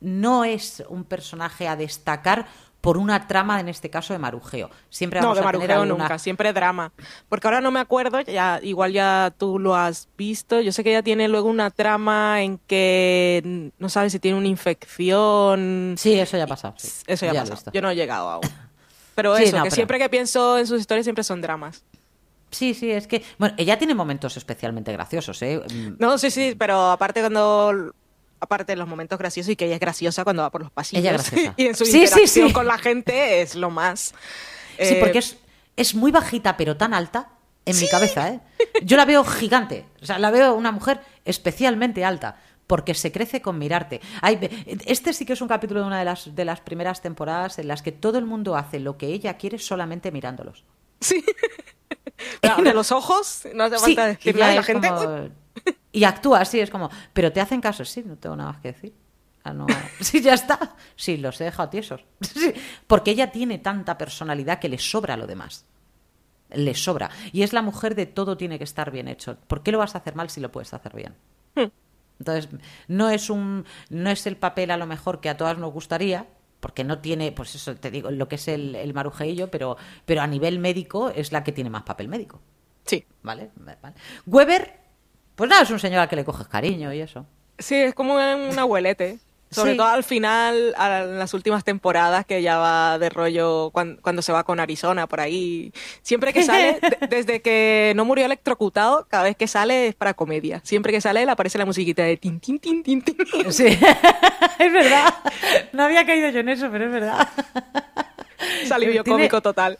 no es un personaje a destacar por una trama, en este caso, de marujeo. Siempre vamos no, de a marujeo nunca, siempre drama. Porque ahora no me acuerdo, ya igual ya tú lo has visto, yo sé que ella tiene luego una trama en que no sabes si tiene una infección. Sí, eso ya ha pasado. Eso ya, ha pasado. Yo no he llegado aún. Pero eso, que siempre que pienso en sus historias siempre son dramas. Sí, sí, es que. Bueno, ella tiene momentos especialmente graciosos, ¿eh? No, sí, sí, pero aparte cuando. Aparte de los momentos graciosos y que ella es graciosa cuando va por los pasillos. Ella graciosa. y en su interacción con la gente es lo más. Sí, porque es, es muy bajita, pero tan alta en mi cabeza, ¿eh? Yo la veo gigante. O sea, la veo una mujer especialmente alta porque se crece con mirarte. este sí que es un capítulo de una de las, de las primeras temporadas en las que todo el mundo hace lo que ella quiere solamente mirándolos. Sí. de los ojos, no hace falta decirle a la gente. Y actúa así, es como, pero te hacen caso, sí, no tengo nada más que decir. Ah, no. Sí, ya está. Sí, los he dejado tiesos. Porque ella tiene tanta personalidad que le sobra lo demás. Le sobra. Y es la mujer de todo tiene que estar bien hecho. ¿Por qué lo vas a hacer mal si lo puedes hacer bien? Hmm. Entonces, no es un, no es el papel a lo mejor que a todas nos gustaría, porque no tiene, pues eso te digo, lo que es el, el marujeillo, pero, pero a nivel médico es la que tiene más papel médico. Sí. ¿Vale? Weber, pues nada, es un señor al que le coges cariño y eso. Sí, es como un abuelete. Sobre todo al final, en las últimas temporadas, que ya va de rollo cuando, se va con Arizona por ahí. Siempre que sale, desde que no murió electrocutado, cada vez que sale es para comedia. Siempre que sale le aparece la musiquita de tin, tin, tin, tin, tin. Sí, es verdad. No había caído yo en eso, pero es verdad. Salió cómico total.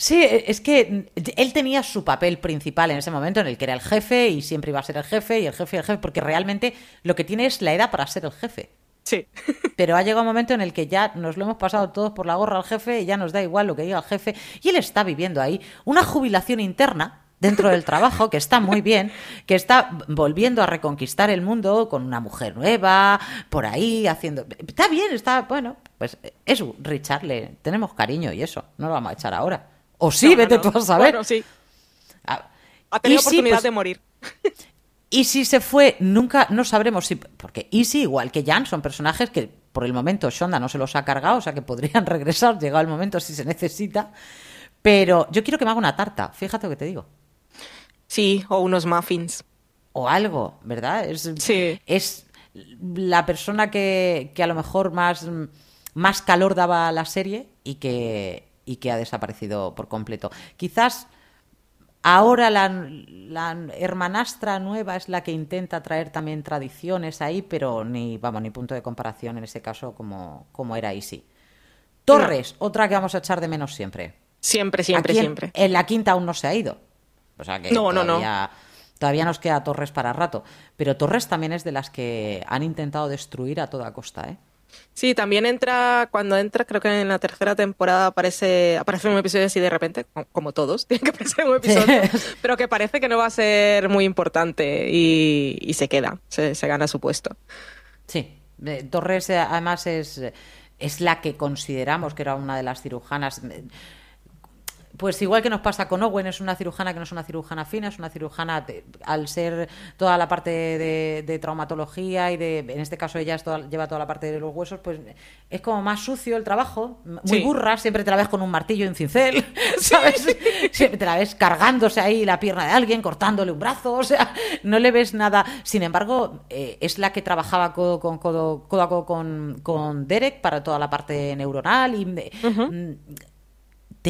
Sí, es que él tenía su papel principal en ese momento, en el que era el jefe y siempre iba a ser el jefe y el jefe y el jefe, porque realmente lo que tiene es la edad para ser el jefe. Sí. Pero ha llegado un momento en el que ya nos lo hemos pasado todos por la gorra al jefe y ya nos da igual lo que diga el jefe. Y él está viviendo ahí una jubilación interna dentro del trabajo, que está muy bien, que está volviendo a reconquistar el mundo con una mujer nueva, por ahí, haciendo... Está bien, está, bueno, pues es Richard, le tenemos cariño y eso, no lo vamos a echar ahora. O sí, vete tú a saber. Bueno, sí. Ah, ha tenido oportunidad pues de morir. Y si se fue, nunca, no sabremos si. Porque Easy, igual que Jan, son personajes que por el momento Shonda no se los ha cargado, o sea que podrían regresar, llegado el momento si se necesita. Pero yo quiero que me haga una tarta, fíjate lo que te digo. Sí, o unos muffins. O algo, ¿verdad? Es, sí. es la persona que, que a lo mejor más, más calor daba a la serie y que, y que ha desaparecido por completo. Quizás Ahora la, la hermanastra nueva es la que intenta traer también tradiciones ahí, pero ni, vamos, ni punto de comparación en ese caso como, como era Easy. Torres, otra que vamos a echar de menos siempre. Siempre, siempre, Aquí siempre. En la quinta aún no se ha ido. O sea que No, no, no. todavía nos queda Torres para rato. Pero Torres también es de las que han intentado destruir a toda costa, ¿eh? Sí, también entra, cuando entra, creo que en la tercera temporada aparece, aparece un episodio así de repente, co- como todos, tiene que aparecer un episodio, pero que parece que no va a ser muy importante y, y se queda, se, se gana su puesto. Sí, Torres eh, además es, es la que consideramos que era una de las cirujanas. Pues igual que nos pasa con Owen, es una cirujana que no es una cirujana fina, es una cirujana, de- al ser toda la parte de, de traumatología y de, en este caso ella es toda- lleva toda la parte de los huesos, pues es como más sucio el trabajo, muy Sí. burra, siempre te la ves con un martillo y un cincel, ¿sabes? Siempre te la ves cargándose ahí la pierna de alguien, cortándole un brazo, o sea, no le ves nada. Sin embargo, eh, es la que trabajaba codo con codo, codo a codo con, con Derek para toda la parte neuronal y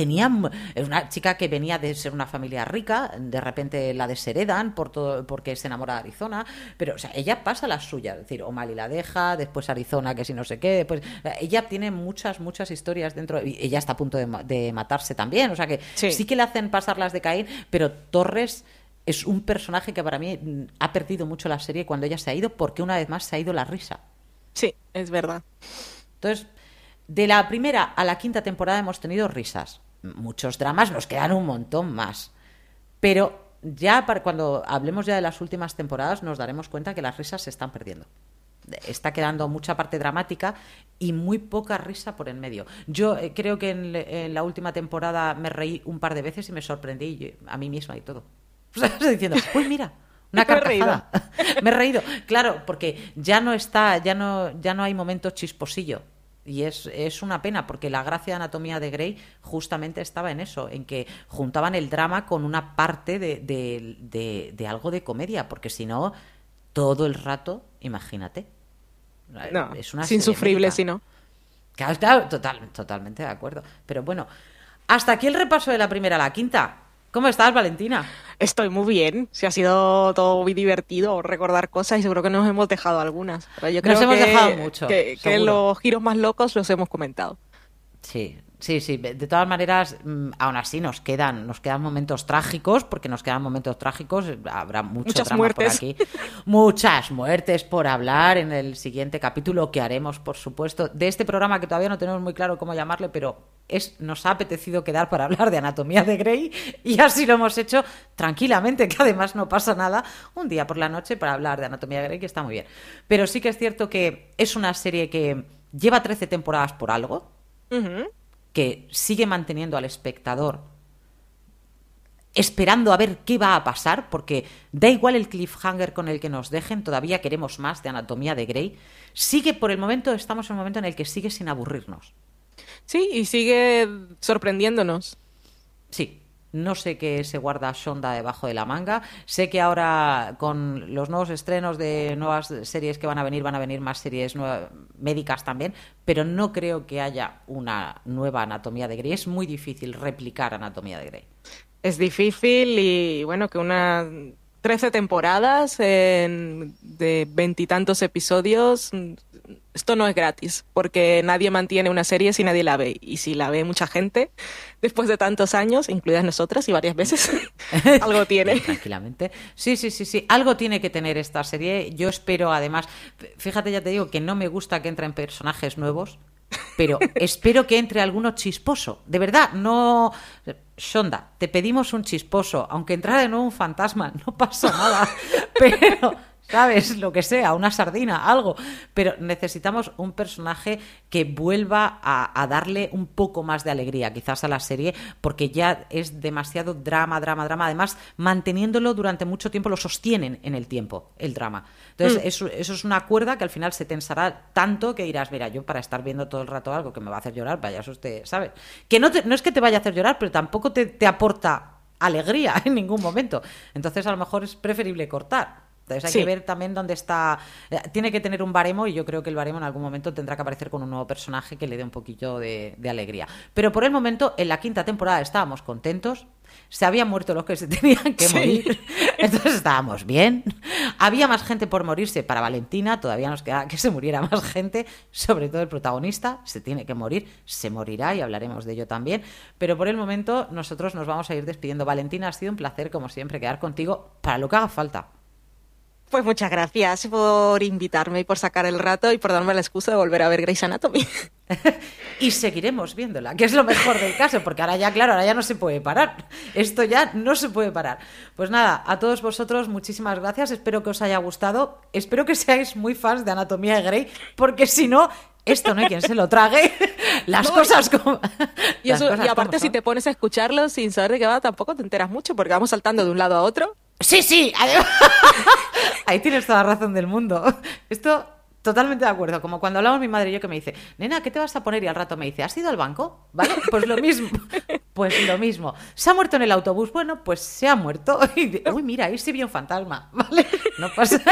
tenía una chica que venía de ser una familia rica, de repente la desheredan por todo, porque se enamora de Arizona, pero o sea, ella pasa las suyas, es decir, O'Malley la deja, después Arizona que si no sé qué, después ella tiene muchas muchas historias dentro y ella está a punto de, ma- de matarse también, o sea que Sí. sí que le hacen pasar las de Caín, pero Torres es un personaje que para mí mm, ha perdido mucho la serie cuando ella se ha ido porque una vez más se ha ido la risa. Sí, es verdad. Entonces, de la primera a la quinta temporada hemos tenido risas. Muchos dramas, nos quedan un montón más. Pero ya para cuando hablemos ya de las últimas temporadas nos daremos cuenta que las risas se están perdiendo. Está quedando mucha parte dramática y muy poca risa por en medio. Yo eh, creo que en, la última temporada me reí un par de veces y me sorprendí a mí misma y todo. O sea, estoy diciendo, uy, mira, una Me he reído. carcajada. me he reído. Claro, porque ya no está, ya no, ya no hay momento chisposillo. Y es, es una pena, porque la gracia de Anatomía de Grey justamente estaba en eso, en que juntaban el drama con una parte de, de- de- de algo de comedia, porque si no, todo el rato, imagínate. No, es una es insufrible si no. Claro, total, totalmente de acuerdo. Pero bueno, hasta aquí el repaso de la primera a la quinta. ¿Cómo estás, Valentina? Estoy muy bien, sí ha sido todo muy divertido recordar cosas y seguro que nos hemos dejado algunas. Pero yo creo Nos hemos que, dejado mucho, que, que los giros más locos los hemos comentado. Sí, sí, sí. De todas maneras, mm, aún así nos quedan, nos quedan momentos trágicos, porque nos quedan momentos trágicos. Habrá mucho Muchas drama muertes. por aquí. Muchas muertes por hablar en el siguiente capítulo que haremos, por supuesto, de este programa que todavía no tenemos muy claro cómo llamarle, pero es, nos ha apetecido quedar para hablar de anatomía de Grey y así lo hemos hecho tranquilamente, que además no pasa nada, un día por la noche para hablar de anatomía de Grey, que está muy bien. Pero sí que es cierto que es una serie que lleva 13 temporadas por algo Ujú. Que sigue manteniendo al espectador esperando a ver qué va a pasar, porque da igual el cliffhanger con el que nos dejen, todavía queremos más de Anatomía de Grey. Sigue, por el momento, estamos en un momento en el que sigue sin aburrirnos. Sí, y sigue sorprendiéndonos. Sí, no sé qué se guarda Shonda debajo de la manga. Sé que ahora con los nuevos estrenos de nuevas series que van a venir, van a venir más series nueva- médicas también, pero no creo que haya una nueva Anatomía de Grey. Es muy difícil replicar Anatomía de Grey. Es difícil y bueno, que unas 13 temporadas en- de veintitantos episodios, esto no es gratis, porque nadie mantiene una serie si nadie la ve. Y si la ve mucha gente, después de tantos años, incluidas nosotras y varias veces, algo tiene. Tranquilamente. Sí, sí, sí, sí. Algo tiene que tener esta serie. Yo espero, además, fíjate, ya te digo que no me gusta que entren personajes nuevos, pero espero que entre alguno chisposo. De verdad, no. Shonda, te pedimos un chisposo. Aunque entrara de nuevo un fantasma, no pasa nada. Pero. ¿Sabes? Lo que sea, una sardina, algo. Pero necesitamos un personaje que vuelva a, a darle un poco más de alegría, quizás a la serie, porque ya es demasiado drama, drama, drama. Además, manteniéndolo durante mucho tiempo, lo sostienen en el tiempo, el drama. Entonces, eso, eso es una cuerda que al final se tensará tanto que dirás, mira, yo para estar viendo todo el rato algo que me va a hacer llorar, vaya, eso usted, ¿sabes? Que no, te- no es que te vaya a hacer llorar, pero tampoco te, te aporta alegría en ningún momento. Entonces, a lo mejor es preferible cortar. Entonces hay Sí. que ver también dónde está. eh, Tiene que tener un baremo y yo creo que el baremo en algún momento tendrá que aparecer con un nuevo personaje que le dé un poquillo de, de alegría. Pero por el momento, en la quinta temporada estábamos contentos. Se habían muerto los que se tenían que Sí. morir. Entonces estábamos bien. Había más gente por morirse para Valentina. Todavía nos queda que se muriera más gente. Sobre todo el protagonista. Se tiene que morir. Se morirá y hablaremos de ello también. Pero por el momento, nosotros nos vamos a ir despidiendo. Valentina, ha sido un placer, como siempre, quedar contigo para lo que haga falta. Pues muchas gracias por invitarme y por sacar el rato y por darme la excusa de volver a ver Grey's Anatomy. y seguiremos viéndola, que es lo mejor del caso, porque ahora ya, claro, ahora ya no se puede parar. Esto ya no se puede parar. Pues nada, a todos vosotros muchísimas gracias, espero que os haya gustado, espero que seáis muy fans de Anatomía de Grey, porque si no, esto no hay quien se lo trague. Las No, cosas como... Y, eso, y aparte, como si te pones a escucharlo sin saber de qué va, tampoco te enteras mucho porque vamos saltando de un lado a otro. Sí, sí, ahí tienes toda la razón del mundo. Esto... Totalmente de acuerdo, como cuando hablamos mi madre y yo que me dice, nena, ¿qué te vas a poner? Y al rato me dice, ¿has ido al banco? ¿Vale? Pues lo mismo, pues lo mismo. ¿Se ha muerto en el autobús? Bueno, pues se ha muerto. Y uy, mira, ahí sí vi un fantasma, ¿vale? No pasa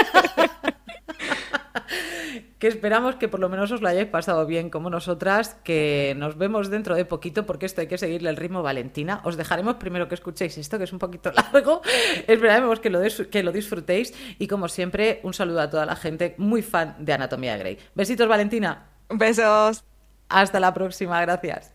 que esperamos que por lo menos os lo hayáis pasado bien como nosotras, que nos vemos dentro de poquito porque esto hay que seguirle el ritmo Valentina. Os dejaremos primero que escuchéis esto, que es un poquito largo. Esperamos que lo, que lo disfrutéis y como siempre, un saludo a toda la gente muy fan de Anatomía de Grey. Besitos Valentina. Besos. Hasta la próxima, gracias.